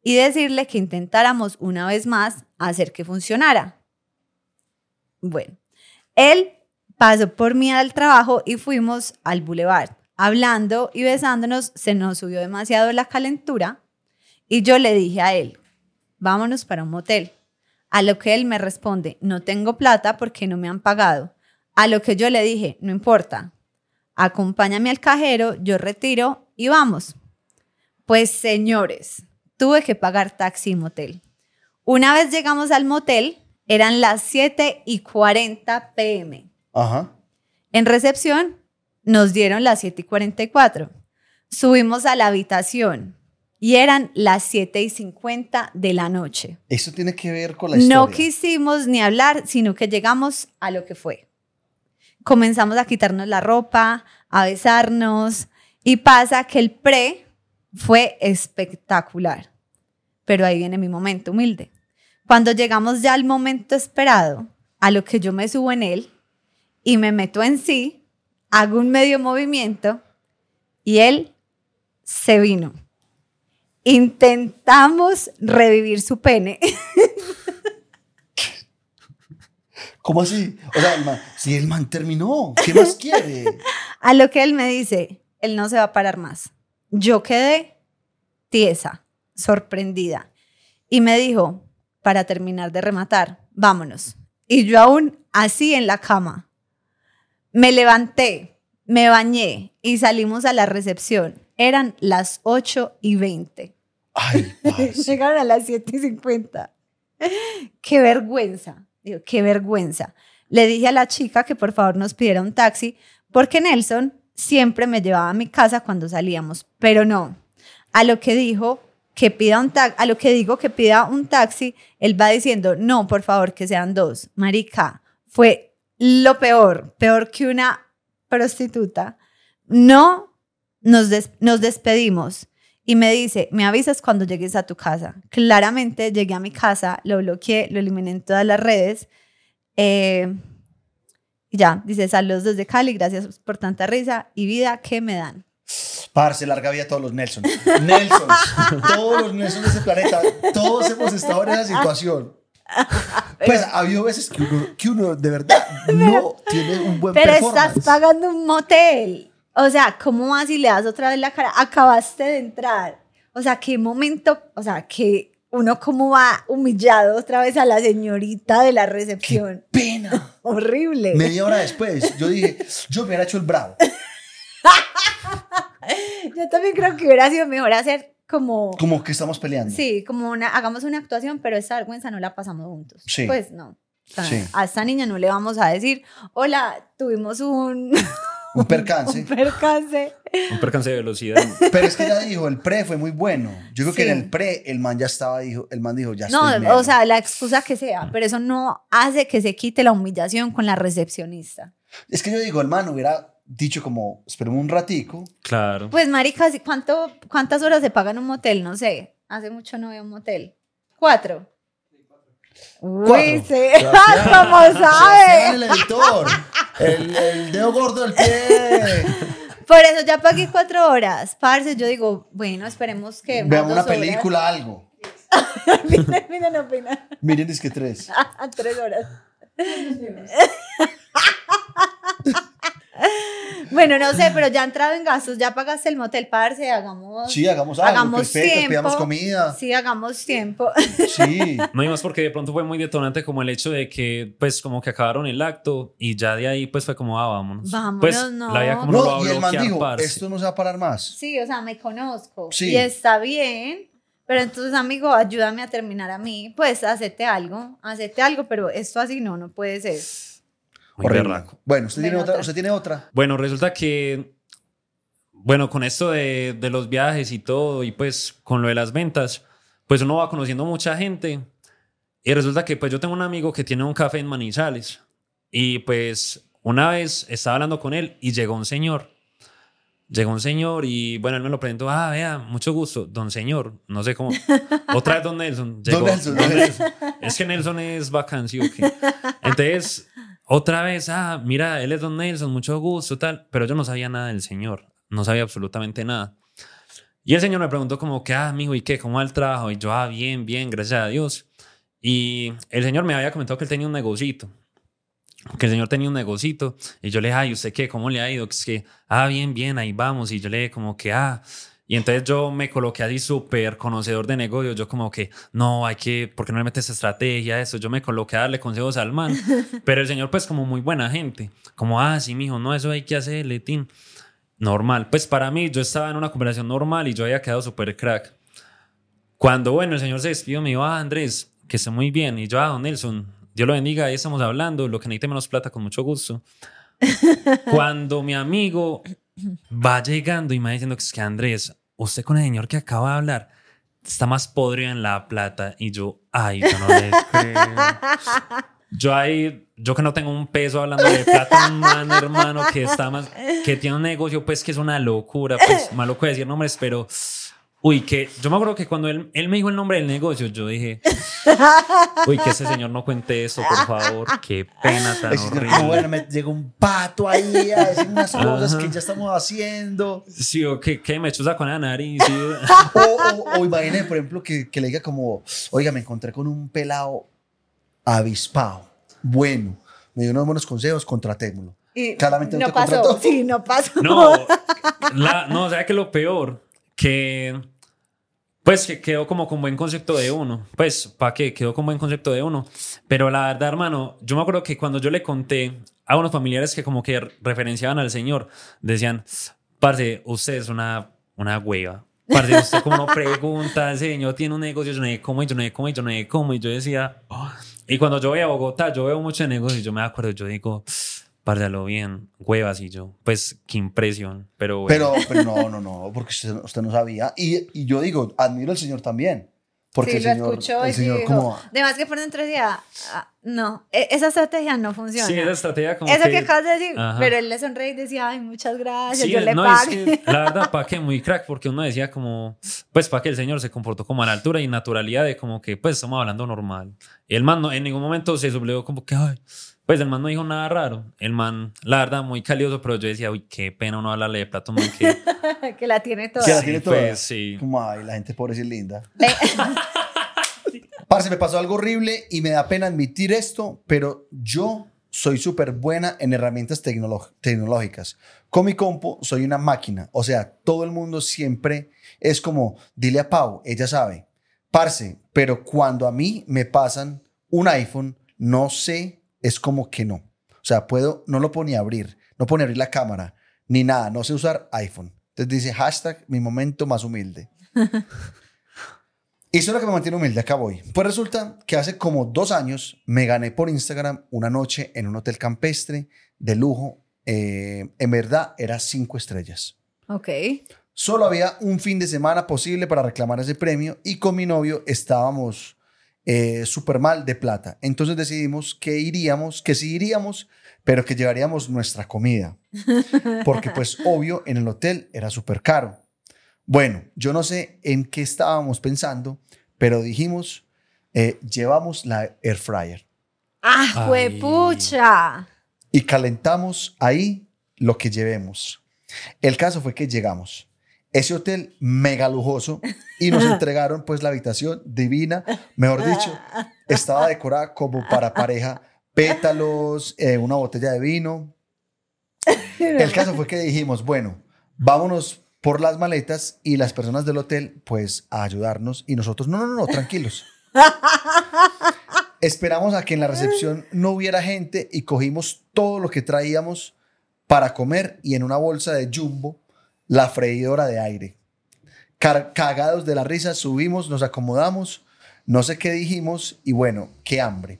y decirle que intentáramos una vez más hacer que funcionara. Bueno, él pasó por mí al trabajo y fuimos al boulevard. Hablando y besándonos, se nos subió demasiado la calentura y yo le dije a él, vámonos para un motel. A lo que él me responde, no tengo plata porque no me han pagado. A lo que yo le dije, no importa, acompáñame al cajero, yo retiro y vamos. Pues señores, tuve que pagar taxi y motel. Una vez llegamos al motel, eran las 7 y 40 pm. Ajá. En recepción nos dieron las 7 y 44. Subimos a la habitación y eran las 7 y 50 de la noche. Eso tiene que ver con la historia. No quisimos ni hablar, sino que llegamos a lo que fue. Comenzamos a quitarnos la ropa, a besarnos y pasa que el pre fue espectacular. Pero ahí viene mi momento humilde. Cuando llegamos ya al momento esperado, a lo que yo me subo en él y me meto en sí, hago un medio movimiento y él se vino. Intentamos revivir su pene. ¿Cómo así? O sea, el man, si el man terminó, ¿qué más quiere? A lo que él me dice, él no se va a parar más. Yo quedé tiesa, sorprendida. Y me dijo, para terminar de rematar, vámonos. Y yo aún así en la cama. Me levanté, me bañé y salimos a la recepción. Eran las 8 y 20. Ay, parce. Llegaron a las 7 y 50. Qué vergüenza. Digo, qué vergüenza. Le dije a la chica que por favor nos pidiera un taxi porque Nelson siempre me llevaba a mi casa cuando salíamos, pero no. A lo que dijo que pida un a lo que digo que pida un taxi, él va diciendo, "No, por favor, que sean dos." Marica, fue lo peor, peor que una prostituta. No nos, des- nos despedimos y me dice, me avisas cuando llegues a tu casa. Claramente llegué a mi casa, lo bloqueé, lo eliminé en todas las redes. eh, y ya, dice, saludos desde Cali, gracias por tanta risa y vida que me dan. Parce, larga vida a todos los Nelson. Nelson, todos los Nelson de ese planeta, todos hemos estado en esa situación. Pues ha habido veces que uno, que uno de verdad no tiene un buen Pero performance. estás pagando un motel. O sea, ¿cómo vas y le das otra vez la cara? Acabaste de entrar. O sea, qué momento, o sea, que uno cómo va humillado otra vez a la señorita de la recepción. Pena. Horrible. Media hora después, yo dije, yo me hubiera hecho el bravo. Yo también creo que hubiera sido mejor hacer como, Como que estamos peleando. sí, como una, hagamos una actuación, pero esa vergüenza no la pasamos juntos. Sí. Pues no. Sí. A esta niña no le vamos a decir, hola, tuvimos un, Un percance. un percance. Un percance de velocidad. Pero es que ya dijo, el pre fue muy bueno. Yo creo que Sí. en el pre, el man ya estaba, dijo, el man dijo, ya No, estoy o sea, la excusa que sea, pero eso no hace que se quite la humillación con la recepcionista. Es que yo digo, el man hubiera dicho como, esperemos un ratico. Claro. Pues, marica, ¿sí ¿cuánto, ¿cuántas horas se paga en un motel? No sé. Hace mucho no veo un motel. ¿Cuatro? Uy, Cuatro. sí. Sebastián, ¿Cómo sabe? el editor. El, el dedo gordo del pie. Por eso ya pagué cuatro horas. Parce, yo digo, bueno, esperemos que. Veamos una dos horas. película, algo. miren, miren, opina. Miren, es que tres. Tres horas. Bueno, no sé, pero ya ha entrado en gastos, ya pagaste el motel, parce, hagamos. Sí, hagamos algo. Hagamos perfecto, tiempo. pidamos comida. Sí, hagamos tiempo. Sí. No, y más porque de pronto fue muy detonante como el hecho de que, pues, como que acabaron el acto y ya de ahí, pues, fue como, ah, vámonos. Vámonos, pues, no. la vida como no, lo y el man bloquear, dijo, parce. esto no se va a parar más. Sí, o sea, me conozco. Sí. Y está bien. Pero entonces, amigo, ayúdame a terminar a mí. Pues, hacete algo, hacete algo, pero esto así no, no puede ser. Horrible. Bueno, usted tiene otra. otra. Usted tiene otra. Bueno, resulta que, bueno, con esto de, de los viajes y todo, y pues con lo de las ventas, pues uno va conociendo mucha gente. Y resulta que pues yo tengo un amigo que tiene un café en Manizales. Y pues una vez estaba hablando con él y llegó un señor. Llegó un señor y bueno, él me lo presentó. Ah, vea, mucho gusto, don señor. No sé cómo. Otra vez don Nelson. Llegó, Don Nelson, don Nelson. Es que Nelson es vacancio. Entonces, otra vez, ah, mira, él es don Nelson, mucho gusto, tal. Pero yo no sabía nada del señor. No sabía absolutamente nada. Y el señor me preguntó como que, ah, mijo, ¿y qué? ¿Cómo va el trabajo? Y yo, ah, bien, bien, gracias a Dios. Y el señor me había comentado que él tenía un negocito. Que el señor tenía un negocito. Y yo le dije, ay, ¿usted qué? ¿Cómo le ha ido? Que es que, ah, bien, bien, ahí vamos. Y yo le dije como que, ah... Y entonces yo me coloqué así súper conocedor de negocios. Yo como que, no, hay que, ¿por qué no le metes estrategia? Eso. Yo me coloqué a darle consejos al man. Pero el señor pues como muy buena gente. Como, ah, sí, mijo, no, eso hay que hacer, Letín. Normal. Pues para mí yo estaba en una conversación normal y yo había quedado súper crack. Cuando, bueno, el señor se despidió, me dijo, ah, Andrés, que esté muy bien. Y yo, ah, don Nelson, Dios lo bendiga, ahí estamos hablando, lo que necesite menos plata, con mucho gusto. Cuando mi amigo va llegando y me va diciendo que es que Andrés, usted con el señor que acaba de hablar, está más podrido en la plata. Y yo, ay, yo no le creo. Yo ahí, yo que no tengo un peso hablando de plata, un man, hermano, que está más, que tiene un negocio, pues que es una locura, pues malo puede decir nombres, pero, uy, que yo me acuerdo que cuando él, él me dijo el nombre del negocio, yo dije, uy, que ese señor no cuente eso, por favor, qué pena tan horrible. como, bueno, me llegó un pato ahí a decir unas cosas Ajá. que ya estamos haciendo. Sí, o que, que me chuza con la nariz. sí. O, o, o imagine, por ejemplo, que, que le diga como, oiga, me encontré con un pelado avispado. Bueno, me dio unos buenos consejos, contratémoslo. Y Claramente no no te pasó. contrató. Sí, no pasó. No, la, no, ¿sabes qué es lo peor? Que, pues, que quedó como con buen concepto de uno. Pues, ¿para qué? Quedó con buen concepto de uno. Pero la verdad, hermano, yo me acuerdo que cuando yo le conté a unos familiares que como que referenciaban al señor, decían, parce, usted es una, una hueva. Parce, usted como no pregunta, ese señor tiene un negocio, yo no sé cómo, yo no sé cómo, yo no sé cómo. Y yo decía, "Oh". y cuando yo voy a Bogotá, yo veo mucho de negocio y yo me acuerdo, yo digo, parce, a lo bien, huevas y yo, pues, qué impresión. Pero, bueno. Pero, pero no, no, no, porque usted, usted no sabía. Y, y yo digo, admiro al señor también. Porque sí, el lo señor, escuchó el y señor dijo. como, Además que por dentro decía, ah, no, e- esa estrategia no funciona. Sí, esa estrategia como Eso que, que... acabas de decir, Ajá. pero él le sonreí y decía, ay, muchas gracias, Sí, yo le no, es pago. que, la verdad, ¿para qué? Muy crack, porque uno decía como, pues, ¿para qué el señor se comportó como a la altura y naturalidad de como que, pues, estamos hablando normal? Y el man no- en ningún momento se sublevó como que, ay, pues el man no dijo nada raro. El man, la verdad, muy calioso, pero yo decía, uy, qué pena uno hablarle de plato, man, que... que la tiene toda. Que la Sí, tiene toda. pues, sí. como, ay, la gente pobre y linda. Parce, me pasó algo horrible y me da pena admitir esto, pero yo soy súper buena en herramientas tecnológicas. Con mi compu soy una máquina. O sea, todo el mundo siempre es como, dile a Pau, ella sabe. Parce, pero cuando a mí me pasan un iPhone, no sé, es como que no. O sea, puedo, no lo puedo ni abrir, no puedo ni abrir la cámara, ni nada, no sé usar iPhone. Entonces dice hashtag mi momento más humilde. Y eso es lo que me mantiene humilde, acá voy. Pues resulta que hace como dos años me gané por Instagram una noche en un hotel campestre de lujo. Eh, en verdad era cinco estrellas. ok. Solo había un fin de semana posible para reclamar ese premio y con mi novio estábamos eh, súper mal de plata. Entonces decidimos que iríamos, que sí iríamos, pero que llevaríamos nuestra comida. Porque pues obvio en el hotel era súper caro. Bueno, yo no sé en qué estábamos pensando, pero dijimos, eh, llevamos la air fryer ¡Ah, Ay. juepucha! y calentamos ahí lo que llevemos. El caso fue que llegamos. Ese hotel mega lujoso y nos entregaron pues la habitación divina, mejor dicho, estaba decorada como para pareja, pétalos, eh, una botella de vino. El caso fue que dijimos, bueno, vámonos por las maletas y las personas del hotel, pues, a ayudarnos. Y nosotros, no, no, no, no, tranquilos. Esperamos a que en la recepción no hubiera gente y cogimos todo lo que traíamos para comer y en una bolsa de jumbo la freidora de aire. Car- cagados de la risa, subimos, nos acomodamos, no sé qué dijimos y bueno, qué hambre.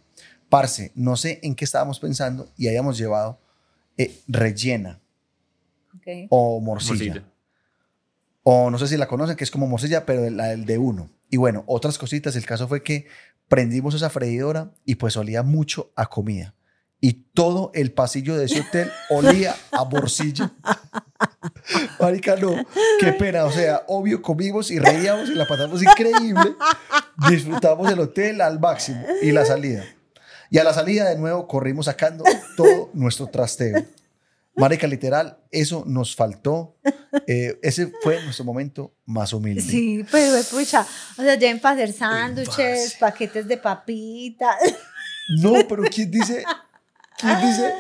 Parce, no sé en qué estábamos pensando y habíamos llevado eh, rellena o morcilla. Morcilla. O no sé si la conocen, que es como morcilla, pero la el de uno. Y bueno, otras cositas. El caso fue que prendimos esa freidora y pues olía mucho a comida. Y todo el pasillo de ese hotel olía a morcilla. Marica, no. Qué pena. O sea, obvio, comimos y reíamos y la pasamos increíble. Disfrutamos el hotel al máximo y la salida. Y a la salida de nuevo corrimos sacando todo nuestro trasteo. Marica, literal, eso nos faltó. Eh, ese fue nuestro momento más humilde. Sí, pero pucha, o sea, para hacer sándwiches, paquetes de papitas. No, pero ¿quién dice? ¿Quién dice?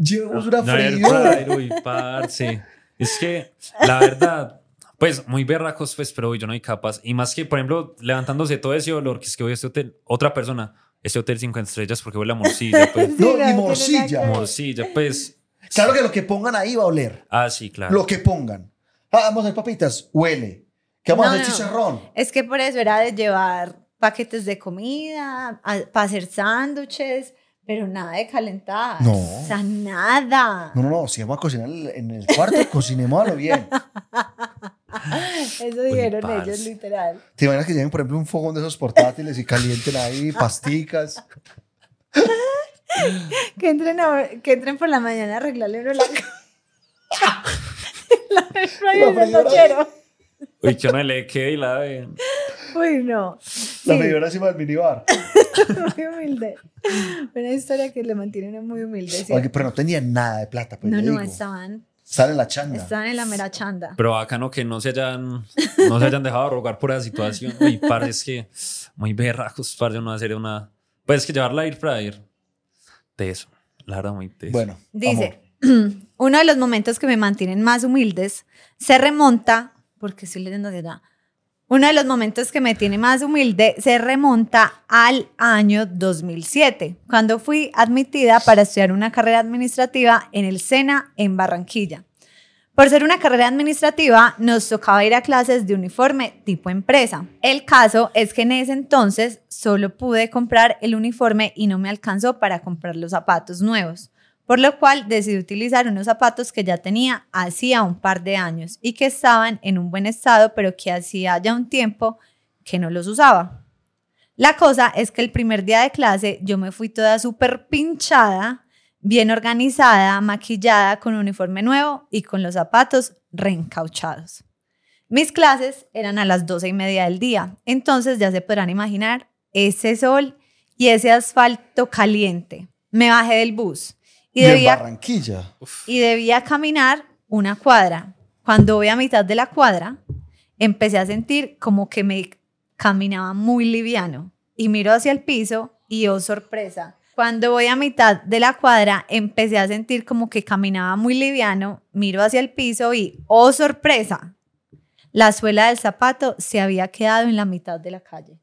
Llevamos una No, freidora. fryer, uy, parce. Es que, la verdad, pues muy berracos, pues, pero yo no soy capaz. Y más que, por ejemplo, levantándose todo ese olor, que es que voy a este hotel, otra persona, este hotel cinco estrellas porque huele a morcilla, pues. Sí, No, no, ni morcilla. que morcilla, pues. Claro que lo que pongan ahí va a oler. Ah, sí, claro. Lo que pongan. Ah, vamos a hacer papitas, huele. ¿Qué vamos a No, hacer no. chicharrón? Es que por eso era de llevar paquetes de comida, para hacer sándwiches, pero nada de calentar. No. O sea, nada. No, no, no. Si vamos a cocinar en el cuarto, cocinémoslo bien. Eso dijeron ellos, literal. ¿Te imaginas que lleven, por ejemplo, un fogón de esos portátiles y calienten ahí pasticas? Que entren, a- que entren por la mañana a arreglarle uno la la La que no le quede y la de. Uy, no. La Sí, freidora encima del minibar. muy humilde. Una historia que le mantiene muy humilde. ¿cierto? Oye, pero no tenían nada de plata. Pues, no, no, digo. estaban, Sale en la changa. estaban en la mera chanda. Pero bacano que no se hayan, no se hayan dejado rogar por esa situación. Uy, parce, es que muy berracos, parce, no hacer una. Pues es que llevar la air fryer. Teso. La verdad, muy teso. Bueno, Dice, uno de los momentos que me mantienen más humildes se remonta, porque estoy leyendo de edad, uno de los momentos que me tiene más humilde se remonta al año 2007, cuando fui admitida para estudiar una carrera administrativa en el SENA en Barranquilla. Por ser una carrera administrativa, nos tocaba ir a clases de uniforme tipo empresa. El caso es que en ese entonces solo pude comprar el uniforme y no me alcanzó para comprar los zapatos nuevos, por lo cual decidí utilizar unos zapatos que ya tenía hacía un par de años y que estaban en un buen estado, pero que hacía ya un tiempo que no los usaba. La cosa es que el primer día de clase yo me fui toda súper pinchada, bien organizada, maquillada, con un uniforme nuevo y con los zapatos reencauchados. Mis clases eran a las doce y media del día, entonces ya se podrán imaginar ese sol y ese asfalto caliente. Me bajé del bus y, y en debía, Barranquilla. y debía caminar una cuadra. Cuando voy a mitad de la cuadra, empecé a sentir como que me caminaba muy liviano y miro hacia el piso y oh sorpresa. Cuando voy a mitad de la cuadra, empecé a sentir como que caminaba muy liviano, miro hacia el piso y oh sorpresa. La suela del zapato se había quedado en la mitad de la calle.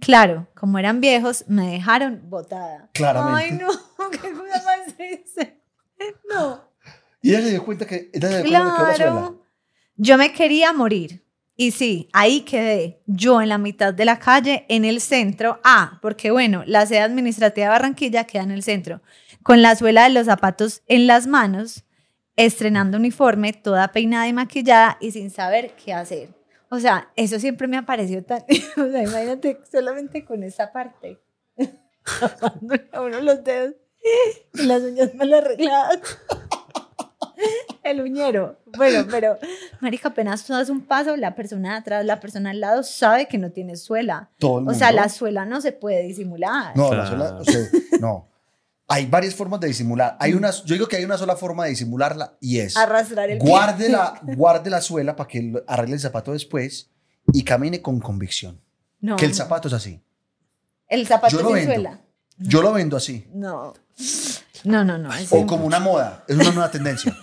Claro, como eran viejos, me dejaron botada. Claramente. Ay, no, qué cosa más triste. No. Y ella se dio cuenta que, ella se dio cuenta de que era suela. Claro. Yo me quería morir. Y sí, ahí quedé, yo en la mitad de la calle, en el centro. Ah, porque bueno, la sede administrativa de Barranquilla queda en el centro, con la suela de los zapatos en las manos, estrenando uniforme, toda peinada y maquillada y sin saber qué hacer. O sea, eso siempre me ha parecido tan... O sea, imagínate solamente con esa parte. A uno los dedos y las uñas mal arregladas. El uñero. Bueno, pero, marica, apenas tú das un paso, la persona de atrás, la persona al lado sabe que no tiene suela. Todo el O sea, mundo. la suela no se puede disimular. No, la sola, o sea, no. Hay varias formas de disimular. Hay una, yo digo que hay una sola forma de disimularla y es Arrastrar el pie. guarde la, guarde la suela para que arregle el zapato después y camine con convicción. No. Que el zapato es así. El zapato Yo lo sin vendo. suela. Yo lo vendo así. No. No, no, no. es O como una moda, es una nueva tendencia.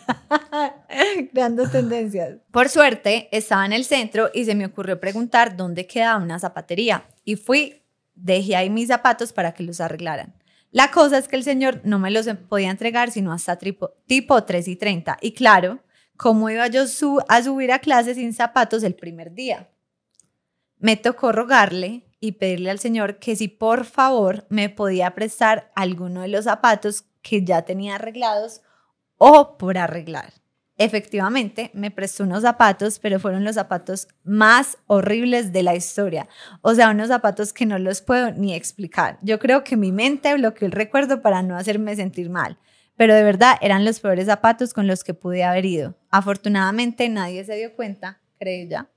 creando tendencias. Por suerte, estaba en el centro y se me ocurrió preguntar dónde quedaba una zapatería. Y fui, dejé ahí mis zapatos para que los arreglaran. La cosa es que el señor no me los podía entregar sino hasta tipo, tipo 3 y 30. Y claro, ¿cómo iba yo su- a subir a clase sin zapatos el primer día? Me tocó rogarle y pedirle al señor que si por favor me podía prestar alguno de los zapatos que ya tenía arreglados o por arreglar. Efectivamente, me prestó unos zapatos, pero fueron los zapatos más horribles de la historia. O sea, unos zapatos que no los puedo ni explicar. Yo creo que mi mente bloqueó el recuerdo para no hacerme sentir mal. Pero de verdad eran los peores zapatos con los que pude haber ido. Afortunadamente nadie se dio cuenta, creo ya.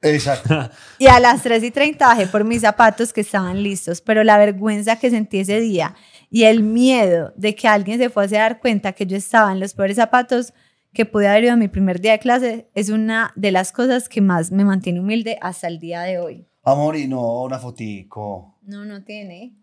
Exacto. Y a las 3 y 30 bajé por mis zapatos que estaban listos, pero la vergüenza que sentí ese día y el miedo de que alguien se fuese a dar cuenta que yo estaba en los peores zapatos que pude haber ido a mi primer día de clase es una de las cosas que más me mantiene humilde hasta el día de hoy. Amor, y no, una fotico. No, no tiene.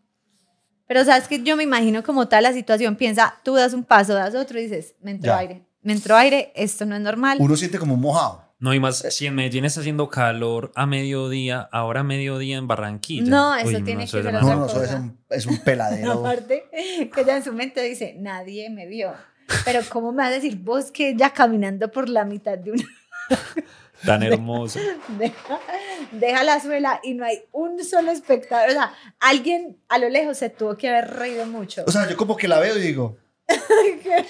Pero sabes que yo me imagino como tal la situación. Piensa, tú das un paso, das otro y dices, me entró Ya. aire. Me entró aire, esto no es normal. Uno siente como mojado. No, y más, si en Medellín está haciendo calor a mediodía, ahora a mediodía en Barranquilla. No, eso tiene eso que ser No, no, eso es un, es un peladero. Aparte, que ella en su mente dice, nadie me vio. Pero ¿cómo me vas a decir vos que ya caminando por la mitad de una... Tan hermoso. Deja, deja la suela y no hay un solo espectador. O sea, alguien a lo lejos se tuvo que haber reído mucho. O sea, yo como que la veo y digo, Qué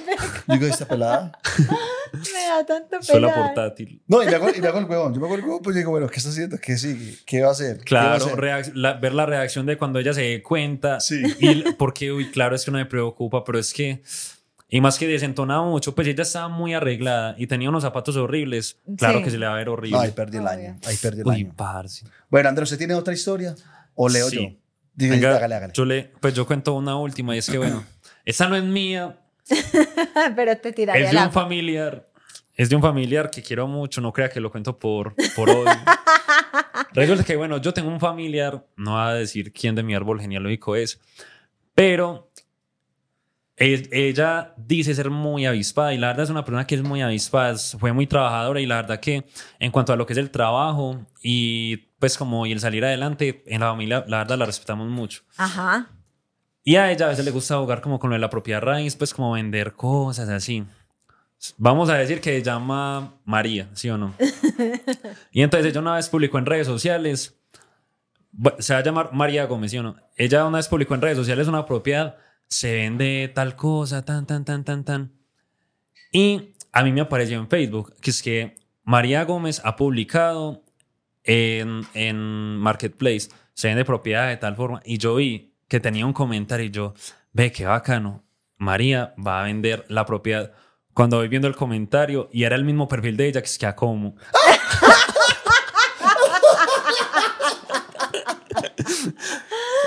digo, esta pelada. me da tanto pena. portátil. No, y me hago, y me hago el huevón. Yo me hago el huevón, pues digo, bueno, ¿qué está haciendo? ¿Qué sigue? ¿Qué va a hacer? ¿Qué va a Claro, hacer? reac- la- ver la reacción de cuando ella se dé cuenta. Sí. Y porque, uy, claro, es que no me preocupa, pero es que. Y más que desentonaba mucho, pues ella estaba muy arreglada y tenía unos zapatos horribles. Claro Sí. que se le va a ver horrible. Ay, perdí el año. Ahí perdí el uy, año. parce. Bueno, Andrés, ¿usted tiene otra historia? ¿O leo Sí. yo? Diga, Venga, hágale, hágale. Yo le, pues yo cuento una última y es que, bueno, esta no es mía, Pero te tiraría es de un agua. familiar. Es de un familiar que quiero mucho, no crea que lo cuento por, por odio. Resulta que, bueno, yo tengo un familiar, no va a decir quién de mi árbol genealógico es, pero e- ella dice ser muy avispada y la verdad es una persona que es muy avispada, es- fue muy trabajadora y la verdad que en cuanto a lo que es el trabajo y pues como y el salir adelante, en la familia la verdad la respetamos mucho. Ajá. Y a ella a veces le gusta jugar como con lo de la propiedad raíz, pues como vender cosas así. Vamos a decir que se llama María, ¿sí o no? y entonces ella una vez publicó en redes sociales, se va a llamar María Gómez, ¿sí o no? Ella una vez publicó en redes sociales una propiedad, se vende tal cosa, tan, tan, tan, tan, tan. Y a mí me apareció en Facebook, que es que María Gómez ha publicado en, en Marketplace, se vende propiedad de tal forma, y yo vi que tenía un comentario y yo, ve, qué bacano, María va a vender la propiedad. Cuando voy viendo el comentario, y era el mismo perfil de ella, que es que a cómo.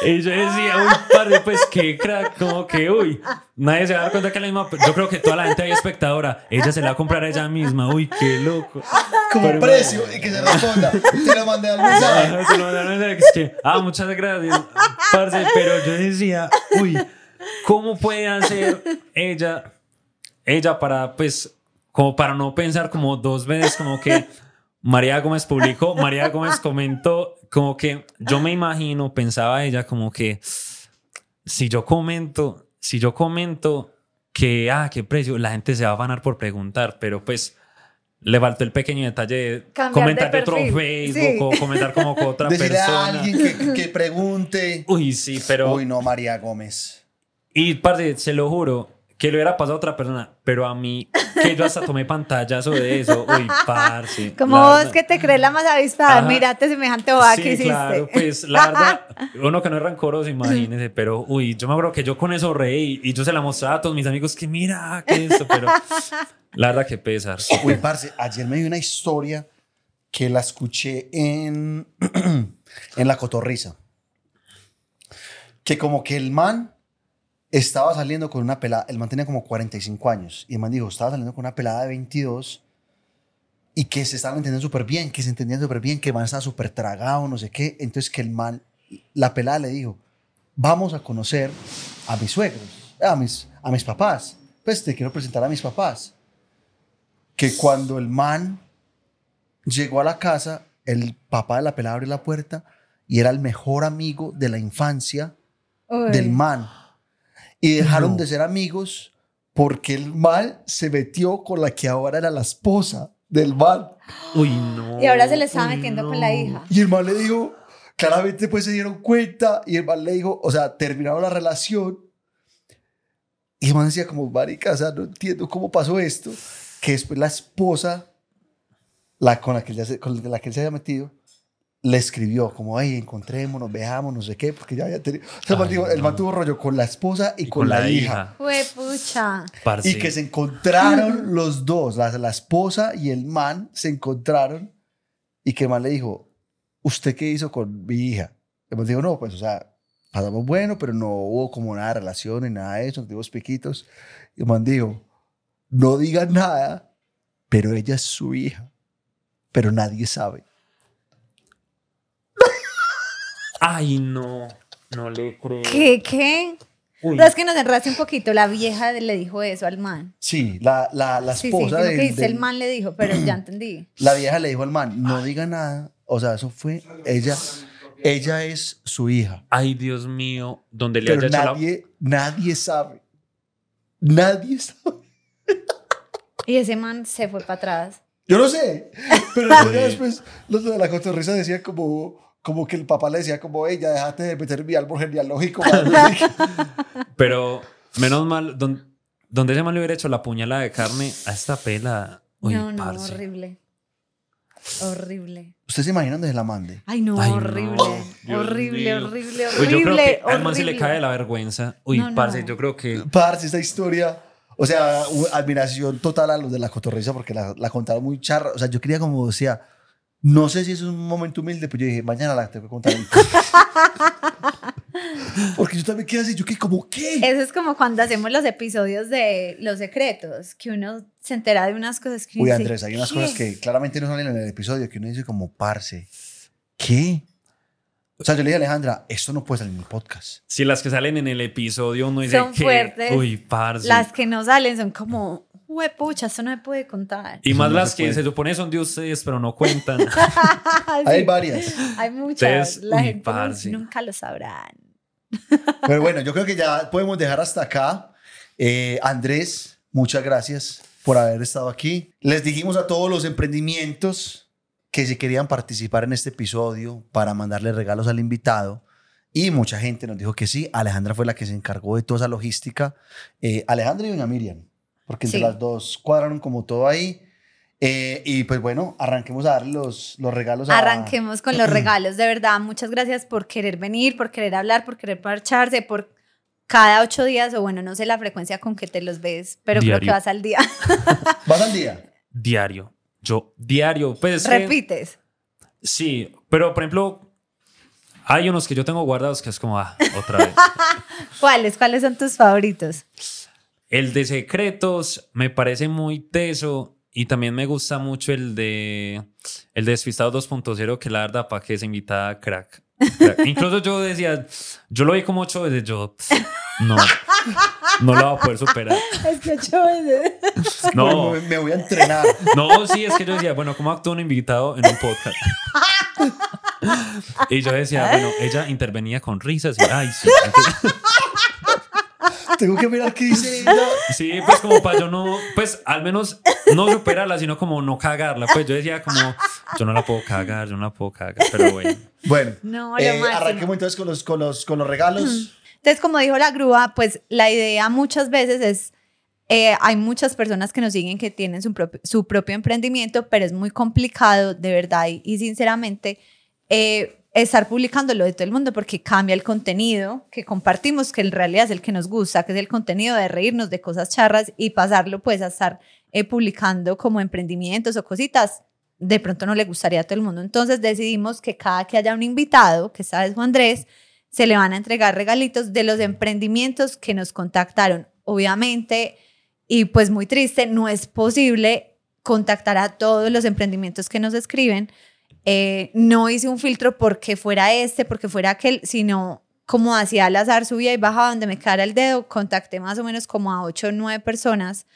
Y yo decía, uy, padre, pues qué crack, como que, uy, nadie se va a dar cuenta que es la misma. Yo creo que toda la gente ahí espectadora, ella se la va a comprar a ella misma, uy, qué loco. Como Pero- precio y que se responda. Te lo mandé al mensaje. Se lo mandaron a mensaje, que, ah, muchas gracias, parce, pero yo decía, uy, ¿cómo puede hacer ella, ella para, pues, como para no pensar como dos veces, como que María Gómez publicó, María Gómez comentó, como que yo me imagino, pensaba ella como que si yo comento, si yo comento que, ah, qué precio, la gente se va a ganar por preguntar, pero pues le faltó el pequeño detalle de Cambiar comentar de otro Facebook sí. o comentar como con otra Decirle a persona. alguien que, que pregunte. Uy, sí, pero... Uy, no, María Gómez. Y, parce, se lo juro, que le hubiera pasado a otra persona, pero a mí, que yo hasta tomé pantallazo de eso. Uy, parce. Como vos verdad. que te crees la más avispada, Ajá. mírate semejante boba Sí, que hiciste. claro, pues la verdad, uno que no es rancoroso, imagínese, pero uy, yo me acuerdo que yo con eso reí y yo se la mostraba a todos mis amigos que mira, que esto, pero la verdad que pesar. Uy, parce, ayer me dio una historia que la escuché en, en La Cotorriza. Que como que el man estaba saliendo con una pelada, el man tenía como 45 años, y el man dijo, estaba saliendo con una pelada de 22 y que se estaban entendiendo súper bien, que se entendían súper bien, que el man estaba súper tragado, no sé qué. Entonces que el man, la pelada le dijo, vamos a conocer a mis suegros. a mis, a mis papás. Pues te quiero presentar a mis papás. Que cuando el man llegó a la casa, el papá de la pelada abrió la puerta y era el mejor amigo de la infancia Uy. del man. Y dejaron de ser amigos porque el man se metió con la que ahora era la esposa del. Uy, no. Y ahora se le estaba Uy, metiendo no. con la hija. Y el man le dijo, claramente pues se dieron cuenta y el man le dijo, o sea, terminaron la relación. Y el man decía como, marica, o sea, no entiendo cómo pasó esto. Que después la esposa, la con la que, él ya se, con la que él se había metido, le escribió como, ay, encontrémonos, veamos, no sé qué, porque ya había tenido... O sea, el man el no. tuvo rollo con la esposa y, con, la, hija. Fue pucha. Parce. Y que se encontraron los dos, la, la esposa y el man se encontraron y que el man le dijo, ¿usted qué hizo con mi hija? El man dijo, no, pues, o sea, pasamos bueno, pero no hubo como nada de relación ni nada de eso, no tuvimos piquitos. Y el man dijo, no digan nada, pero ella es su hija, pero nadie sabe. Ay, no. No le creo. ¿Qué? ¿Qué? Uy. No, es que nos enraste un poquito. La vieja le dijo eso al man. Sí, la, la, la Sí, sí, esposa del- que dice el man le dijo, pero ya entendí. La vieja le dijo al man, no diga nada. O sea, eso fue, ella, ella es su hija. Ay, Dios mío. Donde le Pero haya hecho la... nadie, nadie sabe. Nadie sabe. Y ese man se fue para atrás. Yo no sé. Pero después los de la cotorrisa decían como, como que el papá le decía como, ella, déjate de meter mi árbol genealógico. madre". Pero menos mal, don- donde ese man le hubiera hecho la puñalada de carne a esta pela. Uy, no, no, parce. horrible. Horrible. ¿Ustedes se imaginan donde la mande? Ay, no, Ay, no. horrible. Dios horrible, mío. horrible, Uy, yo creo horrible, que al man se le horrible. cae la vergüenza. Uy, No, no. parce, yo creo que. Parce, esta historia. O sea, admiración total a los de la cotorrisa porque la, la contaron muy charra. O sea, yo quería como, decía, no sé si es un momento humilde, pero yo dije, mañana la tengo que contar. porque yo también quedé así, yo que como, ¿qué? Eso es como cuando hacemos los episodios de Los Secretos, que uno se entera de unas cosas que Uy, dice, Andrés, hay unas ¿qué? cosas que claramente no salen en el episodio que uno dice como, parce, ¿qué? O sea, yo le dije a Alejandra, esto no puede salir en el podcast. Si las que salen en el episodio uno dice Son que. fuertes. Uy, parce. Las que no salen son como, pucha, esto no me puede contar. Y Eso más no las se que se supone son de ustedes, pero no cuentan. Hay Sí, varias. hay muchas. Ustedes, La uy, gente parce. nunca lo sabrán. Pero bueno, yo creo que ya podemos dejar hasta acá. Eh, Andrés, muchas gracias por haber estado aquí. Les dijimos a todos los emprendimientos que si querían participar en este episodio para mandarle regalos al invitado. Y mucha gente nos dijo que sí. Alejandra fue la que se encargó de toda esa logística. Eh, Alejandra y doña Miriam, porque entre Sí. las dos cuadraron como todo ahí. Eh, y pues bueno, arranquemos a darle los, los regalos a... Arranquemos con los regalos. De verdad, muchas gracias por querer venir, por querer hablar, por querer parcharse, por cada ocho días, o bueno, no sé la frecuencia con que te los ves, pero creo que vas al día. ¿Vas al día? diario. Yo, diario. Pues. Repites. Sí, pero por ejemplo, hay unos que yo tengo guardados que es como, ah, otra vez. ¿Cuáles? ¿Cuáles son tus favoritos? El de secretos me parece muy teso y también me gusta mucho el de el de Despistado 2.0 que la verdad para que se invita crack. Crack. Incluso yo decía, yo lo vi como ocho veces, yo no, no lo voy a poder superar. Es que ocho veces. No, Me, me voy a entrenar. no, sí, es que yo decía, bueno, ¿cómo actúa un invitado en un podcast? Y yo decía, bueno, ella intervenía con risas y, ay, sí. entonces- Tengo que mirar qué dice ella. Sí, pues como para yo no, pues al menos no superarla, sino como no cagarla. Pues yo decía como, yo no la puedo cagar, yo no la puedo cagar, pero bueno. Bueno, No, eh, arranquemos entonces con los, con los, con los regalos. Entonces, como dijo la grúa, pues la idea muchas veces es, eh, hay muchas personas que nos siguen que tienen su propio, su propio emprendimiento, pero es muy complicado, de verdad, y, y sinceramente, eh, estar publicándolo de todo el mundo porque cambia el contenido que compartimos, que en realidad es el que nos gusta, que es el contenido de reírnos de cosas charras y pasarlo pues a estar eh, publicando como emprendimientos o cositas, de pronto no le gustaría a todo el mundo. Entonces decidimos que cada que haya un invitado, que esta vez Juan Andrés, se le van a entregar regalitos de los emprendimientos que nos contactaron. Obviamente, y pues muy triste, no es posible contactar a todos los emprendimientos que nos escriben. Eh, no hice un filtro porque fuera este, porque fuera aquel, sino como hacía al azar, subía y bajaba donde me quedara el dedo, contacté más o menos como a 8 o 9 personas.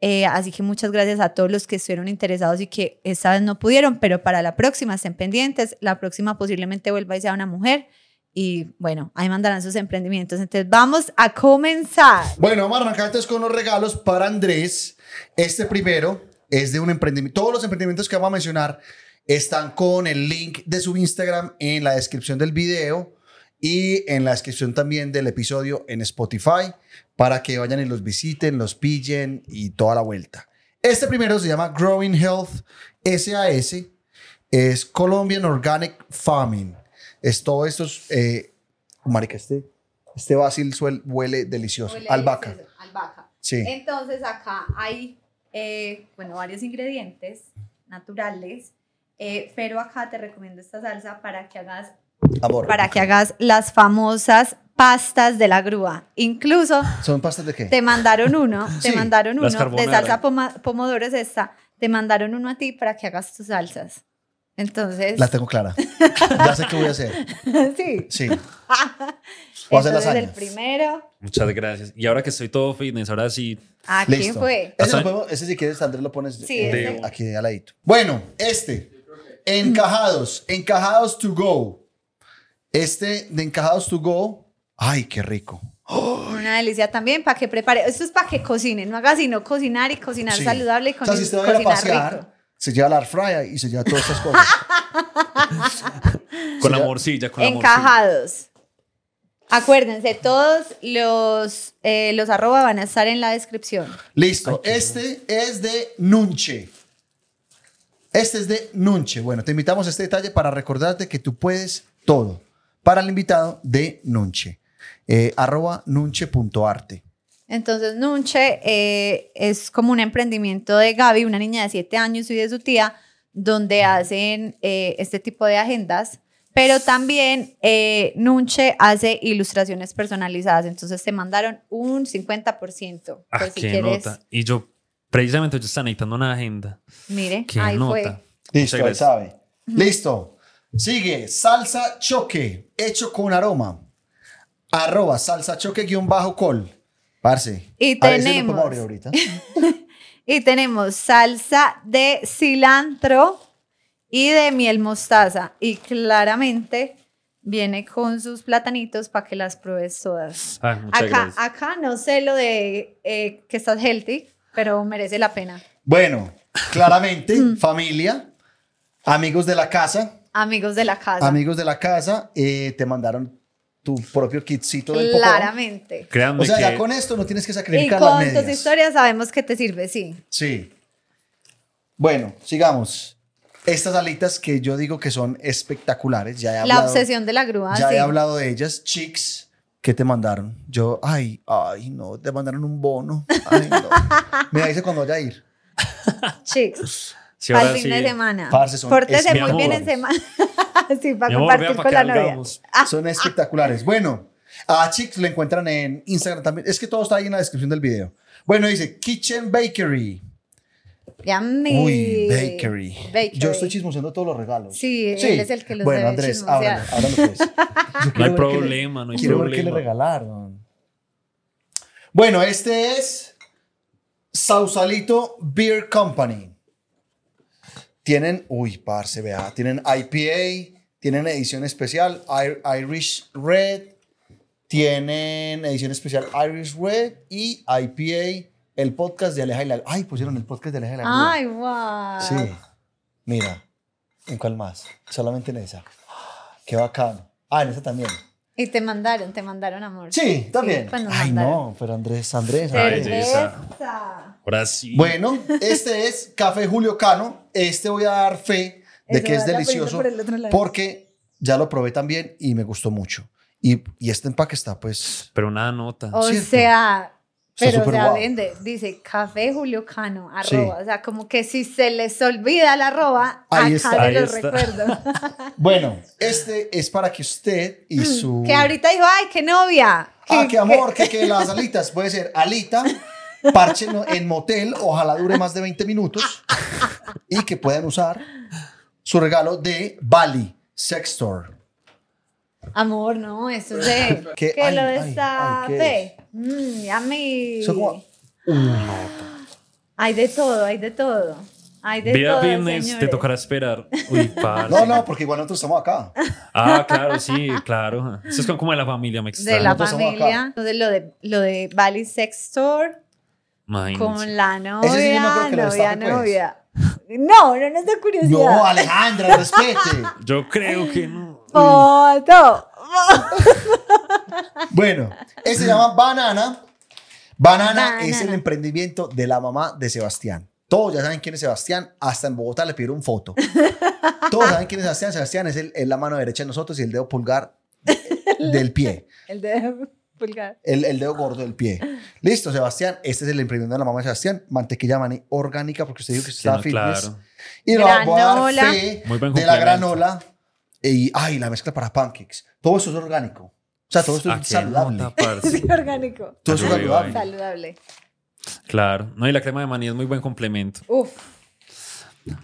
Eh, así que muchas gracias a todos los que estuvieron interesados y que esta vez no pudieron, pero para la próxima estén pendientes. La próxima posiblemente vuelva y sea una mujer. Y bueno, ahí mandarán sus emprendimientos. Entonces vamos a comenzar. Bueno, vamos a arrancar entonces con los regalos para Andrés. Este primero es de un emprendimiento. Todos los emprendimientos que vamos a mencionar están con el link de su Instagram en la descripción del video y en la descripción también del episodio en Spotify para que vayan y los visiten, los pillen y toda la vuelta. Este primero se llama Growing Health SAS. Es Colombian Organic Farming. Es todo esto. Eh, marica, este, este basil suel, huele delicioso. Huele Albahaca. delicioso, albahaca. Sí. Entonces acá hay, eh, bueno, varios ingredientes naturales, eh, pero acá te recomiendo esta salsa para que hagas, Amor. para que hagas las famosas pastas de la grúa. Incluso ¿Son pastas de qué? te mandaron uno, te Sí, mandaron las uno de salsa poma- pomodoro es esta, te mandaron uno a ti para que hagas tus salsas. Entonces, La tengo clara. ya sé qué voy a hacer. sí. Sí. Voy a hacer Entonces el primero, Muchas gracias. Y ahora que estoy todo fitness, ahora sí. ¿a quién Listo. fue? Ese, podemos- ese si quieres, Andrés, lo pones Sí, eh, ese. aquí al ladito. Bueno, este. Encajados. Encajados to go. Este de encajados to go. Ay, qué rico. Una delicia también para que prepare. Esto es para que cocinen, no haga sino cocinar y cocinar Sí. saludable y O con sea, si usted va a ir a cocinar pasear, rico. se lleva la air fryer y se lleva todas estas cosas. Con la morcilla, con la morcilla. Encajados. Acuérdense, todos los, eh, los arroba van a estar en la descripción. Listo. Este es de Nunche. Este es de Nunche. Bueno, te invitamos a este detalle para recordarte que tú puedes todo. Para el invitado de Nunche. Eh, arroba nunche.arte. Entonces, Nunche eh, es como un emprendimiento de Gaby, una niña de 7 años y de su tía, donde hacen eh, este tipo de agendas, pero también eh, Nunche hace ilustraciones personalizadas. Entonces, te mandaron un 50%. Por Ah, si qué quieres, nota. Y yo, precisamente, yo estaba necesitando una agenda. mire, Qué ahí nota. fue. Listo, gracias. sabe. Listo. Sigue, salsa choque, hecho con aroma. Arroba salsa choque guion bajo col. Parce. Y a tenemos- abrir ahorita. Y tenemos salsa de cilantro y de miel mostaza. Y claramente viene con sus platanitos para que las pruebes todas. Ah, muchas Acá, gracias. acá no sé lo de eh, que estás healthy, pero merece la pena. Bueno, claramente, Mm. familia, amigos de la casa, Amigos de la casa. amigos de la casa, eh, te mandaron tu propio kitcito del claramente. Créanme O sea, que ya con esto no tienes que Y sacrificar las con tus medias. historias sabemos que te sirve, sí. Sí. Bueno, sigamos. Estas alitas que yo digo que son espectaculares. Ya he La hablado, obsesión de la grúa. ya sí. he hablado de ellas. Chicks, ¿qué te mandaron? Yo, ay, ay, no, te mandaron un bono. Ay, no. Me dice cuando vaya a ir. Chicos. sí, Para el fin sí. de semana. Parce, son Pórtese muy bien en semana. sí, para amor, compartir con la novia. Son espectaculares. Bueno, a Chicks lo encuentran en Instagram también. Es que todo está ahí en la descripción del video. Bueno, dice Kitchen Bakery. Yummy. Uy, bakery. Bakery. Yo estoy chismoseando todos los regalos. Sí, él es el que los Bueno, debe Andrés, ábralo pues. Yo No hay le- problema, no hay Quiero ver qué le problema. regalaron. Bueno, este es Sausalito Beer Company. Tienen, uy, parce, vea, tienen IPA, tienen edición especial Ir- Irish Red, tienen edición especial Irish Red y IPA, el podcast de Aleja y la... Ay, pusieron el podcast de Aleja y la Grúa. Ay, wow. Sí. Mira, ¿en cuál más? Solamente en esa. Qué bacano. Ah, en esa también. Y te mandaron, te mandaron amor. Sí, también. pues nos Ay, mandaron. no, pero Andrés, Andrés, Andrés. Ahora sí. Bueno, este es Café Julio Cano. Este voy a dar fe de Eso, que es delicioso por porque ya lo probé también y me gustó mucho. Y, y este empaque está, pues, Pero una nota. O Cierto. sea, pero o sea, vende, dice café Julio Cano, Sí. arroba. O sea, como que si se les olvida el arroba, Ahí acá está. les Ahí lo está. recuerdo. bueno, este es para que usted y su... que ahorita dijo, ay, qué novia. Ah, Que- qué amor, que, que las alitas puede ser alita, parche en- en motel, ojalá dure más de 20 minutos y que puedan usar su regalo de Bali Sex Store. Amor, no, eso es de. ¿Qué? Que Ay, lo destape. Mmm. Son como... Hay de todo, hay de todo. Hay de Vida todo. Business, te tocará esperar. Uy, parce. No, no, porque igual nosotros estamos acá. Ah, claro, sí, claro. Eso es como de la familia, me De extraña. la Nosotros somos familia. acá. Entonces, lo de, lo de Valley Sex Store Imagínense. con la Ese sí no novia, que lo novia, pues. novia. No, no nos da curiosidad. No, Alejandra, respete. Yo creo que no. Foto. Bueno, ese se llama Banana. Banana es el Banana. emprendimiento de la mamá de Sebastián. Todos ya saben quién es Sebastián. Hasta en Bogotá le pidieron foto. Todos saben quién es Sebastián. Sebastián es, el- es la mano derecha de nosotros y el dedo pulgar del pie. El de pulgar. El, el dedo gordo del pie. Listo, Sebastián. Este es el emprendimiento de la mamá de Sebastián. Mantequilla maní orgánica, porque usted dijo que usted estaba no, fitness. claro. Y le voy a dar Granola. fe Muy buen de la granola. Y, ay, la mezcla para pancakes. Todo eso es orgánico. O sea, todo esto Ah, es qué saludable. nota. Sí, orgánico. Todo eso es saludable. Saludable. Claro. No, y la crema de maní es muy buen complemento. Uf.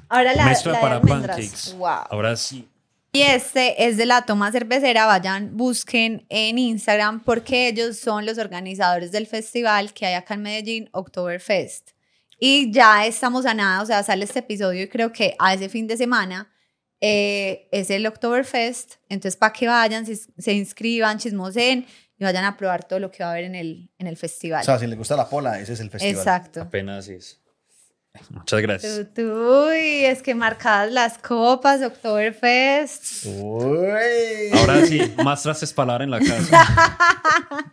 Ahora la, Mezcla la de para almendras. pancakes. Wow. Ahora sí. Y este es de la toma cervecera. Vayan, busquen en Instagram porque ellos son los organizadores del festival que hay acá en Medellín, Oktoberfest. Y ya estamos a nada, o sea, sale este episodio y creo que a ese fin de semana eh, es el Oktoberfest. Entonces, para que vayan, se, se inscriban, chismosen y vayan a probar todo lo que va a haber en el, en el festival. O sea, si le gusta la pola, ese es el festival. Exacto. Apenas es. Muchas gracias. Tú, uy, es que marcadas las copas, Oktoberfest. Uy. Ahora sí, más trastes palabra en la casa.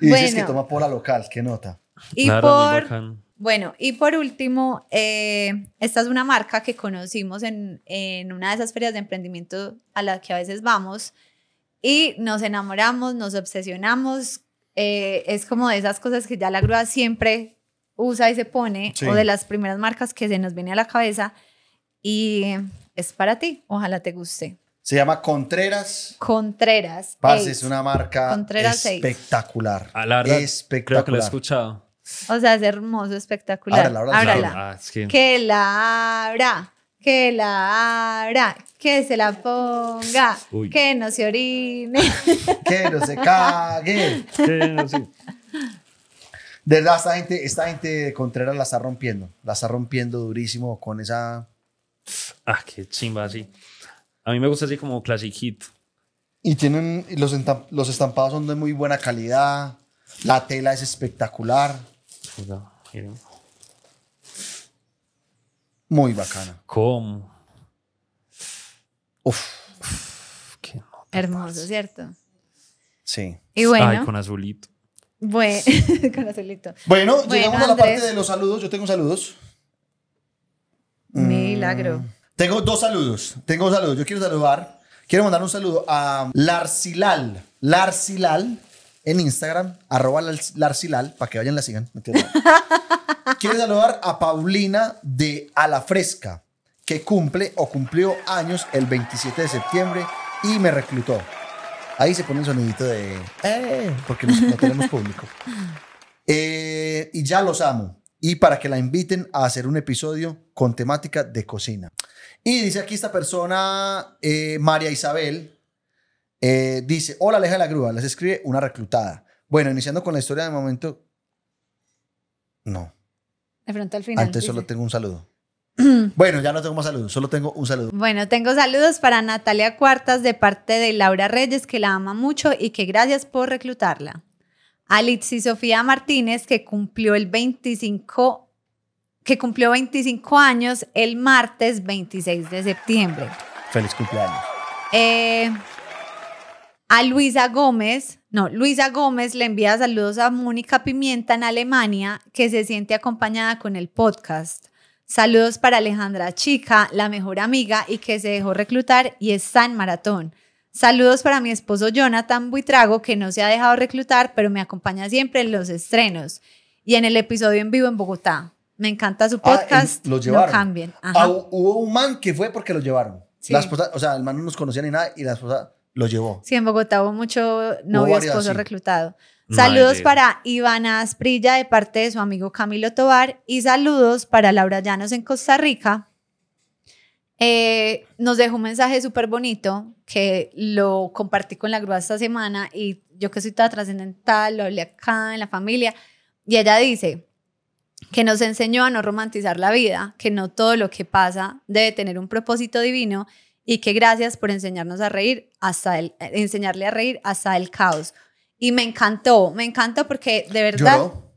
Y dices Bueno. que toma pola local, qué nota. Y Claro, muy por, bacán. Bueno, y por último, eh, esta es una marca que conocimos en, en una de esas ferias de emprendimiento a la que a veces vamos y nos enamoramos, nos obsesionamos. eh, es como de esas cosas que ya la grúa siempre usa y se pone, Sí. o de las primeras marcas que se nos viene a la cabeza. Y es para ti, ojalá te guste. Se llama Contreras. Contreras. Eight. es una marca Contreras espectacular. Ah, la verdad, creo que lo he espectacular. escuchado. O sea, es hermoso, espectacular. Ábrala, ábrala. Ábrala. Ah, es que Que la abra, que la abra, que se la ponga, Uy. que no se orine. Que no se cague. que no sé. De verdad, esta gente, esta gente de Contreras la está rompiendo. La está rompiendo durísimo con esa. Ah, qué chimba así. A mí me gusta así como Classic Hit. Y tienen. Los, los estampados son de muy buena calidad. La tela es espectacular. Muy bacana. ¿Cómo? Uf, Qué nota, Hermoso. ¿cierto? sí. Y bueno, Ay, con azulito. bueno, con azulito. Bueno, Bueno, llegamos a la parte de los saludos. Yo tengo saludos. Milagro. Tengo dos saludos. Tengo dos saludos. Yo quiero saludar. Quiero mandar un saludo a Larcilal. Larcilal en Instagram. Arroba Larcilal. Para que vayan la sigan. Quiero saludar a Paulina de A la Fresca. Que cumple o cumplió años el 27 de septiembre y me reclutó. Ahí se pone un sonidito de... "Eh", porque no, no tenemos público. Eh, y ya los amo. Y para que la inviten a hacer un episodio con temática de cocina. Y dice aquí esta persona, eh, María Isabel, eh, dice, hola Aleja de la Grúa, les escribe una reclutada. Bueno, iniciando con la historia de momento, no, De pronto al final. antes dice. solo tengo un saludo. bueno, ya no tengo más saludos, solo tengo un saludo. Bueno, tengo saludos para Natalia Cuartas de parte de Laura Reyes, que la ama mucho y que gracias por reclutarla. A Litsi Sofía Martínez, que cumplió el 25, que cumplió 25 años el martes 26 de septiembre. Feliz cumpleaños. Eh, a Luisa Gómez, no, Luisa Gómez le envía saludos a Mónica Pimienta en Alemania, que se siente acompañada con el podcast. Saludos para Alejandra Chica, la mejor amiga y que se dejó reclutar y está en maratón. Saludos para mi esposo Jonathan Buitrago, que no se ha dejado reclutar, pero me acompaña siempre en los estrenos y en el episodio en vivo en Bogotá. Me encanta su Ah, podcast. lo no llevaron. cambien. Ah, Ajá. hu- hubo un man que fue porque lo llevaron. Sí. La esposa, o sea, el man no nos conocía ni nada y la esposa lo llevó. Sí, en Bogotá hubo mucho novio varias, esposo reclutado. Saludos para Ivana Asprilla de parte de su amigo Camilo Tobar y saludos para Laura Llanos en Costa Rica. Eh, nos dejó un mensaje súper bonito que lo compartí con la grúa esta semana y yo que soy toda trascendental, lo hablé acá en la familia y ella dice que nos enseñó a no romantizar la vida, que no todo lo que pasa debe tener un propósito divino y que gracias por enseñarnos a reír hasta el, enseñarle a reír hasta el caos. Y me encantó, me encantó porque de verdad... ¿Lloró?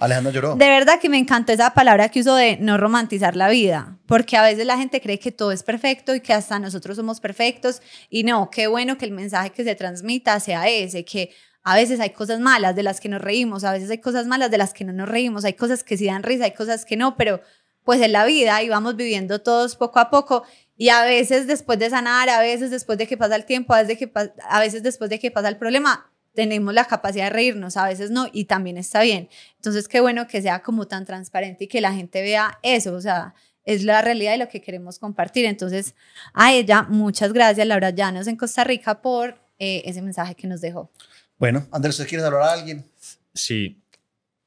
Alejandro lloró. De verdad que me encantó esa palabra que usó de no romantizar la vida, porque a veces la gente cree que todo es perfecto y que hasta nosotros somos perfectos y no, qué bueno que el mensaje que se transmita sea ese, que a veces hay cosas malas de las que nos reímos, a veces hay cosas malas de las que no nos reímos, hay cosas que sí dan risa, hay cosas que no, pero pues en la vida y vamos viviendo todos poco a poco y a veces después de sanar, a veces después de que pasa el tiempo, a veces, que a veces después de que pasa el problema, tenemos la capacidad de reírnos, a veces no, y también está bien. Entonces, qué bueno que sea como tan transparente y que la gente vea eso, o sea, es la realidad de lo que queremos compartir. Entonces, a ella, muchas gracias, Laura Llanos en Costa Rica, por eh, ese mensaje que nos dejó. Bueno, Andrés, ¿usted quiere hablar a alguien? Sí.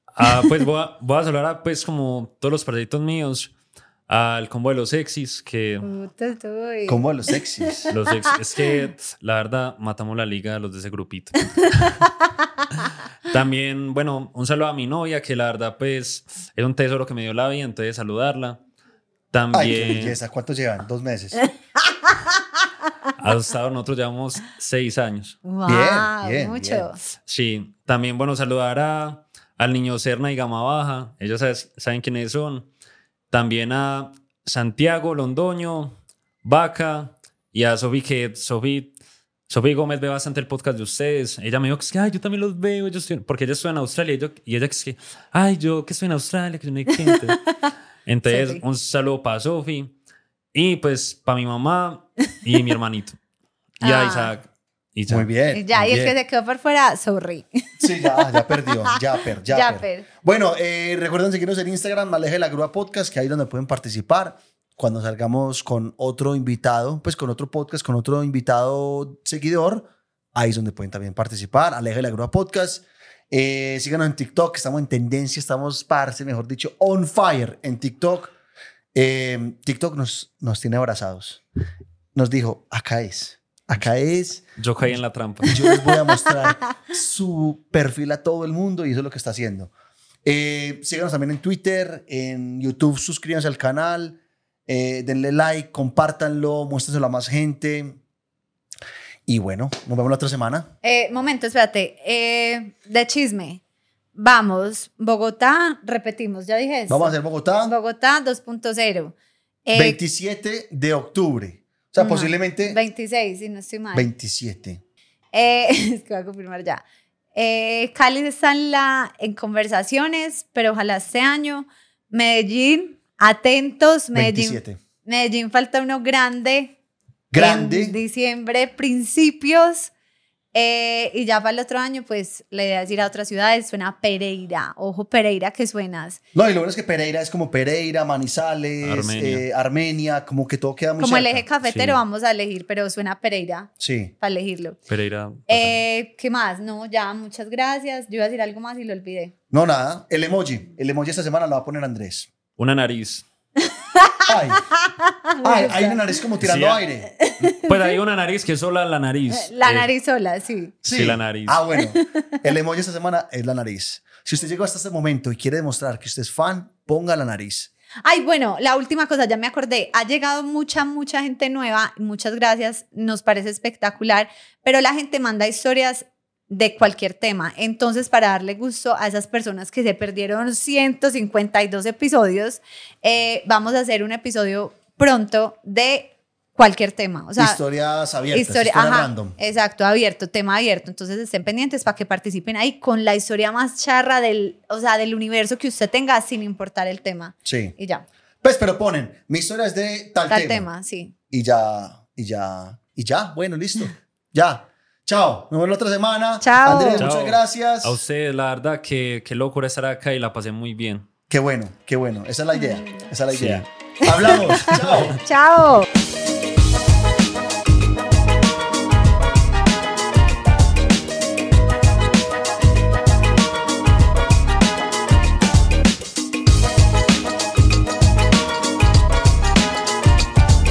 Ah, pues voy a, voy a saludar pues como todos los proyectos míos al combo de los sexys que combo de los sexys los es que la verdad matamos la liga los de ese grupito. También bueno un saludo a mi novia que la verdad pues es un tesoro que me dio la vida entonces saludarla. También Ay, qué belleza. ¿cuántos llevan? dos meses. Hasta nosotros llevamos seis años. Wow, bien, bien mucho. sí también bueno saludar a, al niño Serna y Gama Baja. Ellos saben quiénes son también a Santiago Londoño, Vaca y a Sofi que Sofi Sofi Gómez ve bastante el podcast de ustedes. Ella me dijo que ay, yo también los veo, yo porque ella estuvo en Australia y, yo, y ella que es que, ay, yo que estoy en Australia, que yo no hay gente. Entonces, un saludo para Sofi y pues para mi mamá y mi hermanito. Y a Ah. Isaac. Y ya. muy bien Ya, muy y el bien. que se quedó por fuera, sorry. Sí, ya, ya perdió. Ya, per, ya, Ya, per. per. Bueno, eh, recuerden seguirnos en Instagram, Aleje la Grúa Podcast, que ahí es donde pueden participar. Cuando salgamos con otro invitado, pues con otro podcast, con otro invitado seguidor, ahí es donde pueden también participar. Aleje la Grúa Podcast. Eh, síganos en TikTok, estamos en tendencia, estamos, parce, mejor dicho, on fire en TikTok. Eh, TikTok nos, nos tiene abrazados. Nos dijo, acá es, acá es. Yo caí en la trampa. Yo les voy a mostrar su perfil a todo el mundo y eso es lo que está haciendo. Eh, síganos también en Twitter, en YouTube, suscríbanse al canal, eh, denle like, compártanlo, muéstrenselo a más gente. Y bueno, nos vemos la otra semana. Eh, momento, espérate. Eh, de chisme. Vamos, Bogotá, repetimos, ya dije eso. Vamos a hacer Bogotá, Bogotá 2.0. Eh, 27 de octubre. O sea, no, posiblemente 26, si no estoy mal. 27. Eh, es que voy a confirmar ya. Eh, Cali está en, la, en conversaciones, pero ojalá este año. Medellín, atentos. Medellín, 27. Medellín falta uno grande. Grande. En diciembre, principios. Eh, y ya para el otro año, pues la idea es ir a otras ciudades. Suena Pereira. Ojo, Pereira, que suenas. No, y lo bueno es que Pereira es como Pereira, Manizales, Armenia. eh, Armenia, como que todo queda muy Como el cerca. eje cafetero Sí. vamos a elegir, pero suena Pereira Sí. para elegirlo. Pereira. Eh, ¿Qué más? No, ya, muchas gracias. Yo iba a decir algo más y lo olvidé. No, nada. El emoji. El emoji esta semana lo va a poner Andrés. Una nariz. Ay, ay hay una nariz como tirando Sí, aire. Pues hay una nariz que es sola la nariz. La Eh, nariz sola, sí. Sí, la nariz. Ah, bueno. El emoji esta semana es la nariz. Si usted llegó hasta este momento y quiere demostrar que usted es fan, ponga la nariz. Ay, bueno, la última cosa, ya me acordé. Ha llegado mucha, mucha gente nueva. Muchas gracias. Nos parece espectacular. Pero la gente manda historias de cualquier tema. Entonces, para darle gusto a esas personas que se perdieron 152 episodios, eh, vamos a hacer un episodio pronto de cualquier tema. O sea, Historias abiertas, historia, ajá, random. Exacto, abierto, tema abierto. Entonces estén pendientes para que participen ahí con la historia más charra del, o sea, del universo que usted tenga, sin importar el tema. Sí. Y ya, Pues, pero ponen, mi historia es de tal, tal tema. tema, sí. Y ya, y ya, y ya. Bueno, listo. Ya. Chao. Nos vemos la otra semana. Chao. Andrés, Chao. muchas gracias. A usted, la verdad, que, que locura estar acá y la pasé muy bien. Qué bueno, qué bueno. Esa es la idea. Esa es la Sí. idea. Hablamos. Chao. Chao.